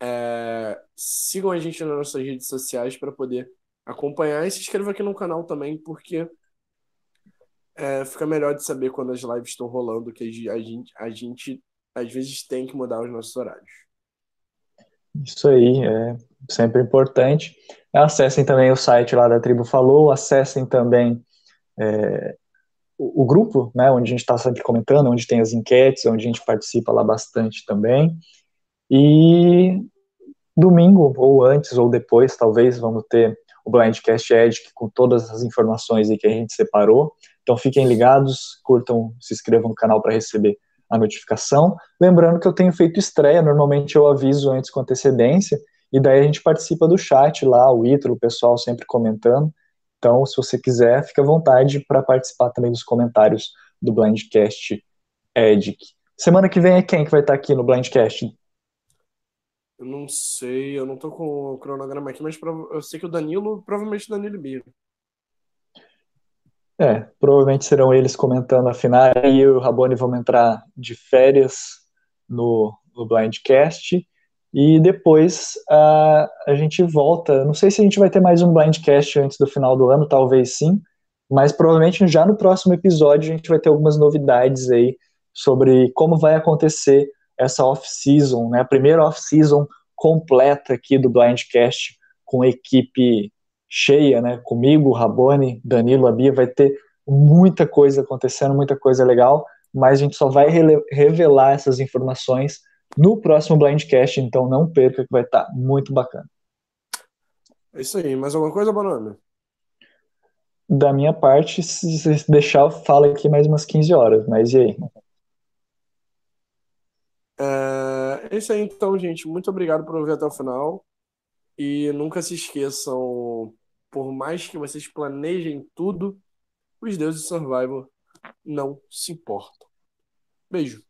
é, sigam a gente nas nossas redes sociais para poder acompanhar e se inscreva aqui no canal também, porque é, fica melhor de saber quando as lives estão rolando, que a gente, a gente às vezes tem que mudar os nossos horários. Isso aí, é sempre importante. Acessem também o site lá da Tribo Falou, acessem também é, o, o, grupo, né, onde a gente está sempre comentando, onde tem as enquetes, onde a gente participa lá bastante também. E domingo, ou antes, ou depois, talvez, vamos ter o Blindcast Edge com todas as informações aí que a gente separou. Então fiquem ligados, curtam, se inscrevam no canal para receber a notificação. Lembrando que eu tenho feito estreia, normalmente eu aviso antes com antecedência, e daí a gente participa do chat lá, o Ítalo, o pessoal sempre comentando. Então, se você quiser, fique à vontade para participar também dos comentários do Blindcast Edic. Semana que vem é quem que vai estar aqui no Blindcast? Eu não sei, eu não tô com o cronograma aqui, mas eu sei que o Danilo, provavelmente o Danilo Bira. É, provavelmente serão eles comentando a final e eu e o Rabone vamos entrar de férias no, no Blindcast e depois uh, a gente volta. Não sei se a gente vai ter mais um Blindcast antes do final do ano, talvez sim, mas provavelmente já no próximo episódio a gente vai ter algumas novidades aí sobre como vai acontecer essa off-season, né? A primeira off-season completa aqui do Blindcast com equipe cheia, né? Comigo, Rabone, Danilo, a Bia, vai ter muita coisa acontecendo, muita coisa legal, mas a gente só vai revelar essas informações no próximo Blindcast, então não perca que vai estar tá muito bacana. É isso aí. Mais alguma coisa, Banana? Da minha parte, se deixar, fala aqui mais umas 15 horas, mas e aí? É, isso aí, então, gente. Muito obrigado por ouvir até o final. E nunca se esqueçam, por mais que vocês planejem tudo, os deuses de Survival não se importam. Beijo.